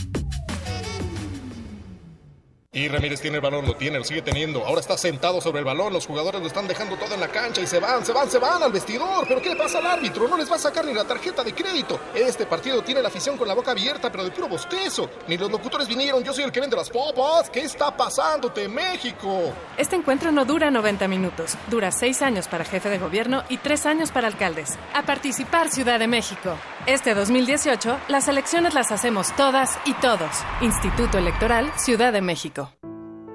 Y Ramírez tiene el balón, lo tiene, lo sigue teniendo. Ahora está sentado sobre el balón. Los jugadores lo están dejando todo en la cancha y se van, se van, se van al vestidor. ¿Pero qué le pasa al árbitro? No les va a sacar ni la tarjeta de crédito. Este partido tiene la afición con la boca abierta, pero de puro bostezo. Ni los locutores vinieron. Yo soy el que vende las popas. ¿Qué está pasándote, México? Este encuentro no dura 90 minutos, dura 6 años para jefe de gobierno y 3 años para alcaldes. A participar Ciudad de México. Este 2018, las elecciones las hacemos todas y todos. Instituto Electoral Ciudad de México.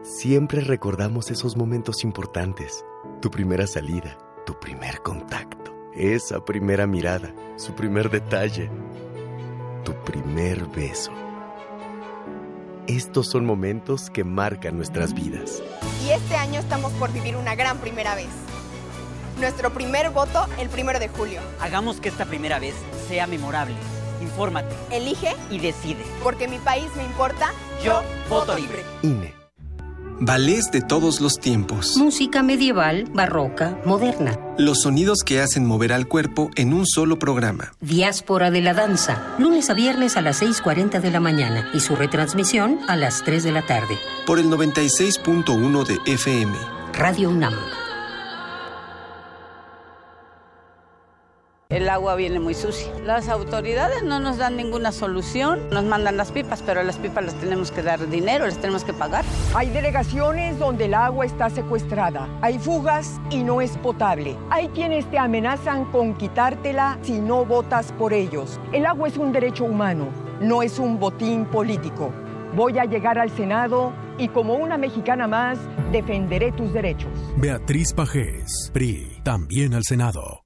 Siempre recordamos esos momentos importantes. Tu primera salida, tu primer contacto, esa primera mirada, su primer detalle, tu primer beso. Estos son momentos que marcan nuestras vidas. Y este año estamos por vivir una gran primera vez. Nuestro primer voto el primero de julio. Hagamos que esta primera vez sea memorable. Infórmate. Elige y decide. Porque mi país me importa. Yo voto libre. INE. Ballets de todos los tiempos. Música medieval, barroca, moderna. Los sonidos que hacen mover al cuerpo en un solo programa. Diáspora de la danza. Lunes a viernes a las 6.40 de la mañana y su retransmisión a las 3 de la tarde. Por el 96.1 de FM. Radio UNAM. El agua viene muy sucia. Las autoridades no nos dan ninguna solución. Nos mandan las pipas, pero a las pipas les tenemos que dar dinero, les tenemos que pagar. Hay delegaciones donde el agua está secuestrada. Hay fugas y no es potable. Hay quienes te amenazan con quitártela si no votas por ellos. El agua es un derecho humano, no es un botín político. Voy a llegar al Senado y como una mexicana más defenderé tus derechos. Beatriz Pajés, PRI, también al Senado.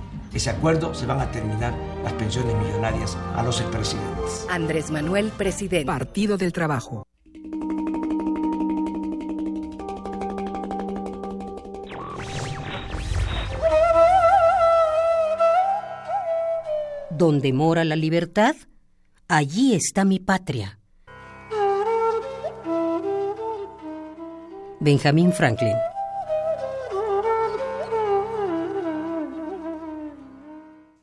ese acuerdo se van a terminar las pensiones millonarias a los expresidentes. Andrés Manuel, presidente. Partido del Trabajo. Donde mora la libertad, allí está mi patria. Benjamín Franklin.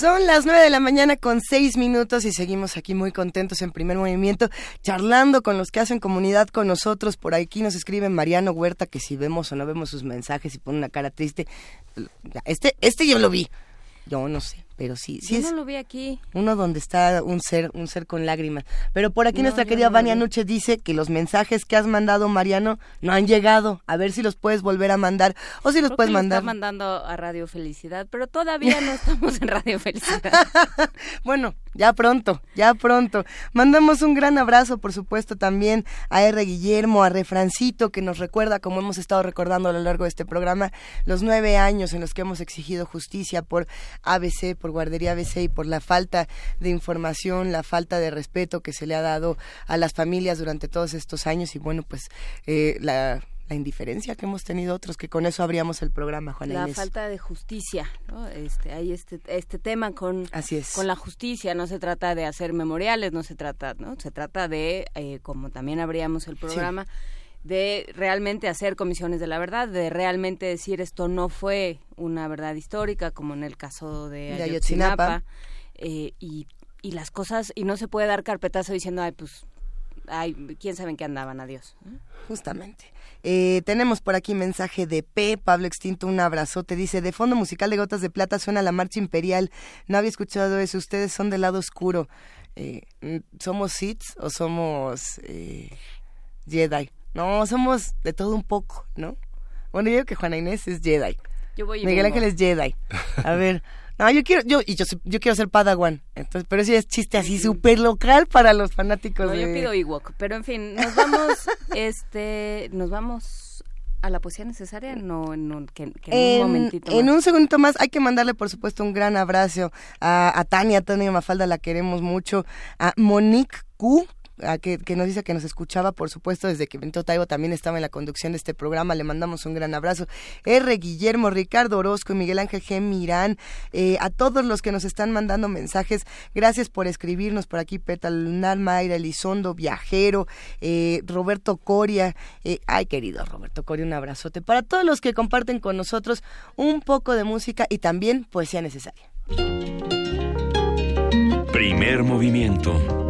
Son las nueve de la mañana con seis minutos y seguimos aquí muy contentos en primer movimiento, charlando con los que hacen comunidad con nosotros. Por aquí nos escribe Mariano Huerta que si vemos o no vemos sus mensajes y pone una cara triste. Este, este yo lo vi. Yo no sé pero sí, sí Yo es no lo vi aquí. uno donde está un ser, un ser con lágrimas. Pero por aquí No, nuestra querida no Vania. Nuche dice que los mensajes que has mandado, Mariano, no han llegado. A ver si los puedes volver a mandar o si los puedes que mandar. Está mandando a Radio Felicidad, pero todavía no estamos en Radio Felicidad. Bueno, ya pronto, ya pronto. Mandamos un gran abrazo, por supuesto, también a R. Guillermo, a Refrancito, que nos recuerda, como hemos estado recordando a lo largo de este programa, los nueve años en los que hemos exigido justicia por ABC, por Guardería ABC y por la falta de información, la falta de respeto que se le ha dado a las familias durante todos estos años y bueno, pues eh, la, la indiferencia que hemos tenido otros, que con eso abríamos el programa, Juana la Inés. falta de justicia, ¿no? Este, hay este, este tema con, Así es. con la justicia, no se trata de hacer memoriales, no se trata, ¿no? Se trata de, eh, como también abríamos el programa, de realmente hacer comisiones de la verdad, de realmente decir esto no fue una verdad histórica, como en el caso de De Ayotzinapa, Ayotzinapa. eh, y, y las cosas, y no se puede dar carpetazo diciendo, ay, pues, ay, quién sabe en qué andaban, adiós. Justamente. Eh, tenemos por aquí mensaje de P. Pablo Extinto, un abrazote. Dice, de fondo musical de Gotas de Plata suena la marcha imperial. No había escuchado eso. Ustedes son del lado oscuro. Eh, mm, ¿Somos Sith o somos eh, Jedi? No, somos de todo un poco, ¿no? Bueno, yo digo que Juana Inés es Jedi. Yo voy y Miguel vengo. Ángel es Jedi. A ver. No, yo quiero, yo, y yo, soy- yo quiero ser Padawan. Entonces, pero ese es chiste así súper local para los fanáticos No, de... yo pido Ewok, pero en fin, nos vamos, este, nos vamos a la poesía necesaria, no, en un, que, que en, un momentito en más. un segundito más hay que mandarle por supuesto un gran abrazo a, a Tania, Tania Mafalda la queremos mucho, a Monique Q que, nos dice que nos escuchaba, por supuesto, desde que Benito Taibo también estaba en la conducción de este programa. Le mandamos un gran abrazo. R. Guillermo, Ricardo Orozco y Miguel Ángel G. Mirán, eh, a todos los que nos están mandando mensajes, gracias por escribirnos por aquí, Pétalo Lunar, Mayra Elizondo, Viajero, eh, Roberto Coria. eh, ay, querido Roberto Coria, un abrazote. Para todos los que comparten con nosotros un poco de música y también poesía necesaria. Primer movimiento.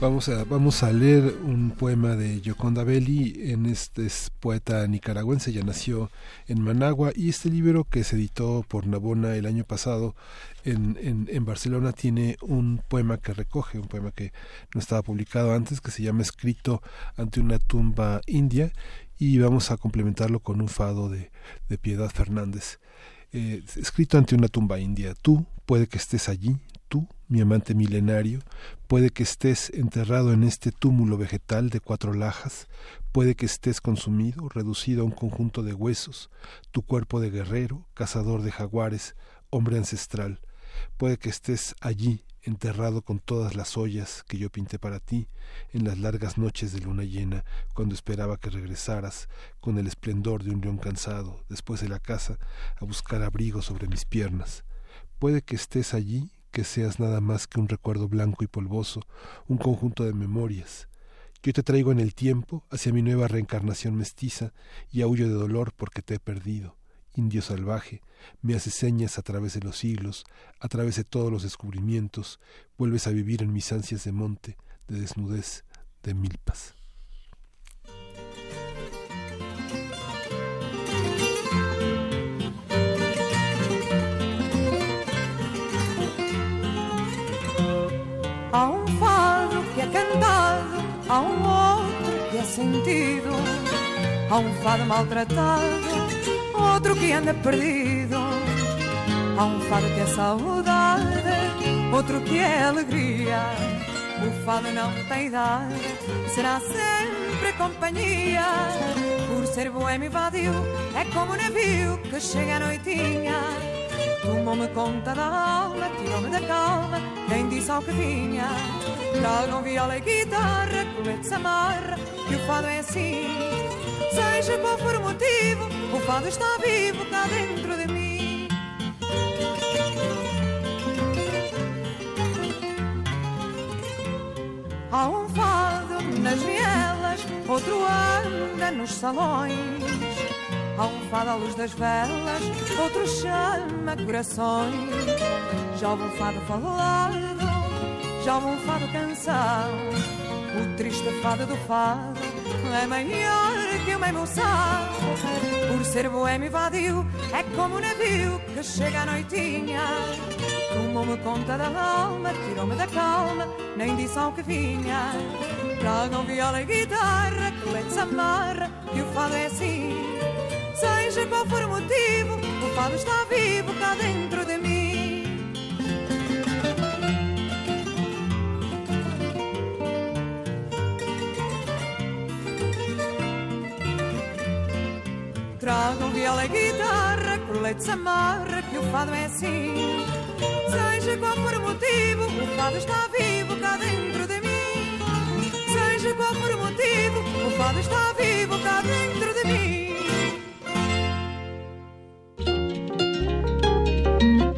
Vamos a, vamos a leer un poema de Yoconda Belli, en este es poeta nicaragüense, ya nació en Managua, y este libro que se editó por Nabona el año pasado en, en, en Barcelona tiene un poema que recoge, un poema que no estaba publicado antes, que se llama Escrito ante una tumba india, y vamos a complementarlo con un fado de, de Piedad Fernández. Eh, escrito ante una tumba india, tú puede que estés allí, tú, mi amante milenario, puede que estés enterrado en este túmulo vegetal de cuatro lajas, puede que estés consumido, reducido a un conjunto de huesos, tu cuerpo de guerrero, cazador de jaguares, hombre ancestral, puede que estés allí, enterrado con todas las ollas que yo pinté para ti en las largas noches de luna llena, cuando esperaba que regresaras con el esplendor de un león cansado, después de la casa, a buscar abrigo sobre mis piernas. Puede que estés allí, que seas nada más que un recuerdo blanco y polvoso, un conjunto de memorias. Yo te traigo en el tiempo hacia mi nueva reencarnación mestiza y aullo de dolor porque te he perdido. Indio salvaje, me haces señas a través de los siglos, a través de todos los descubrimientos, vuelves a vivir en mis ansias de monte, de desnudez, de milpas. Há um outro que é sentido, há um fado maltratado, outro que anda perdido, há um fado que é saudade, outro que é alegria. O fado não tem idade, será sempre companhia. Por ser boêmio e vadio, é como um navio que chega à noitinha. Tomou-me conta da alma, tirou-me da calma, quem disse ao que vinha. Tragam viola e guitarra, colete amarra, que o fado é assim. Seja qual for o motivo, o fado está vivo cá dentro de mim. Há um fado nas vielas, outro anda nos salões. Há um fado à luz das velas, outro chama corações. Já houve um fado falado, já houve um fado cansado. O triste fado do fado é maior que uma emoção. Por ser boêmio e vadio, é como um navio que chega à noitinha. Tomou-me conta da alma, tirou-me da calma, nem disse ao que vinha. Tragam viola e guitarra, se amarra, que o fado é assim. Seja qual for o motivo, o fado está vivo cá dentro de mim. Tragam viola e guitarra, colete se amarra, que o fado é assim. Seja qual for o motivo, o fado está vivo cá dentro de mim. Seja qual for o motivo, o fado está vivo cá dentro de mim.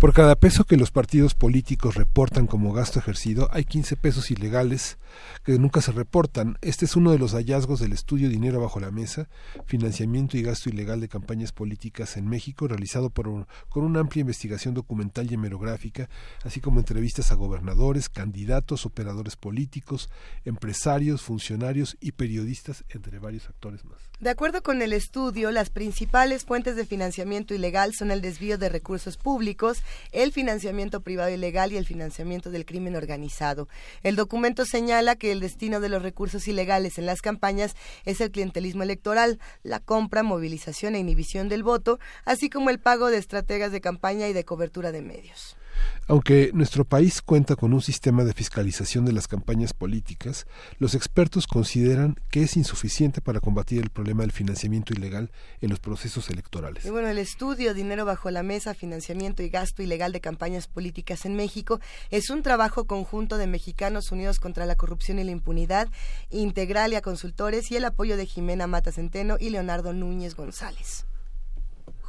Por cada peso que los partidos políticos reportan como gasto ejercido, hay 15 pesos ilegales que nunca se reportan. Este es uno de los hallazgos del estudio Dinero bajo la mesa, financiamiento y gasto ilegal de campañas políticas en México, realizado por un- con una amplia investigación documental y hemerográfica, así como entrevistas a gobernadores, candidatos, operadores políticos, empresarios, funcionarios y periodistas, entre varios actores más. De acuerdo con el estudio, las principales fuentes de financiamiento ilegal son el desvío de recursos públicos, el financiamiento privado ilegal y el financiamiento del crimen organizado. El documento señala que el destino de los recursos ilegales en las campañas es el clientelismo electoral, la compra, movilización e inhibición del voto, así como el pago de estrategas de campaña y de cobertura de medios. Aunque nuestro país cuenta con un sistema de fiscalización de las campañas políticas, los expertos consideran que es insuficiente para combatir el problema del financiamiento ilegal en los procesos electorales. Bueno, el estudio Dinero bajo la mesa, financiamiento y gasto ilegal de campañas políticas en México es un trabajo conjunto de mexicanos unidos contra la corrupción y la impunidad, integral y a consultores y el apoyo de Jimena Mata Centeno y Leonardo Núñez González.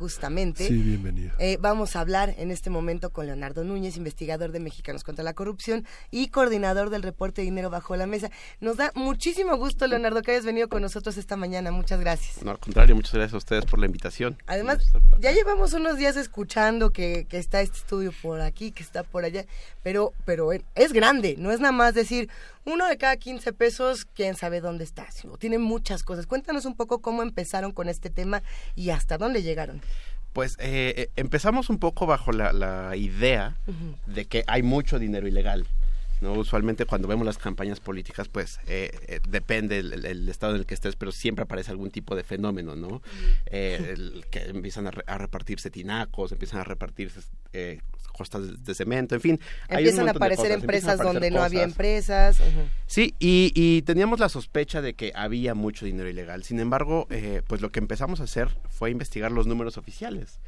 Justamente. Sí, bienvenido. Eh, vamos a hablar en este momento con Leonardo Núñez, investigador de Mexicanos contra la Corrupción y coordinador del reporte Dinero bajo la mesa. Nos da muchísimo gusto, Leonardo, que hayas venido con nosotros esta mañana. Muchas gracias. No, al contrario, muchas gracias a ustedes por la invitación. Además, ya llevamos unos días escuchando que, que está este estudio por aquí, que está por allá, pero, pero es grande, no es nada más decir uno de cada 15 pesos, quién sabe dónde está, sino tiene muchas cosas. Cuéntanos un poco cómo empezaron con este tema y hasta dónde llegaron. Pues eh, eh, empezamos un poco bajo la, la idea de que hay mucho dinero ilegal. ¿No? Usualmente cuando vemos las campañas políticas, pues eh, eh, depende el, el estado en el que estés, pero siempre aparece algún tipo de fenómeno, ¿no? Eh, el que empiezan a, re- a repartirse tinacos, empiezan a repartirse eh, costas de, cemento, en fin. hay un Empiezan a de aparecer cosas, empresas empiezan a aparecer donde no había empresas. Sí, y, y teníamos la sospecha de que había mucho dinero ilegal. Sin embargo, eh, pues lo que empezamos a hacer fue investigar los números oficiales.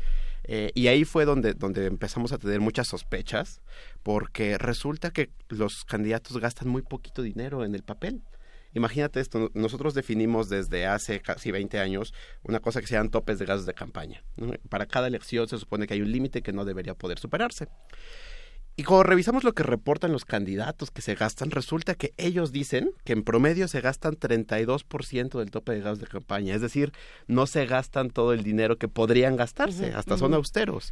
Eh, y ahí fue donde, donde empezamos a tener muchas sospechas, porque resulta que los candidatos gastan muy poquito dinero en el papel. Imagínate esto, nosotros definimos desde hace casi 20 años una cosa que se llaman topes de gastos de campaña. Para cada elección se supone que hay un límite que no debería poder superarse. Y cuando revisamos lo que reportan los candidatos que se gastan, resulta que ellos dicen que en promedio se gastan 32% del tope de gastos de campaña. Es decir, no se gastan todo el dinero que podrían gastarse, hasta son austeros.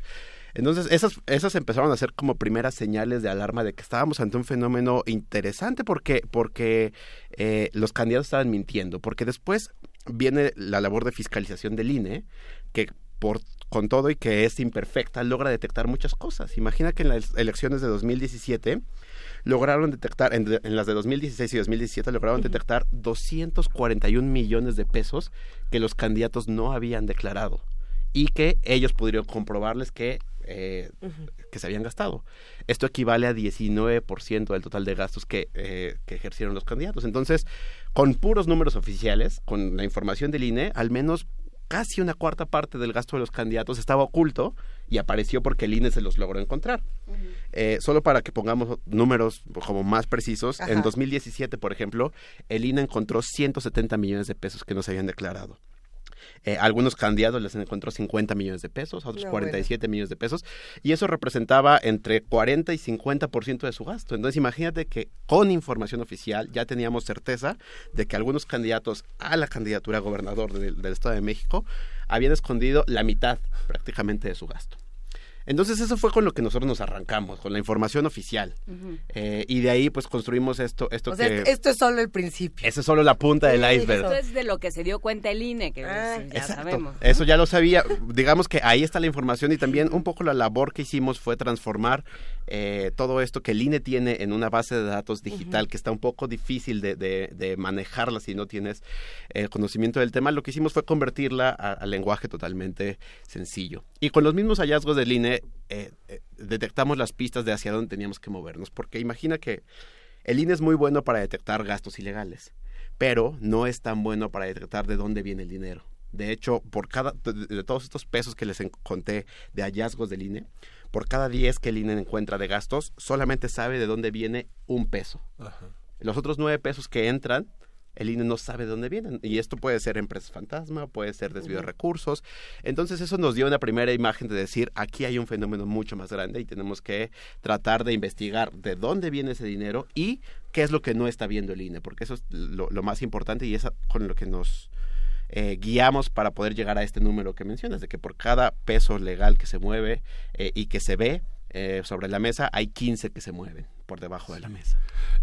Entonces, esas, esas empezaron a ser como primeras señales de alarma de que estábamos ante un fenómeno interesante porque, porque eh, los candidatos estaban mintiendo. Porque después viene la labor de fiscalización del INE, que por con todo y que es imperfecta, logra detectar muchas cosas. Imagina que en las elecciones de 2017 lograron detectar, en, en las de 2016 y 2017 lograron detectar 241 millones de pesos que los candidatos no habían declarado y que ellos pudieron comprobarles que eh, que se habían gastado. Esto equivale a 19% del total de gastos que, eh, que ejercieron los candidatos. Entonces, con puros números oficiales, con la información del INE, al menos casi una cuarta parte del gasto de los candidatos estaba oculto y apareció porque el INE se los logró encontrar. Eh, solo para que pongamos números como más precisos, en Ajá. 2017, por ejemplo, el INE encontró 170 millones de pesos que no se habían declarado. Eh, a algunos candidatos les encontró 50 millones de pesos, a otros No, 47 millones de pesos, y eso representaba entre 40 y 50% de su gasto. Entonces imagínate que con información oficial ya teníamos certeza de que algunos candidatos a la candidatura a gobernador del, del Estado de México habían escondido la mitad prácticamente de su gasto. Entonces eso fue con lo que nosotros nos arrancamos, con la información oficial. Eh, y de ahí pues construimos esto, esto O sea, que... esto es solo el principio. Eso es solo la punta del iceberg. es de lo que se dio cuenta el INE, que Ah, pues, ya Exacto. sabemos. Eso ya lo sabía. Digamos que ahí está la información y también un poco la labor que hicimos fue transformar eh, todo esto que el INE tiene en una base de datos digital que está un poco difícil de, de- de manejarla si no tienes eh, conocimiento del tema. Lo que hicimos fue convertirla a, lenguaje totalmente sencillo. Y con los mismos hallazgos del INE eh, eh, detectamos las pistas de hacia dónde teníamos que movernos. Porque imagina que el INE es muy bueno para detectar gastos ilegales, pero no es tan bueno para detectar de dónde viene el dinero. De hecho, por cada de, todos estos pesos que les conté de hallazgos del INE, por cada 10 que el INE encuentra de gastos, solamente sabe de dónde viene un peso. Los otros nueve pesos que entran, el INE no sabe de dónde vienen. Y esto puede ser empresas fantasma, puede ser desvío de recursos. Entonces eso nos dio una primera imagen de decir, aquí hay un fenómeno mucho más grande y tenemos que tratar de investigar de dónde viene ese dinero y qué es lo que no está viendo el INE, porque eso es lo, lo más importante y es con lo que nos eh, guiamos para poder llegar a este número que mencionas, de que por cada peso legal que se mueve eh, y que se ve eh, sobre la mesa, hay 15 que se mueven por debajo de la mesa.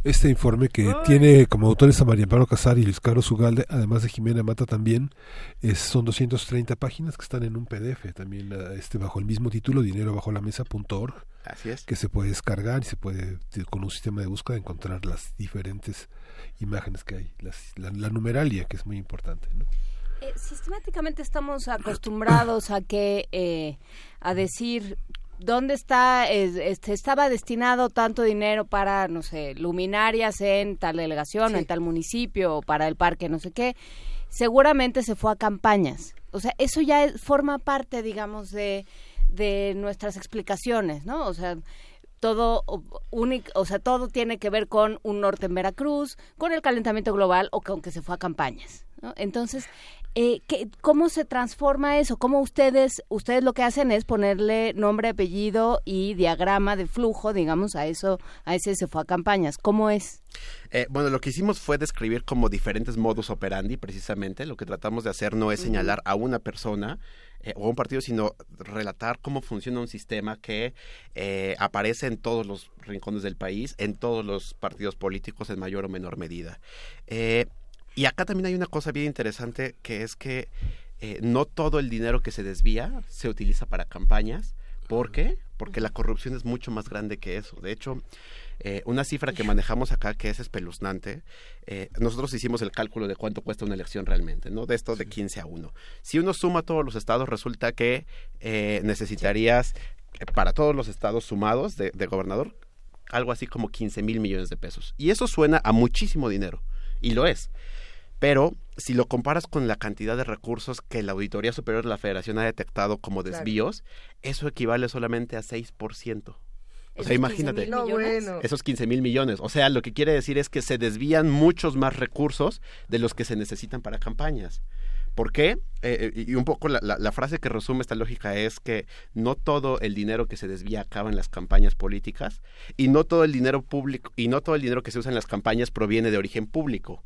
Este informe que tiene como autores a María Amparo Casar y Luis Carlos Ugalde, además de Jimena Mata también, es, son 230 páginas que están en un PDF también ah, este bajo el mismo título, dinero bajo la mesa.org, Así es. que se puede descargar y se puede t- con un sistema de búsqueda encontrar las diferentes imágenes que hay, las- la, la numeralia que es muy importante. ¿no? Eh, sistemáticamente estamos acostumbrados a que eh, a decir dónde está es- este estaba destinado tanto dinero para no sé luminarias en tal delegación o en tal municipio o para el parque no sé qué seguramente se fue a campañas. O sea eso ya es- forma parte digamos de de nuestras explicaciones no o sea todo o- únic- o sea todo tiene que ver con un norte en Veracruz con el calentamiento global o con que se fue a campañas ¿no? entonces eh, ¿qué- cómo se transforma eso cómo ustedes ustedes lo que hacen es ponerle nombre apellido y diagrama de flujo digamos a eso a ese se fue a campañas cómo es Eh, bueno, lo que hicimos fue describir como diferentes modus operandi, precisamente. Lo que tratamos de hacer no es señalar a una persona eh, o a un partido, sino relatar cómo funciona un sistema que eh, aparece en todos los rincones del país, en todos los partidos políticos en mayor o menor medida. Eh, y acá también hay una cosa bien interesante que es que eh, no todo el dinero que se desvía se utiliza para campañas. ¿Por qué? Porque la corrupción es mucho más grande que eso. De hecho, eh, una cifra que manejamos acá que es espeluznante, eh, nosotros hicimos el cálculo de cuánto cuesta una elección realmente, ¿no? De esto de 15 a 1. Si uno suma todos los estados, resulta que necesitarías, para todos los estados sumados de, de gobernador, algo así como 15 mil millones de pesos. Y eso suena a muchísimo dinero, y lo es. Pero si lo comparas con la cantidad de recursos que la Auditoría Superior de la Federación ha detectado como Claro. desvíos, eso equivale solamente a 6%. O ¿Esos sea, imagínate. 15,000 No, millones? bueno. Esos 15 mil millones. O sea, lo que quiere decir es que se desvían muchos más recursos de los que se necesitan para campañas. ¿Por qué? Eh, y un poco la, la- la frase que resume esta lógica es que no todo el dinero que se desvía acaba en las campañas políticas y no todo el dinero público y no todo el dinero que se usa en las campañas proviene de origen público,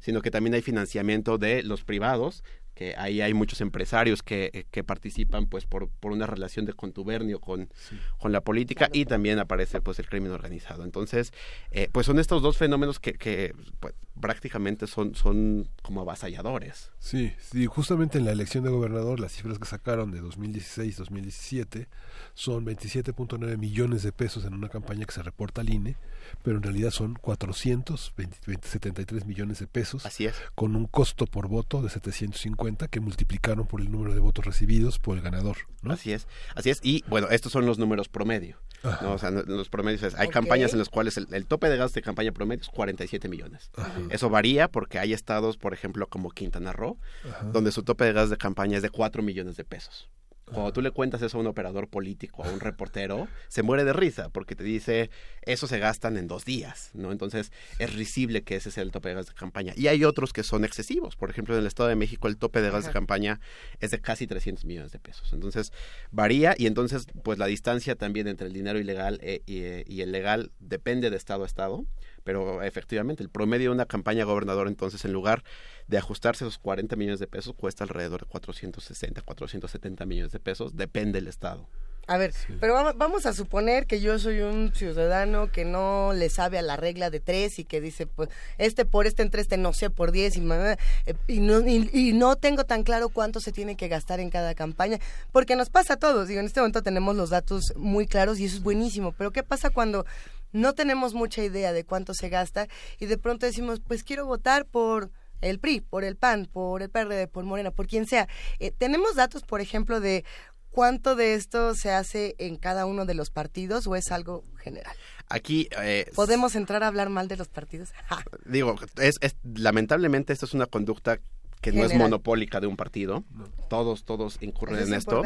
sino que también hay financiamiento de los privados que ahí hay muchos empresarios que, eh, que participan pues por, por una relación de contubernio con, con la política y también aparece pues el crimen organizado. Entonces, eh, pues son estos dos fenómenos que, que pues, prácticamente son, son como avasalladores. Sí, sí, justamente en la elección de gobernador, las cifras que sacaron de 2016-2017 son 27.9 millones de pesos en una campaña que se reporta al INE, pero en realidad son 473 millones de pesos, Así es. con un costo por voto de 750 cuenta que multiplicaron por el número de votos recibidos por el ganador. ¿no? Así es, así es. Y bueno, estos son los números promedio. ¿no? O sea, no- los promedios es- hay campañas en las cuales el, el tope de gas de campaña promedio es 47 millones. Eso varía porque hay estados, por ejemplo, como Quintana Roo, Ajá. donde su tope de gas de campaña es de 4 millones de pesos. Cuando tú le cuentas eso a un operador político, a un reportero, se muere de risa porque te dice, eso se gastan en dos días, ¿no? Entonces, es risible que ese sea el tope de gas de campaña. Y hay otros que son excesivos. Por ejemplo, en el Estado de México, el tope de gas de campaña es de casi 300 millones de pesos. Entonces, varía y entonces, pues la distancia también entre el dinero ilegal eh, y, eh, y el legal depende de Estado a Estado. Pero efectivamente, el promedio de una campaña gobernador, entonces, en lugar de ajustarse esos 40 millones de pesos, cuesta alrededor de 460, 470 millones de pesos, depende del Estado. A ver, pero vamos, vamos a suponer que yo soy un ciudadano que no le sabe a la regla de tres y que dice, pues, este por este entre este no sé, por diez y, y, no, y, y no tengo tan claro cuánto se tiene que gastar en cada campaña, porque nos pasa a todos, digo, en este momento tenemos los datos muy claros y eso es buenísimo, pero ¿qué pasa cuando no tenemos mucha idea de cuánto se gasta y de pronto decimos, pues quiero votar por el PRI, por el PAN, por el PRD, por Morena, por quien sea. Eh, tenemos datos, por ejemplo, de cuánto de esto se hace en cada uno de los partidos o es algo general. Aquí, eh, ¿Podemos entrar a hablar mal de los partidos? Digo, es, es- lamentablemente esto es una conducta que no es monopólica de un partido. Todos, todos incurren Eso es en esto.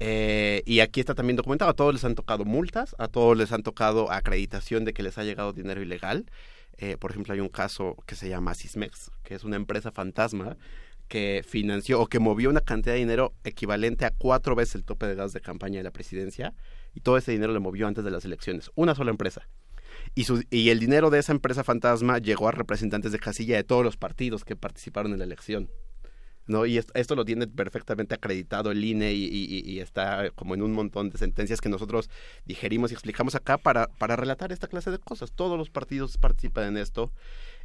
Eh, y aquí está también documentado, a todos les han tocado multas, a todos les han tocado acreditación de que les ha llegado dinero ilegal. Eh, por ejemplo, hay un caso que se llama Sismex, que es una empresa fantasma que financió o que movió una cantidad de dinero equivalente a cuatro veces el tope de gas de campaña de la presidencia y todo ese dinero le movió antes de las elecciones. Una sola empresa. Y, su- y el dinero de esa empresa fantasma llegó a representantes de casilla de todos los partidos que participaron en la elección. ¿no? Y esto, esto lo tiene perfectamente acreditado el INE y, y- y está como en un montón de sentencias que nosotros digerimos y explicamos acá para, para relatar esta clase de cosas. Todos los partidos participan en esto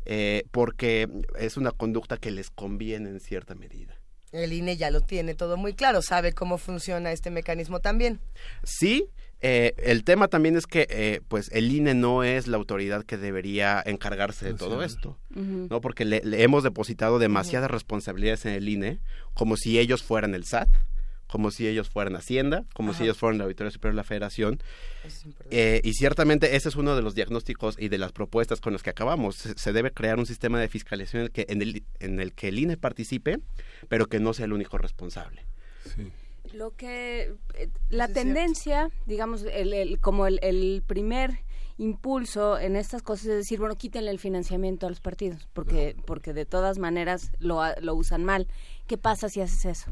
eh, porque es una conducta que les conviene en cierta medida. El INE ya lo tiene todo muy claro, sabe cómo funciona este mecanismo también. Sí, eh, el tema también es que eh, pues el INE no es la autoridad que debería encargarse de todo esto. ¿no? Porque le, le hemos depositado demasiadas responsabilidades en el INE, como si ellos fueran el SAT, como si ellos fueran Hacienda, como si ellos fueran la Auditoría Superior de la Federación. Eh, y ciertamente ese es uno de los diagnósticos y de las propuestas con las que acabamos. Se, se debe crear un sistema de fiscalización en el, que, en, el, en el que el INE participe, pero que no sea el único responsable. Lo que eh, la tendencia, digamos, el, el- como el, el primer impulso en estas cosas es decir, bueno, quítenle el financiamiento a los partidos, porque porque de todas maneras lo, lo usan mal. ¿Qué pasa si haces eso?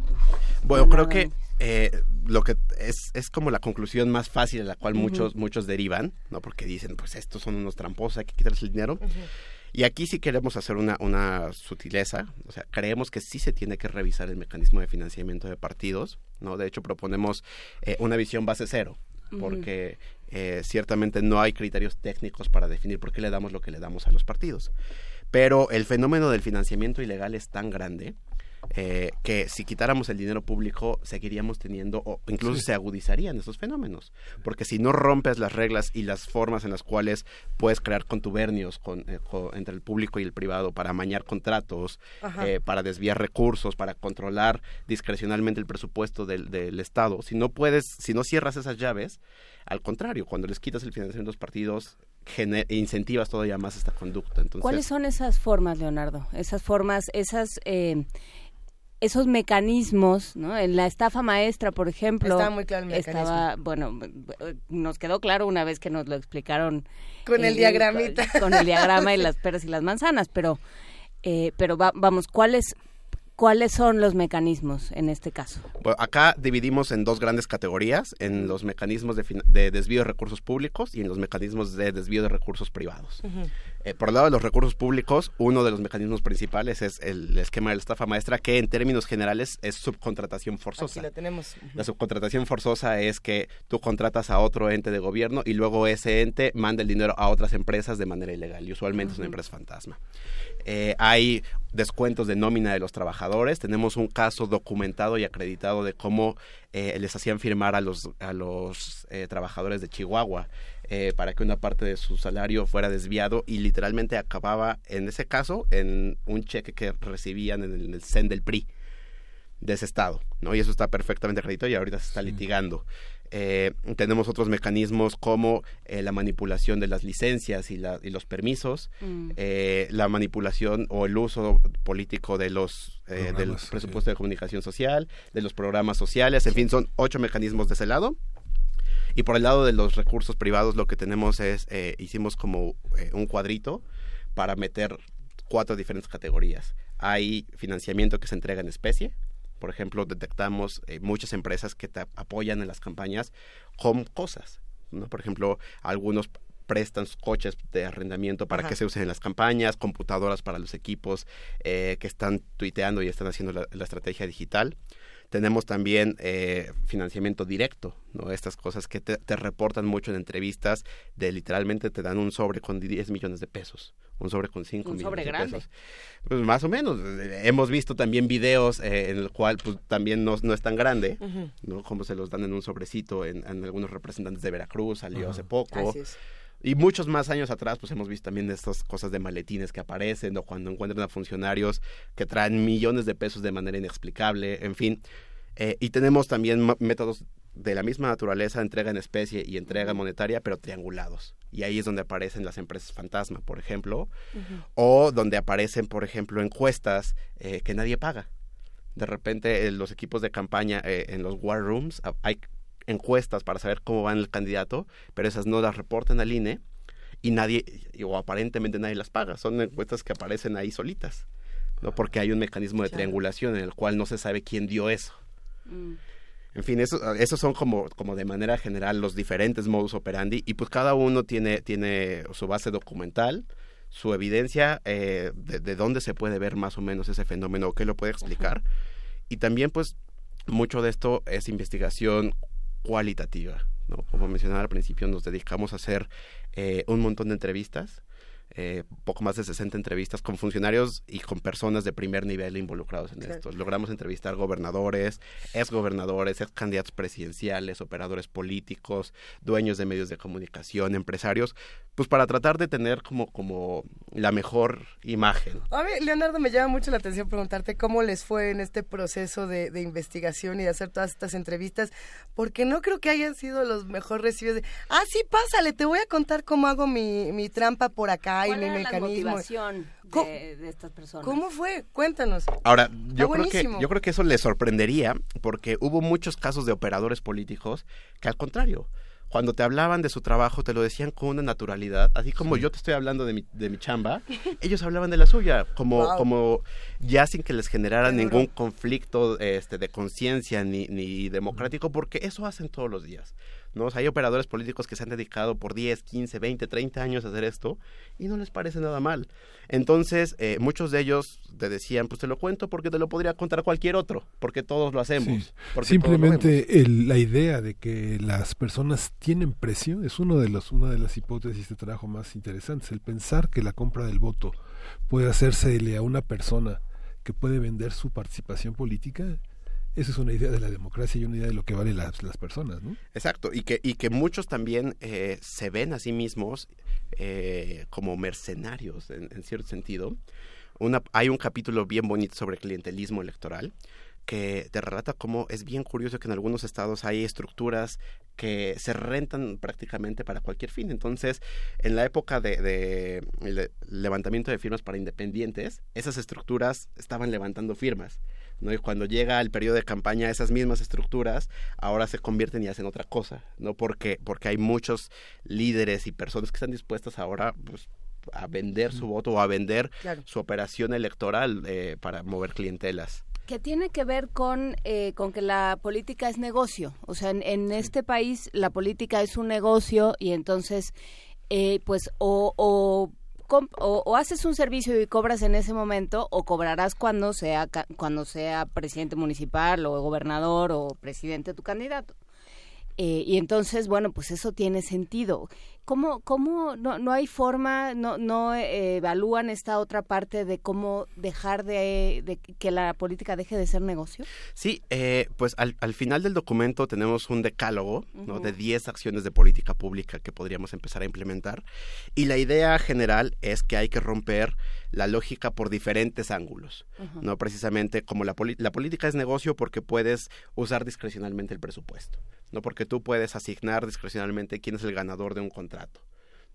Bueno, creo que eh, lo que es, es como la conclusión más fácil a la cual muchos muchos derivan, ¿no? Porque dicen, pues estos son unos tramposos, hay que quitarles el dinero. Y aquí sí queremos hacer una, una sutileza, o sea, creemos que sí se tiene que revisar el mecanismo de financiamiento de partidos, ¿no? De hecho, proponemos eh, una visión base cero, porque eh, ciertamente no hay criterios técnicos para definir por qué le damos lo que le damos a los partidos. Pero el fenómeno del financiamiento ilegal es tan grande eh, que si quitáramos el dinero público seguiríamos teniendo o incluso Sí. se agudizarían esos fenómenos porque si no rompes las reglas y las formas en las cuales puedes crear contubernios con, eh, co- entre el público y el privado para amañar contratos eh, para desviar recursos para controlar discrecionalmente el presupuesto del, del estado si no puedes si no cierras esas llaves al contrario cuando les quitas el financiamiento a los partidos incentivas todavía más esta conducta entonces ¿Cuáles son esas formas, Leonardo? Esas formas, esas eh, esos mecanismos, ¿no? En la estafa maestra, por ejemplo. Estaba muy claro el Estaba, bueno, nos quedó claro una vez que nos lo explicaron. Con el diagramita. Con, con el diagrama y las peras y las manzanas, pero, eh, pero va- vamos, ¿cuáles, ¿cuáles son los mecanismos en este caso? Bueno, acá dividimos en dos grandes categorías, en los mecanismos de desvío de recursos públicos y en los mecanismos de desvío de recursos privados. Eh, por el lado de los recursos públicos, uno de los mecanismos principales es el esquema de la estafa maestra, que en términos generales es subcontratación Aquí forzosa. lo tenemos. La subcontratación forzosa es que tú contratas a otro ente de gobierno y luego ese ente manda el dinero a otras empresas de manera ilegal y usualmente es una empresa fantasma. Eh, hay descuentos de nómina de los trabajadores. Tenemos un caso documentado y acreditado de cómo eh, les hacían firmar a los, a los eh, trabajadores de Chihuahua eh, para que una parte de su salario fuera desviado y literalmente acababa, en ese caso, en un cheque que recibían en el, en el CEN del PRI. de ese estado, ¿no? Y eso está perfectamente acreditado y ahorita se está litigando. Eh, tenemos otros mecanismos como eh, la manipulación de las licencias y, la, y los permisos, Mm. eh, la manipulación o el uso político de los eh, del presupuesto de comunicación social, de los programas sociales, en fin, son ocho mecanismos de ese lado. Y por el lado de los recursos privados, lo que tenemos es, eh, hicimos como eh, un cuadrito para meter cuatro diferentes categorías. Hay financiamiento que se entrega en especie. Por ejemplo, detectamos eh, muchas empresas que te apoyan en las campañas con cosas. ¿no? Por ejemplo, algunos prestan sus coches de arrendamiento para Ajá. que se usen en las campañas, computadoras para los equipos eh, que están tuiteando y están haciendo la- la estrategia digital. Tenemos también eh, financiamiento directo, ¿no? Estas cosas que te, te reportan mucho en entrevistas de literalmente te dan un sobre con 10 millones de pesos, un sobre con 5 Un millones sobre de grande. pesos. Pues más o menos. Eh, Hemos visto también videos eh, en el cual pues, también no, no es tan grande. ¿no? Como se los dan en un sobrecito en, en algunos representantes de Veracruz, salió hace poco. Así es. Y muchos más años atrás, pues hemos visto también estas cosas de maletines que aparecen o cuando encuentran a funcionarios que traen millones de pesos de manera inexplicable, en fin. Eh, y tenemos también métodos de la misma naturaleza, entrega en especie y entrega monetaria, pero triangulados. Y ahí es donde aparecen las empresas fantasma, por ejemplo, o donde aparecen, por ejemplo, encuestas eh, que nadie paga. De repente, eh, los equipos de campaña en los war rooms ah, hay encuestas para saber cómo va el candidato, pero esas no las reportan al INE y nadie, o aparentemente nadie las paga. Son encuestas que aparecen ahí solitas, ¿no? Porque hay un mecanismo de Claro. triangulación en el cual no se sabe quién dio eso. Mm. En fin, eso, esos son como, como de manera general los diferentes modus operandi y pues cada uno tiene, tiene su base documental, su evidencia eh, de, de dónde se puede ver más o menos ese fenómeno, o qué lo puede explicar. Y también pues mucho de esto es investigación cualitativa. ¿no? Como mencionaba al principio, nos dedicamos a hacer eh, un montón de entrevistas, eh, poco más de 60 entrevistas con funcionarios y con personas de primer nivel involucrados en Claro. esto. Logramos entrevistar gobernadores, exgobernadores, ex candidatos presidenciales, operadores políticos, dueños de medios de comunicación, empresarios, pues para tratar de tener como, como la mejor imagen. A ver, Leonardo, me llama mucho la atención preguntarte cómo les fue en este proceso de, de investigación y de hacer todas estas entrevistas, porque no creo que hayan sido los mejor recibidos de, ah, sí, pásale, te voy a contar cómo hago mi, mi trampa por acá y ¿Cuál era la mecanismo. motivación ¿Cómo- de, de estas personas? ¿Cómo fue? Cuéntanos. Ahora, yo creo, que, yo creo que eso le sorprendería porque hubo muchos casos de operadores políticos que al contrario, cuando te hablaban de su trabajo te lo decían con una naturalidad, así como yo te estoy hablando de mi, de mi chamba, ellos hablaban de la suya, como, Wow. como ya sin que les generara Qué ningún duro. conflicto este, de conciencia ni, ni democrático, porque eso hacen todos los días. ¿No? O sea, hay operadores políticos que se han dedicado por 10, 15, 20, 30 años a hacer esto y no les parece nada mal. Entonces, eh, muchos de ellos te decían, pues te lo cuento porque te lo podría contar cualquier otro, porque todos lo hacemos. Sí. porque todos lo vemos". Simplemente el- la idea de que las personas tienen precio es uno de los, una de las hipótesis de trabajo más interesantes. El pensar que la compra del voto puede hacérsele a una persona que puede vender su participación política, esa es una idea de la democracia y una idea de lo que valen las, personas, ¿no? Exacto, y que, y que muchos también eh, se ven a sí mismos eh, como mercenarios, en, en cierto sentido. Una, hay un capítulo bien bonito sobre clientelismo electoral que te relata cómo es bien curioso que en algunos estados hay estructuras que se rentan prácticamente para cualquier fin. Entonces, en la época de, de el levantamiento de firmas para independientes, esas estructuras estaban levantando firmas. ¿No? Y cuando llega el periodo de campaña, esas mismas estructuras ahora se convierten y hacen otra cosa, ¿no? Porque, porque hay muchos líderes y personas que están dispuestas ahora pues, a vender su voto o a vender Claro. su operación electoral eh, para mover clientelas. que tiene que ver con, eh, con que la política es negocio. O sea, en, en este país la política es un negocio y entonces, eh, pues, o, o, o- o haces un servicio y cobras en ese momento o cobrarás cuando sea, cuando sea presidente municipal o gobernador o presidente tu candidato. Eh, y entonces, bueno, pues eso tiene sentido. ¿Cómo, cómo no, no hay forma, no, no eh, evalúan esta otra parte de cómo dejar de, de que la política deje de ser negocio? Sí, eh, pues al, al, final del documento tenemos un decálogo ¿no? de 10 acciones de política pública que podríamos empezar a implementar. Y la idea general es que hay que romper la lógica por diferentes ángulos, uh -huh. no precisamente como la, la política es negocio porque puedes usar discrecionalmente el presupuesto, no porque tú puedes asignar discrecionalmente quién es el ganador de un contrato.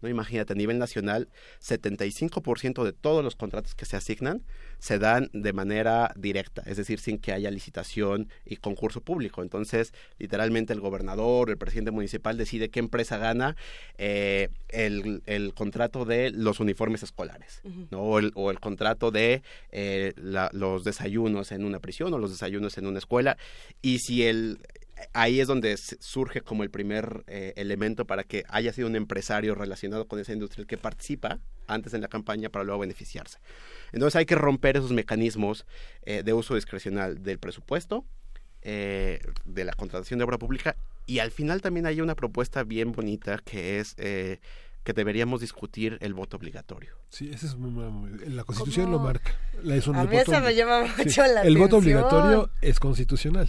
No imagínate, a nivel nacional, 75% de todos los contratos que se asignan se dan de manera directa, es decir, sin que haya licitación y concurso público. Entonces, literalmente el gobernador, el presidente municipal decide qué empresa gana eh, el, el, contrato de los uniformes escolares, uh -huh. ¿no? o, el, o, el, contrato de eh, la, los desayunos en una prisión o los desayunos en una escuela. Y si el ahí es donde surge como el primer eh, elemento para que haya sido un empresario relacionado con esa industria el que participa antes en la campaña para luego beneficiarse. Entonces hay que romper esos mecanismos eh, de uso discrecional del presupuesto, eh, de la contratación de obra pública y al final también hay una propuesta bien bonita que es eh, que deberíamos discutir el voto obligatorio. Sí, esa es muy, muy, la Constitución ¿Cómo? lo marca. La, es un, a mí eso me llama mucho sí, la El atención. voto obligatorio es constitucional.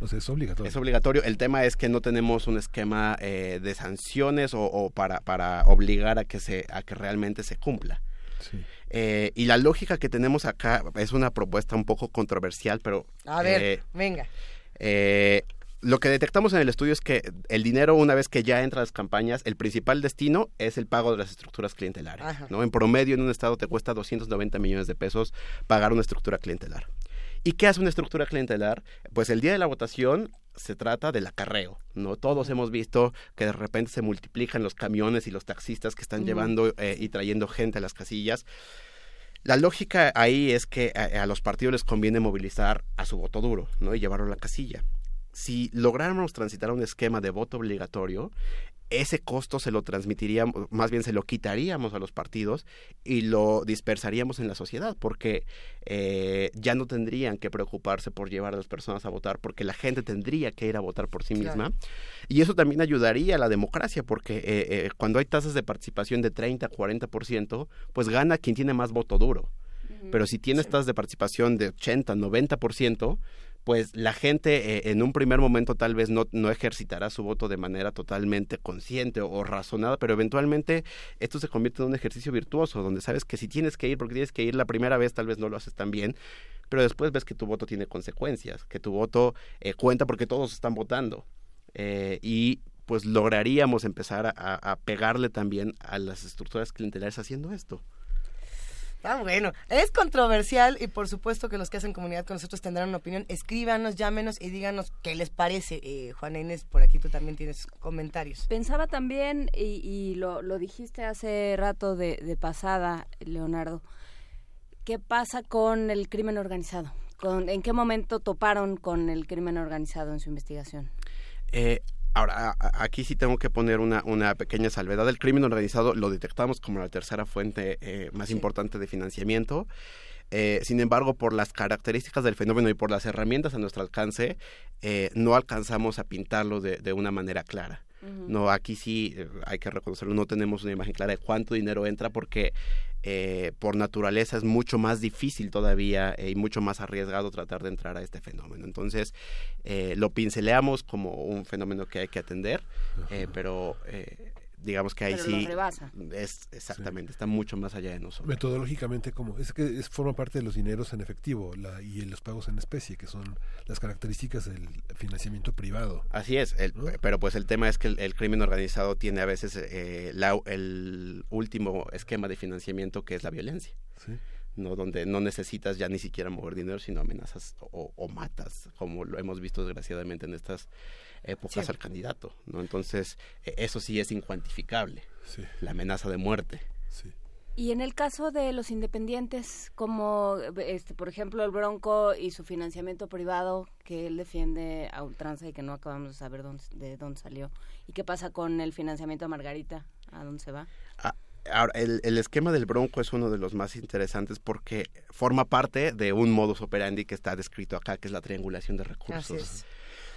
O sea, es obligatorio. Es obligatorio. El tema es que no tenemos un esquema eh, de sanciones o, o, para, para obligar a que, se, a que realmente se cumpla. Sí. Eh, y la lógica que tenemos acá es una propuesta un poco controversial, pero... A ver, eh, venga. lo que detectamos en el estudio es que el dinero, una vez que ya entra a las campañas, el principal destino es el pago de las estructuras clientelares. ¿no? En promedio, en un estado te cuesta 290 millones de pesos pagar una estructura clientelar. ¿Y qué hace una estructura clientelar? Pues el día de la votación se trata del acarreo, ¿no? Todos hemos visto que de repente se multiplican los camiones y los taxistas que están uh -huh. llevando eh, y trayendo gente a las casillas. La lógica ahí es que a, a, los partidos les conviene movilizar a su voto duro, ¿no? Y llevarlo a la casilla. Si lográramos transitar a un esquema de voto obligatorio, ese costo se lo transmitiríamos, más bien se lo quitaríamos a los partidos y lo dispersaríamos en la sociedad, porque eh, ya no tendrían que preocuparse por llevar a las personas a votar, porque la gente tendría que ir a votar por sí misma. Claro. Y eso también ayudaría a la democracia, porque eh, eh, cuando hay tasas de participación de 30, 40%, pues gana quien tiene más voto duro. Uh -huh. Pero si tienes sí. tasas de participación de 80, 90%, pues la gente eh, en un primer momento tal vez no, no, ejercitará su voto de manera totalmente consciente o, razonada, pero eventualmente esto se convierte en un ejercicio virtuoso, donde sabes que si tienes que ir, porque tienes que ir la primera vez, tal vez no lo haces tan bien, pero después ves que tu voto tiene consecuencias, que tu voto eh, cuenta porque todos están votando. Eh, y pues lograríamos empezar a, a pegarle también a las estructuras clientelares haciendo esto. Está bueno. Es controversial y por supuesto que los que hacen comunidad con nosotros tendrán una opinión. Escríbanos, llámenos y díganos qué les parece. Eh, Juan Inés, por aquí tú también tienes comentarios. Pensaba también, y, y lo, lo, dijiste hace rato de, de, pasada, Leonardo, ¿qué pasa con el crimen organizado? ¿Con, ¿En qué momento toparon con el crimen organizado en su investigación? Eh, Ahora, aquí sí tengo que poner una, una pequeña salvedad. El crimen organizado lo detectamos como la tercera fuente eh, más sí. importante de financiamiento. Eh, sin embargo, por las características del fenómeno y por las herramientas a nuestro alcance, eh, no alcanzamos a pintarlo de, de una manera clara. Uh -huh. No, aquí sí eh, hay que reconocerlo, no tenemos una imagen clara de cuánto dinero entra porque eh, por naturaleza es mucho más difícil todavía eh, y mucho más arriesgado tratar de entrar a este fenómeno. Entonces, eh, lo pinceleamos como un fenómeno que hay que atender, eh, pero eh, digamos que ahí pero sí rebasa. es exactamente sí. está mucho más allá de nosotros metodológicamente como es que es, forma parte de los dineros en efectivo la, y los pagos en especie que son las características del financiamiento privado así es el, ¿no? pero pues el tema es que el, el crimen organizado tiene a veces eh, la, el último esquema de financiamiento que es la violencia ¿Sí? ¿no? donde no necesitas ya ni siquiera mover dinero, sino amenazas o, o matas, como lo hemos visto desgraciadamente en estas épocas sí. al candidato. ¿no? Entonces, e, eso sí es incuantificable, sí. la amenaza de muerte. Sí. Y en el caso de los independientes, como este, por ejemplo el Bronco y su financiamiento privado que él defiende a ultranza y que no acabamos de saber dónde, de dónde salió, ¿y qué pasa con el financiamiento a Margarita? ¿A dónde se va? Ah, Ahora, el, el, esquema del Bronco es uno de los más interesantes porque forma parte de un modus operandi que está descrito acá, que es la triangulación de recursos.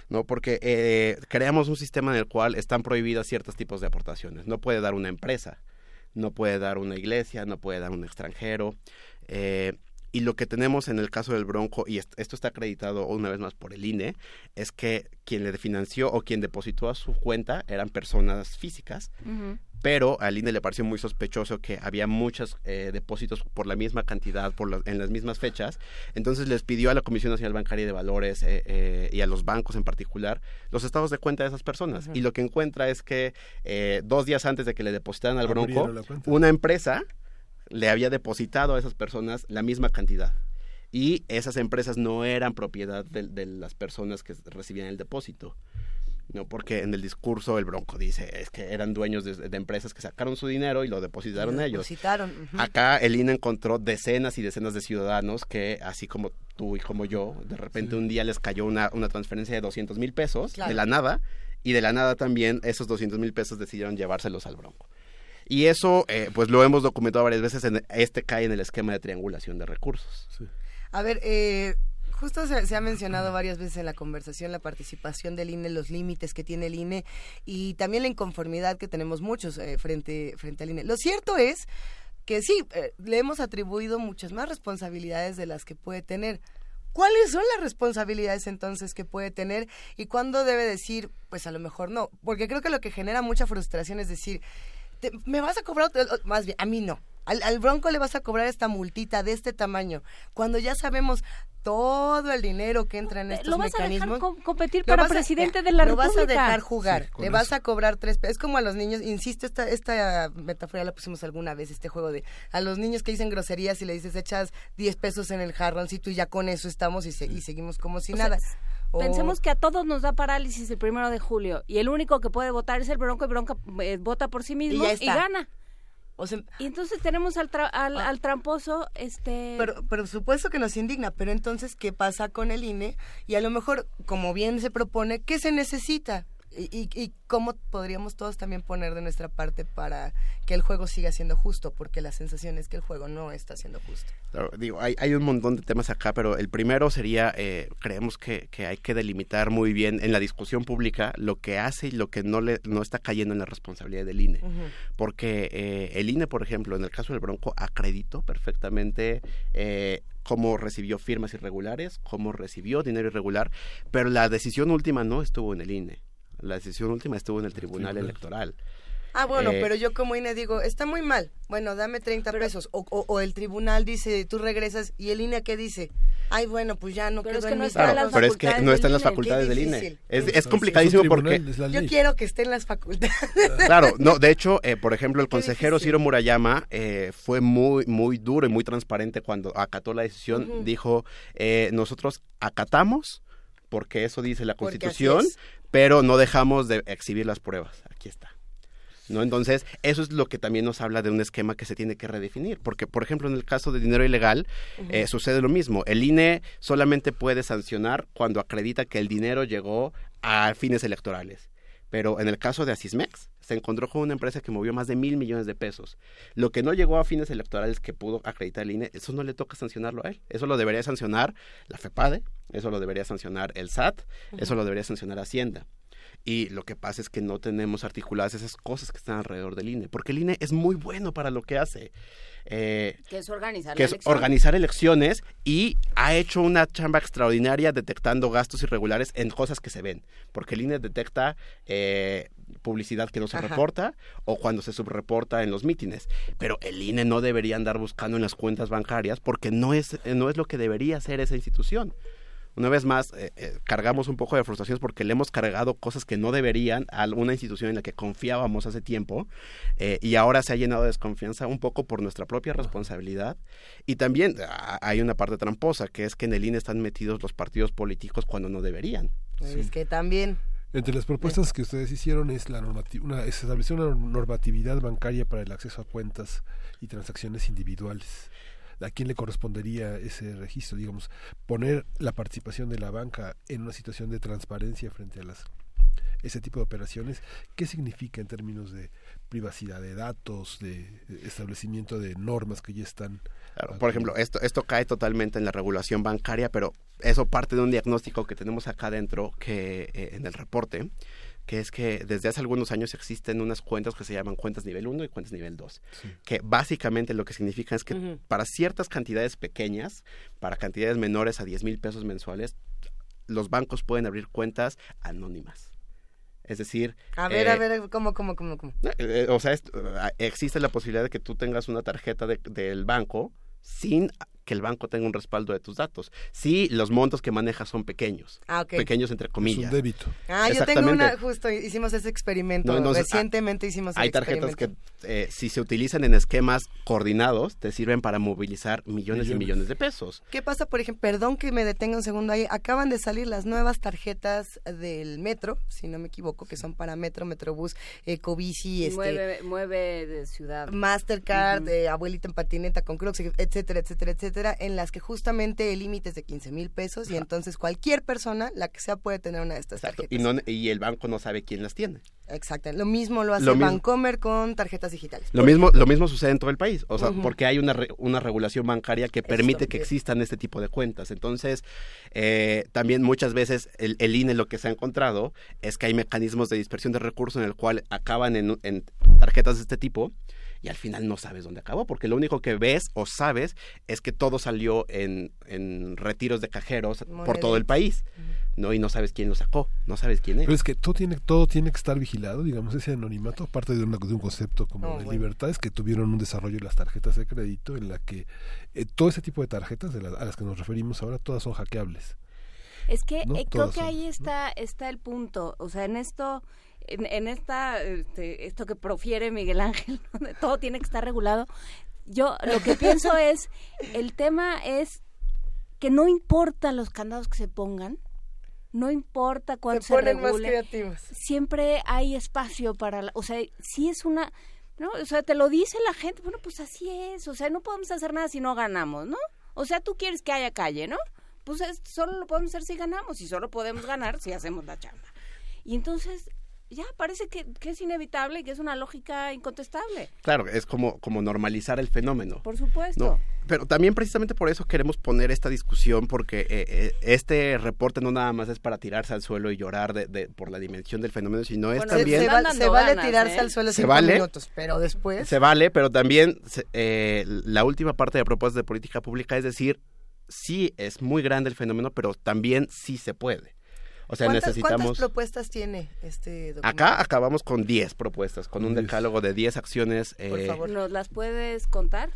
¿No? Porque eh, creamos un sistema en el cual están prohibidas ciertos tipos de aportaciones. No puede dar una empresa, no puede dar una iglesia, no puede dar un extranjero. Eh, y lo que tenemos en el caso del Bronco, y esto está acreditado una vez más por el INE, es que quien le financió o quien depositó a su cuenta eran personas físicas, pero al INE le pareció muy sospechoso que había muchos eh, depósitos por la misma cantidad, por en las mismas fechas. Entonces les pidió a la Comisión Nacional Bancaria de Valores eh, eh, y a los bancos en particular los estados de cuenta de esas personas. Y lo que encuentra es que dos días antes de que le depositaran al Bronco, una empresa le había depositado a esas personas la misma cantidad. Y esas empresas no eran propiedad de, las personas que recibían el depósito. No, porque en el discurso el Bronco dice es que eran dueños de, empresas que sacaron su dinero y lo depositaron ellos. Acá el INE encontró decenas y decenas de ciudadanos que, así como tú y como yo, de repente un día les cayó una, una transferencia de 200 mil pesos de la nada y de la nada también esos 200 mil pesos decidieron llevárselos al Bronco. Y eso, eh, pues lo hemos documentado varias veces, en, este cae en el esquema de triangulación de recursos. A ver, eh, justo se, ha mencionado varias veces en la conversación la participación del INE, los límites que tiene el INE y también la inconformidad que tenemos muchos eh, frente, frente al INE. Lo cierto es que sí, le hemos atribuido muchas más responsabilidades de las que puede tener. ¿Cuáles son las responsabilidades entonces que puede tener y cuándo debe decir, pues a lo mejor no? Porque creo que lo que genera mucha frustración es decir, me vas a cobrar, más bien, a mí no. Al, Bronco le vas a cobrar esta multita de este tamaño, cuando ya sabemos todo el dinero que entra en estos lo vas mecanismos. A dejar competir para presidente de la República. Lo vas a dejar jugar, le vas a cobrar tres pesos. Es como a los niños, insisto, esta, esta metáfora la pusimos alguna vez, este juego de a los niños que dicen groserías y le dices echas diez pesos en el jarroncito y ya con eso estamos y, y seguimos como si nada. Pensemos que a todos nos da parálisis el primero de julio y el único que puede votar es el Bronco y Bronco eh, vota por sí mismo y, gana. y entonces tenemos al, al, ah. al, tramposo, este... Pero, por supuesto que nos indigna, pero entonces, ¿qué pasa con el INE? Y a lo mejor, como bien se propone, ¿qué se necesita? Y, y, cómo podríamos todos también poner de nuestra parte para que el juego siga siendo justo, porque la sensación es que el juego no está siendo justo. digo, hay, hay, un montón de temas acá, pero el primero sería, eh, creemos que, que, hay que delimitar muy bien en la discusión pública lo que hace y lo que no, le, no está cayendo en la responsabilidad del INE. Porque eh, el INE, por ejemplo, en el caso del Bronco, acreditó perfectamente... Eh, cómo recibió firmas irregulares, cómo recibió dinero irregular, pero la decisión última no estuvo en el INE. La decisión última estuvo en el Tribunal Electoral. Ah, bueno, eh, pero yo como INE digo, está muy mal. Bueno, dame 30 pesos. O, o, el tribunal dice, tú regresas. ¿Y el INE qué dice? Ay, bueno, pues ya no pero quedó es que no está en Pero es que no está en las facultades del INE. Es, complicadísimo porque... yo quiero que esté en las facultades. Claro, no, de hecho, eh, por ejemplo, el consejero Ciro Murayama eh, fue muy, muy duro y muy transparente cuando acató la decisión. Dijo, nosotros acatamos porque eso dice la Constitución, pero no dejamos de exhibir las pruebas. Aquí está. ¿No? Entonces, eso es lo que también nos habla de un esquema que se tiene que redefinir, porque, por ejemplo, en el caso de dinero ilegal, eh, sucede lo mismo. El INE solamente puede sancionar cuando acredita que el dinero llegó a fines electorales. Pero en el caso de Asismex, se encontró con una empresa que movió más de mil millones de pesos. Lo que no llegó a fines electorales que pudo acreditar el INE, eso no le toca sancionarlo a él. Eso lo debería sancionar la FEPADE, eso lo debería sancionar el SAT, eso lo debería sancionar Hacienda. Y lo que pasa es que no tenemos articuladas esas cosas que están alrededor del INE, porque el INE es muy bueno para lo que hace. Eh, que es organizar que es organizar elecciones y ha hecho una chamba extraordinaria detectando gastos irregulares en cosas que se ven, porque el INE detecta eh, publicidad que no se reporta o cuando se subreporta en los mítines, pero el INE no debería andar buscando en las cuentas bancarias porque no es, no es lo que debería hacer esa institución. Una vez más, eh, eh, cargamos un poco de frustraciones porque le hemos cargado cosas que no deberían a una institución en la que confiábamos hace tiempo eh, y ahora se ha llenado de desconfianza un poco por nuestra propia responsabilidad. Y también ah, hay una parte tramposa, que es que en el INE están metidos los partidos políticos cuando no deberían. Es que también... Entre las propuestas que ustedes hicieron es la una, es establecer una normatividad bancaria para el acceso a cuentas y transacciones individuales. A quién le correspondería ese registro, digamos, poner la participación de la banca en una situación de transparencia frente a las ese tipo de operaciones, ¿qué significa en términos de privacidad de datos, de establecimiento de normas que ya están? por ejemplo, esto, esto cae totalmente en la regulación bancaria, pero eso parte de un diagnóstico que tenemos acá dentro que eh, en el reporte que es que desde hace algunos años existen unas cuentas que se llaman cuentas nivel 1 y cuentas nivel 2, que básicamente lo que significa es que para ciertas cantidades pequeñas, para cantidades menores a 10 mil pesos mensuales, los bancos pueden abrir cuentas anónimas. Es decir... A ver, a eh, ver, ¿cómo, cómo, cómo? cómo? Eh, eh, o sea, existe la posibilidad de que tú tengas una tarjeta del banco sin que el banco tenga un respaldo de tus datos. Sí, los montos que manejas son pequeños. Ah, pequeños entre comillas. Es un débito. Ah, yo tengo una, justo hicimos ese experimento. Recientemente hicimos Hay tarjetas que eh, si se utilizan en esquemas coordinados, te sirven para movilizar millones, y millones de pesos. ¿Qué pasa, por ejemplo? Perdón que me detenga un segundo ahí. Acaban de salir las nuevas tarjetas del metro, si no me equivoco, que son para metro, metrobús, ecobici, este... Mueve, mueve de ciudad. Mastercard, eh, abuelita en patineta con Crocs, etcétera, etcétera, etcétera en las que justamente el límite es de 15 mil pesos y entonces cualquier persona, la que sea, puede tener una de estas tarjetas. Y, no, y el banco no sabe quién las tiene. Exacto. Lo mismo lo hace Bancomer con tarjetas digitales. Lo mismo, lo mismo sucede en todo el país. O sea, porque hay una, una regulación bancaria que permite que existan este tipo de cuentas. Entonces, eh, también muchas veces el, el, INE lo que se ha encontrado es que hay mecanismos de dispersión de recursos en el cual acaban en, en tarjetas de este tipo y al final no sabes dónde acabó, porque lo único que ves o sabes es que todo salió en, en retiros de cajeros por todo el país. ¿no? Y no sabes quién lo sacó, no sabes quién es. Pero es que todo tiene, todo tiene que estar vigilado, digamos, ese anonimato, aparte de, una, de un concepto como de libertades que tuvieron un desarrollo en las tarjetas de crédito, en la que eh, todo ese tipo de tarjetas de a las que nos referimos ahora, todas son hackeables. Es que eh, creo que ahí está, está el punto, o sea, en esto en, esta, este, esto que profiere Miguel Ángel, donde todo tiene que estar regulado, yo lo que pienso es, el tema es que no importa los candados que se pongan, no importa cuánto se, se Más creativos. Siempre hay espacio para, o sea, si es una, ¿no? O sea, te lo dice la gente, bueno, pues así es, o sea, no podemos hacer nada si no ganamos, ¿no? O sea, tú quieres que haya calle, ¿no? Pues solo lo podemos hacer si ganamos y solo podemos ganar si hacemos la chamba. Y entonces ya parece que, es inevitable y que es una lógica incontestable. Claro, es como, como normalizar el fenómeno. Por supuesto. Pero también precisamente por eso queremos poner esta discusión, porque eh, eh, este reporte no nada más es para tirarse al suelo y llorar de, por la dimensión del fenómeno, sino es también... Se, vale tirarse ¿eh? al suelo cinco minutos, pero después... Se vale, pero también la última parte de propuestas de política pública es decir, sí es muy grande el fenómeno, pero también sí se puede. O sea, necesitamos... ¿Cuántas propuestas tiene este documento? Acá acabamos con 10 propuestas, con un decálogo de 10 acciones. Por eh, favor, ¿nos las puedes contar?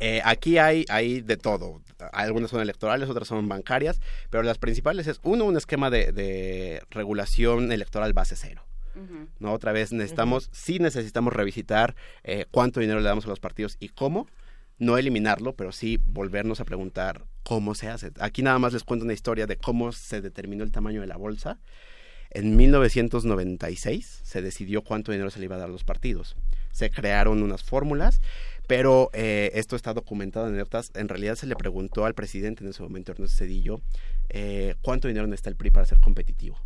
Eh, aquí hay, hay de todo. Algunas son electorales, otras son bancarias, pero las principales es, uno, un esquema de, regulación electoral base cero. ¿no? Otra vez necesitamos, sí necesitamos revisitar eh, cuánto dinero le damos a los partidos y cómo, no eliminarlo, pero sí volvernos a preguntar cómo se hace. Aquí nada más les cuento una historia de cómo se determinó el tamaño de la bolsa. En 1996 se decidió cuánto dinero se le iba a dar a los partidos. Se crearon unas fórmulas, pero eh, esto está documentado en notas. En realidad se le preguntó al presidente en ese momento, Ernesto Cedillo, eh, cuánto dinero necesita el PRI para ser competitivo.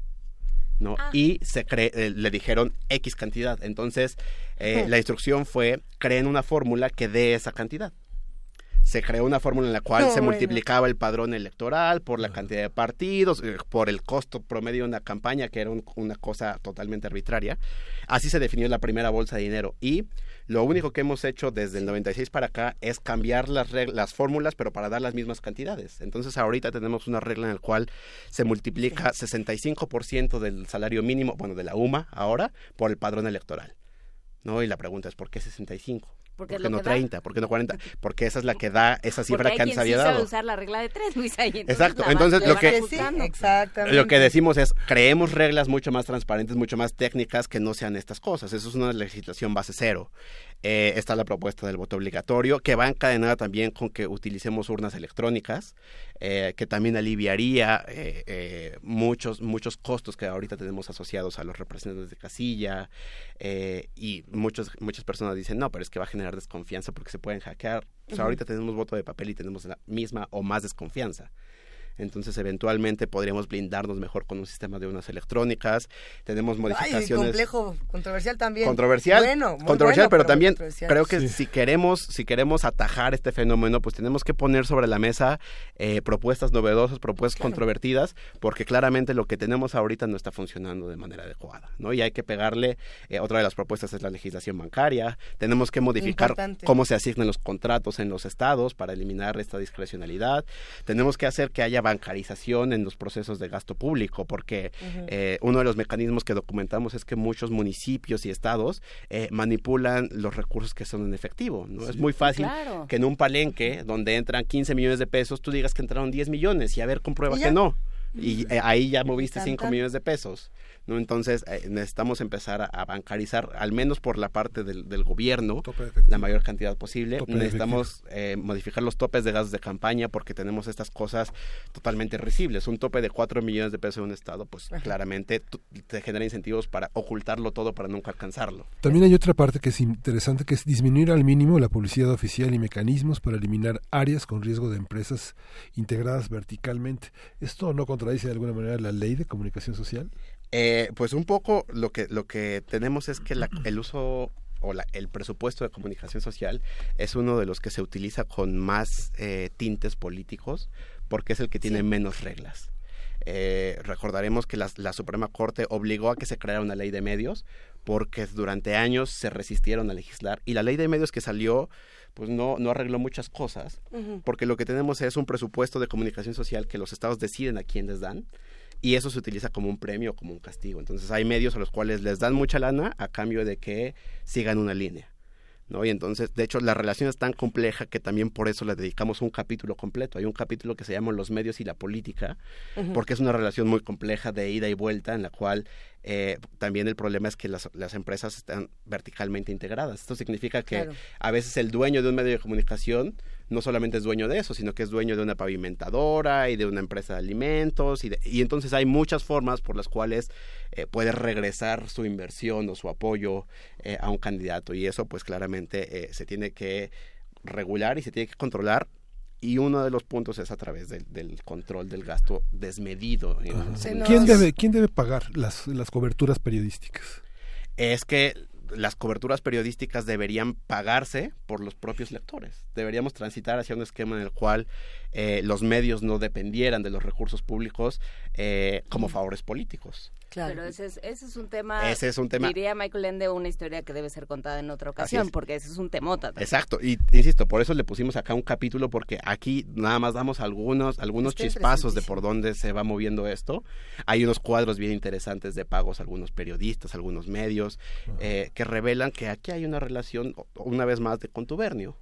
¿no? Ah. Y se eh, le dijeron X cantidad. Entonces, la instrucción fue, creen una fórmula que dé esa cantidad se creó una fórmula en la cual se multiplicaba el padrón electoral por la cantidad de partidos, eh, por el costo promedio de una campaña, que era una cosa totalmente arbitraria. Así se definió la primera bolsa de dinero. Y lo único que hemos hecho desde el 96 para acá es cambiar las, las fórmulas, pero para dar las mismas cantidades. Entonces ahorita tenemos una regla en la cual se multiplica 65% del salario mínimo, bueno, de la UMA ahora, por el padrón electoral. ¿no? Y la pregunta es, ¿por qué 65? ¿Por qué no 30? ¿Por qué no 40? Porque esa es la que da esa cifra que antes había dado. usar la regla de tres, Exacto. Entonces, lo que, lo que decimos es, creemos reglas mucho más transparentes, mucho más técnicas que no sean estas cosas. Eso es una legislación base cero. Eh, está la propuesta del voto obligatorio, que va encadenada también con que utilicemos urnas electrónicas, eh, que también aliviaría eh, muchos, muchos costos que ahorita tenemos asociados a los representantes de casilla. y muchos, muchas personas dicen, no, pero es que va a generar desconfianza porque se pueden hackear. ahorita tenemos voto de papel y tenemos la misma o más desconfianza. Entonces eventualmente podríamos blindarnos mejor con un sistema de unas electrónicas. Tenemos modificaciones. Ay, complejo, controversial también. Controversial, bueno, controversial, bueno, pero, también controversial. creo que si queremos si queremos atajar este fenómeno, pues tenemos que poner sobre la mesa eh, propuestas novedosas, propuestas controvertidas, porque claramente lo que tenemos ahorita no está funcionando de manera adecuada, ¿no? Y hay que pegarle. eh, otra de las propuestas es la legislación bancaria. Tenemos que modificar Importante. cómo se asignan los contratos en los estados para eliminar esta discrecionalidad. Tenemos que hacer que haya bancarización en los procesos de gasto público, porque eh, uno de los mecanismos que documentamos es que muchos municipios y estados eh, manipulan los recursos que son en efectivo. ¿no? Es muy fácil Claro. que en un palenque donde entran 15 millones de pesos, tú digas que entraron 10 millones y a ver, comprueba que no. Y eh, ahí ya moviste Tan, 5 tan. millones de pesos. ¿No? Entonces eh, necesitamos empezar a, a bancarizar, al menos por la parte del, del gobierno, la mayor cantidad posible. Tope necesitamos eh, modificar los topes de gastos de campaña porque tenemos estas cosas totalmente risibles. Un tope de 4 millones de pesos en un estado, pues Ajá. claramente te genera incentivos para ocultarlo todo para nunca alcanzarlo. También hay otra parte que es interesante, que es disminuir al mínimo la publicidad oficial y mecanismos para eliminar áreas con riesgo de empresas integradas verticalmente. ¿Esto no contradice de alguna manera la ley de comunicación social? Eh, pues un poco lo que lo que tenemos es que la- el uso o la- el presupuesto de comunicación social es uno de los que se utiliza con más eh, tintes políticos porque es el que tiene menos reglas. Eh, recordaremos que la, la Suprema Corte obligó a que se creara una ley de medios porque durante años se resistieron a legislar y la ley de medios que salió pues no, no arregló muchas cosas porque lo que tenemos es un presupuesto de comunicación social que los estados deciden a quién les dan y eso se utiliza como un premio o como un castigo. Entonces hay medios a los cuales les dan mucha lana a cambio de que sigan una línea. ¿no? Y entonces, de hecho, la relación es tan compleja que también por eso le dedicamos un capítulo completo. Hay un capítulo que se llama Los medios y la política, porque es una relación muy compleja de ida y vuelta en la cual eh, también el problema es que las, las empresas están verticalmente integradas. Esto significa que Claro. a veces el dueño de un medio de comunicación no solamente es dueño de eso, sino que es dueño de una pavimentadora y de una empresa de alimentos. Y, de- y entonces hay muchas formas por las cuales eh, puede regresar su inversión o su apoyo eh, a un candidato. Y eso pues claramente eh, se tiene que regular y se tiene que controlar. Y uno de los puntos es a través del, del control del gasto desmedido. en- ¿Quién debe, quién debe pagar las, las coberturas periodísticas? es que las coberturas periodísticas deberían pagarse por los propios lectores. Deberíamos transitar hacia un esquema en el cual eh, los medios no dependieran de los recursos públicos eh, como favores políticos. Pero ese es, ese es un tema, Ese es un tema- diría Michael Ende, una historia que debe ser contada en otra ocasión, es. porque ese es un temota. también. Exacto, y insisto, por eso le pusimos acá un capítulo porque aquí nada más damos algunos algunos Está chispazos de por dónde se va moviendo esto. Hay unos cuadros bien interesantes de pagos a algunos periodistas, algunos medios eh, que revelan que aquí hay una relación una vez más de contubernio.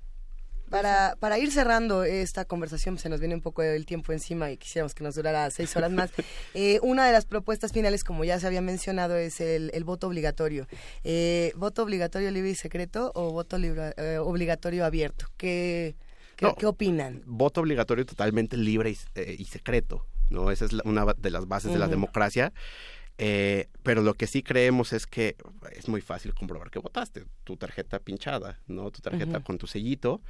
Para, para ir cerrando esta conversación, se nos viene un poco el tiempo encima y quisiéramos que nos durara seis horas más. Eh, una de las propuestas finales, como ya se había mencionado, es el, el voto obligatorio. Eh, ¿Voto obligatorio libre y secreto o voto libra- eh, obligatorio abierto? ¿Qué, qué, No. qué opinan? voto obligatorio totalmente libre y, eh, y secreto, ¿no? Esa es la- una de las bases de la democracia. Eh, pero lo que sí creemos es que es muy fácil comprobar que votaste. Tu tarjeta pinchada, ¿no? Tu tarjeta con tu sellito.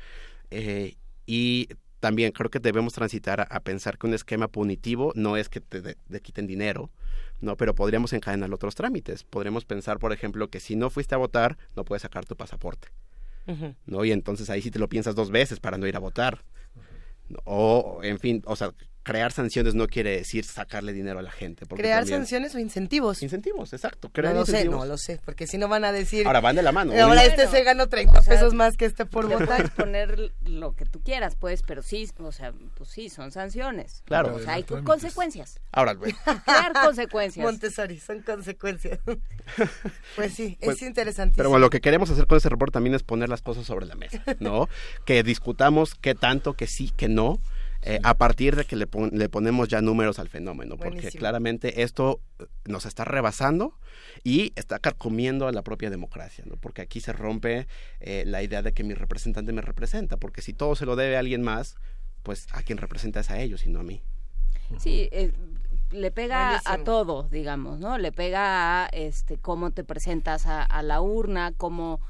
Eh, y también creo que debemos transitar a, a pensar que un esquema punitivo no es que te, de- te quiten dinero, ¿no? Pero podríamos encadenar otros trámites. Podríamos pensar, por ejemplo, que si no fuiste a votar, no puedes sacar tu pasaporte. ¿no? Y entonces ahí sí te lo piensas dos veces para no ir a votar. O, en fin, o sea, crear sanciones no quiere decir sacarle dinero a la gente. porque ¿Crear también- sanciones o incentivos? Incentivos, exacto. No crear lo sé, no lo sé, porque si no van a decir... Ahora van de la mano. Ahora Bueno. este se ganó 30 pesos más que este por Le votar. puedes poner lo que tú quieras, pues, pero sí, o sea, pues sí, son sanciones. Claro. O sea, hay Trámites. consecuencias. Ahora, güey, Crear consecuencias. Montessori, son consecuencias. pues sí, Pues, es interesantísimo. Pero bueno, lo que queremos hacer con ese reporte también es poner las cosas sobre la mesa, ¿no? que discutamos qué tanto, que sí, que no, eh, a partir de que le, pon- le ponemos ya números al fenómeno, porque claramente esto eh, nos está rebasando y está carcomiendo a la propia democracia, ¿no? Porque aquí se rompe eh, la idea de que mi representante me representa, porque si todo se lo debe a alguien más, pues a quien representa es a ellos y no a mí. Sí, eh, le pega a todo, digamos, ¿no? Le pega a este cómo te presentas a, a la urna, cómo,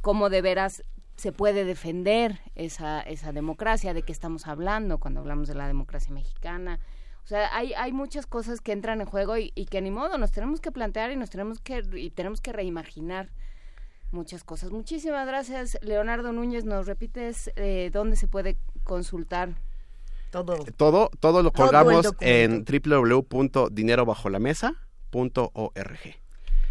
cómo de veras se puede defender esa, esa democracia, de qué estamos hablando cuando hablamos de la democracia mexicana. O sea, hay, hay muchas cosas que entran en juego y, y que ni modo, nos tenemos que plantear y nos tenemos que, y tenemos que reimaginar muchas cosas. Muchísimas gracias, Leonardo Núñez. ¿Nos repites eh, dónde se puede consultar? Todo. Todo, todo lo Todo el colgamos documento. en www.dinerobajolamesa.org.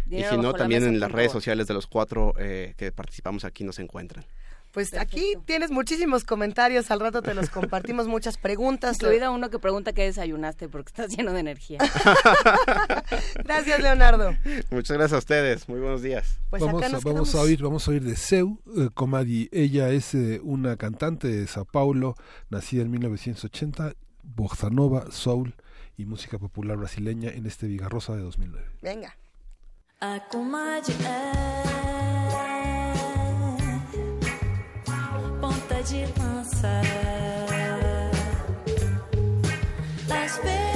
Y Dinero si no, también en las redes sociales de los cuatro eh, que participamos aquí nos encuentran. Pues aquí tienes muchísimos comentarios, al rato te los compartimos, muchas preguntas. Incluida uno que pregunta qué desayunaste porque estás lleno de energía. Gracias, Leonardo. Muchas gracias a ustedes. Muy buenos días. Pues vamos, acá nos vamos a oír, vamos a oír de Seu eh, Comadi. Ella es eh, una cantante de Sao Paulo, nacida en 1980, bossa nova, soul y música popular brasileña en este Vigarrosa de 2009. Venga. A ponta de lança. Às vezes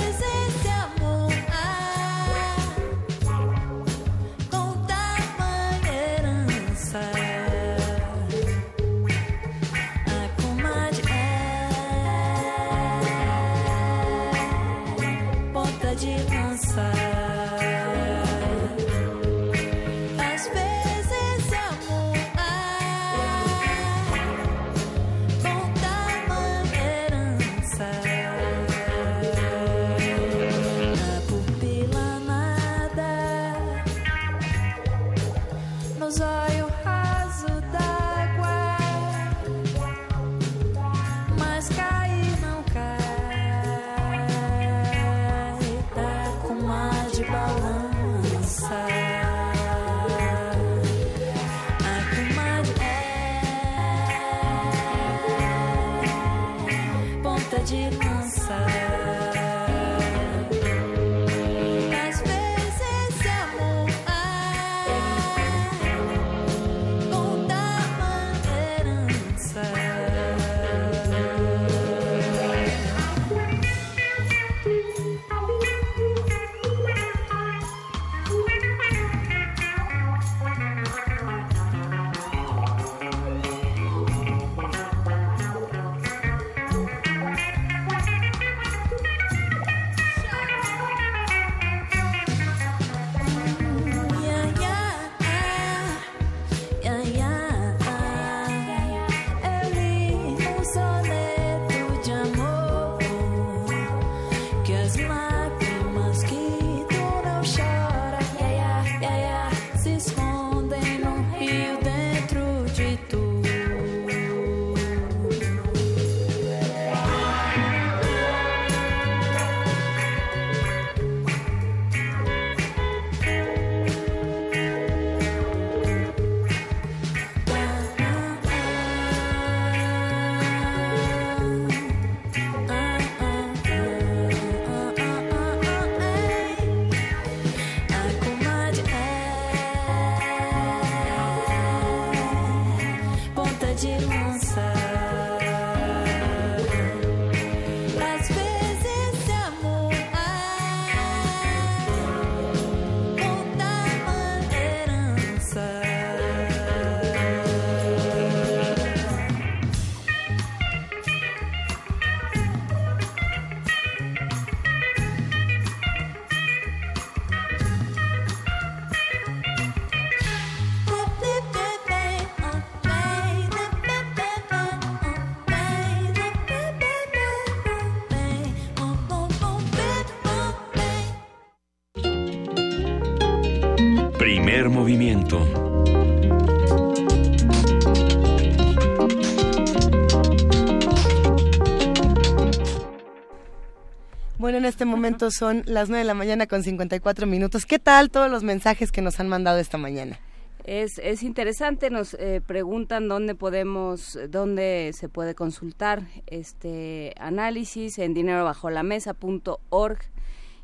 este momento son las 9 de la mañana con 54 minutos. ¿Qué tal todos los mensajes que nos han mandado esta mañana? Es, es interesante, nos eh, preguntan dónde podemos, dónde se puede consultar este análisis en dinerobajolaMesa.org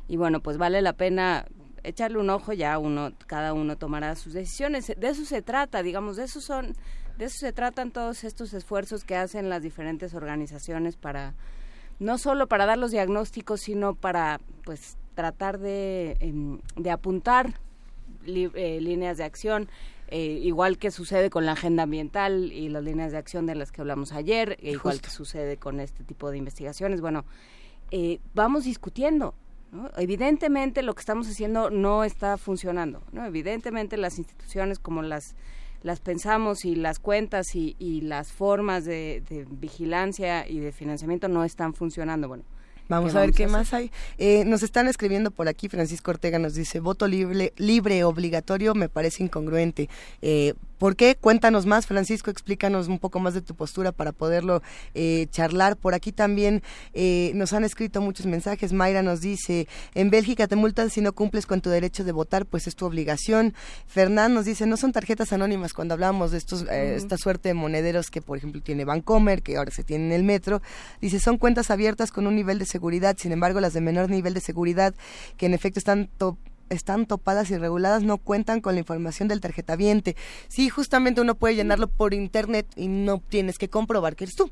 y bueno, pues vale la pena echarle un ojo, ya uno, cada uno tomará sus decisiones. De eso se trata, digamos, de eso son, de eso se tratan todos estos esfuerzos que hacen las diferentes organizaciones para, no solo para dar los diagnósticos, sino para pues tratar de, em, de apuntar li- eh, líneas de acción. Eh, igual que sucede con la agenda ambiental y las líneas de acción de las que hablamos ayer, e igual que sucede con este tipo de investigaciones, bueno, eh, vamos discutiendo. ¿no? Evidentemente lo que estamos haciendo no está funcionando. ¿no? Evidentemente las instituciones como las las pensamos y las cuentas y, y las formas de, de vigilancia y de financiamiento no están funcionando. Bueno, Vamos ¿qué a ver qué más hay. Eh, nos están escribiendo por aquí, Francisco Ortega nos dice, voto libre, libre obligatorio me parece incongruente. Eh, ¿Por qué? Cuéntanos más, Francisco, explícanos un poco más de tu postura para poderlo eh, charlar. Por aquí también eh, nos han escrito muchos mensajes. Mayra nos dice, en Bélgica te multan si no cumples con tu derecho de votar, pues es tu obligación. Fernán nos dice, no son tarjetas anónimas cuando hablamos de estos, eh, esta suerte de monederos que, por ejemplo, tiene Bancomer, que ahora se tiene en el metro. Dice, son cuentas abiertas con un nivel de seguridad, sin embargo, las de menor nivel de seguridad, que en efecto están to- están topadas y reguladas, no cuentan con la información del tarjetaviente. Sí, justamente uno puede llenarlo por internet y no tienes que comprobar que eres tú.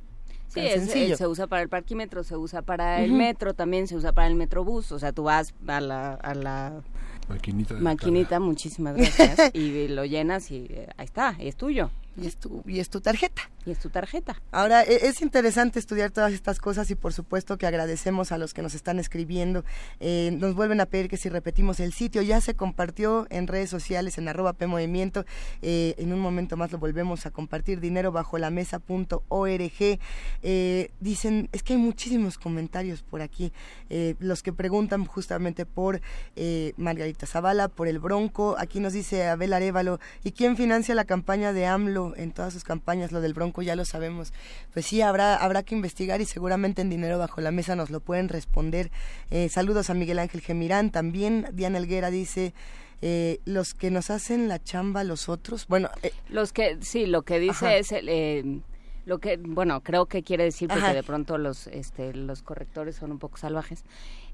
Sí, es- sencillo. eh, se usa para el parquímetro, se usa para el metro, también se usa para el metrobús. O sea, tú vas a la, a la Maquinita de maquinita, muchísimas gracias, y lo llenas y eh, ahí está, es tuyo. Y es tu, y es tu tarjeta. Y es tu tarjeta. Ahora, e- es interesante estudiar todas estas cosas y por supuesto que agradecemos a los que nos están escribiendo. Eh, nos vuelven a pedir que si repetimos el sitio, ya se compartió en redes sociales en arroba PMovimiento. Eh, en un momento más lo volvemos a compartir, dinero bajo la mesa.org. Eh, dicen, es que hay muchísimos comentarios por aquí. Eh, los que preguntan justamente por eh, Margarita Zavala, por el Bronco. Aquí nos dice Abel Arevalo, ¿y quién financia la campaña de AMLO en todas sus campañas? Lo del Bronco ya lo sabemos. Pues sí, habrá, habrá que investigar y seguramente en Dinero Bajo la Mesa nos lo pueden responder. Eh, saludos a Miguel Ángel Gemirán. También Diana Elguera dice... eh, los que nos hacen la chamba los otros, bueno, eh, Los que, sí, lo que dice Ajá. es el, eh, lo que, bueno, creo que quiere decir porque Ajá. de pronto los, este, los correctores son un poco salvajes.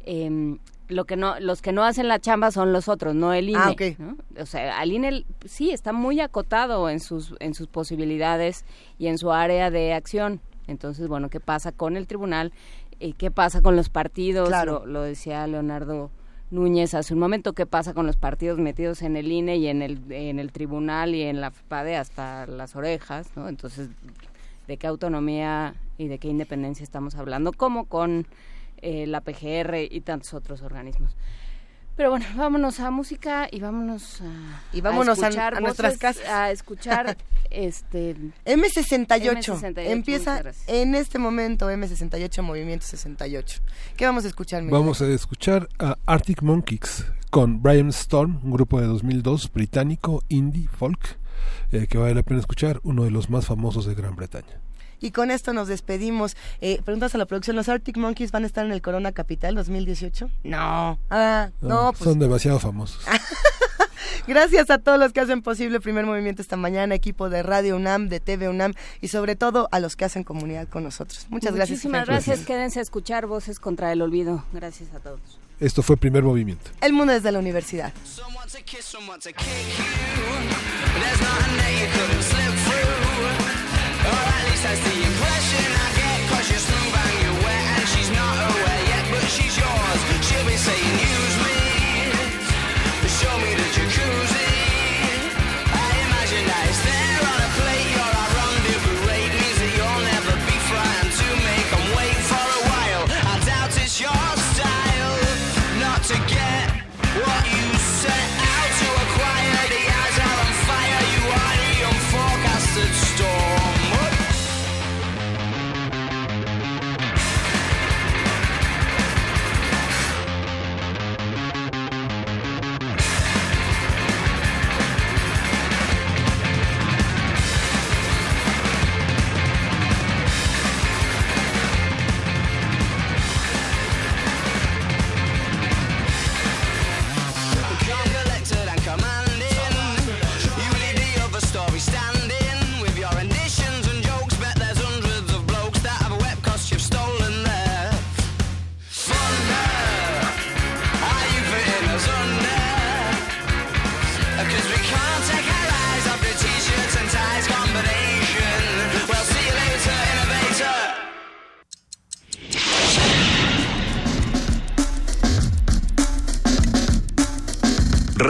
Em, lo que no, los que no hacen la chamba son los otros, no el INE. Ah, ok. ¿no? O sea, al INE sí está muy acotado en sus, en sus posibilidades y en su área de acción. Entonces, bueno, ¿qué pasa con el tribunal? Eh, ¿Qué pasa con los partidos? Claro. Lo, lo decía Leonardo Núñez hace un momento, ¿qué pasa con los partidos metidos en el INE y en el, en el tribunal y en la FPADE hasta las orejas? ¿no? Entonces, ¿de qué autonomía y de qué independencia estamos hablando? Como con eh, la PGR y tantos otros organismos. Pero bueno, vámonos a música y vámonos a, Y vámonos a- escuchar a nuestras voces, casas. A escuchar este M68, M68, empieza en este momento M68 Movimiento 68. ¿Qué vamos a escuchar? Miguel? Vamos a escuchar a Arctic Monkeys con Brian Storm, un grupo de 2002 británico, indie, folk, eh, que vale la pena escuchar, uno de los más famosos de Gran Bretaña. Y con esto nos despedimos. Eh, preguntas a la producción, ¿los Arctic Monkeys van a estar en el Corona Capital 2018? No. Ah, no, pues Son demasiado famosos. Gracias a todos los que hacen posible el primer movimiento esta mañana, equipo de Radio UNAM, de TV UNAM y sobre todo a los que hacen comunidad con nosotros. Muchas gracias. Muchísimas gracias. Quédense a escuchar Voces contra el Olvido. Gracias a todos. Esto fue Primer Movimiento. El mundo desde la universidad. saying you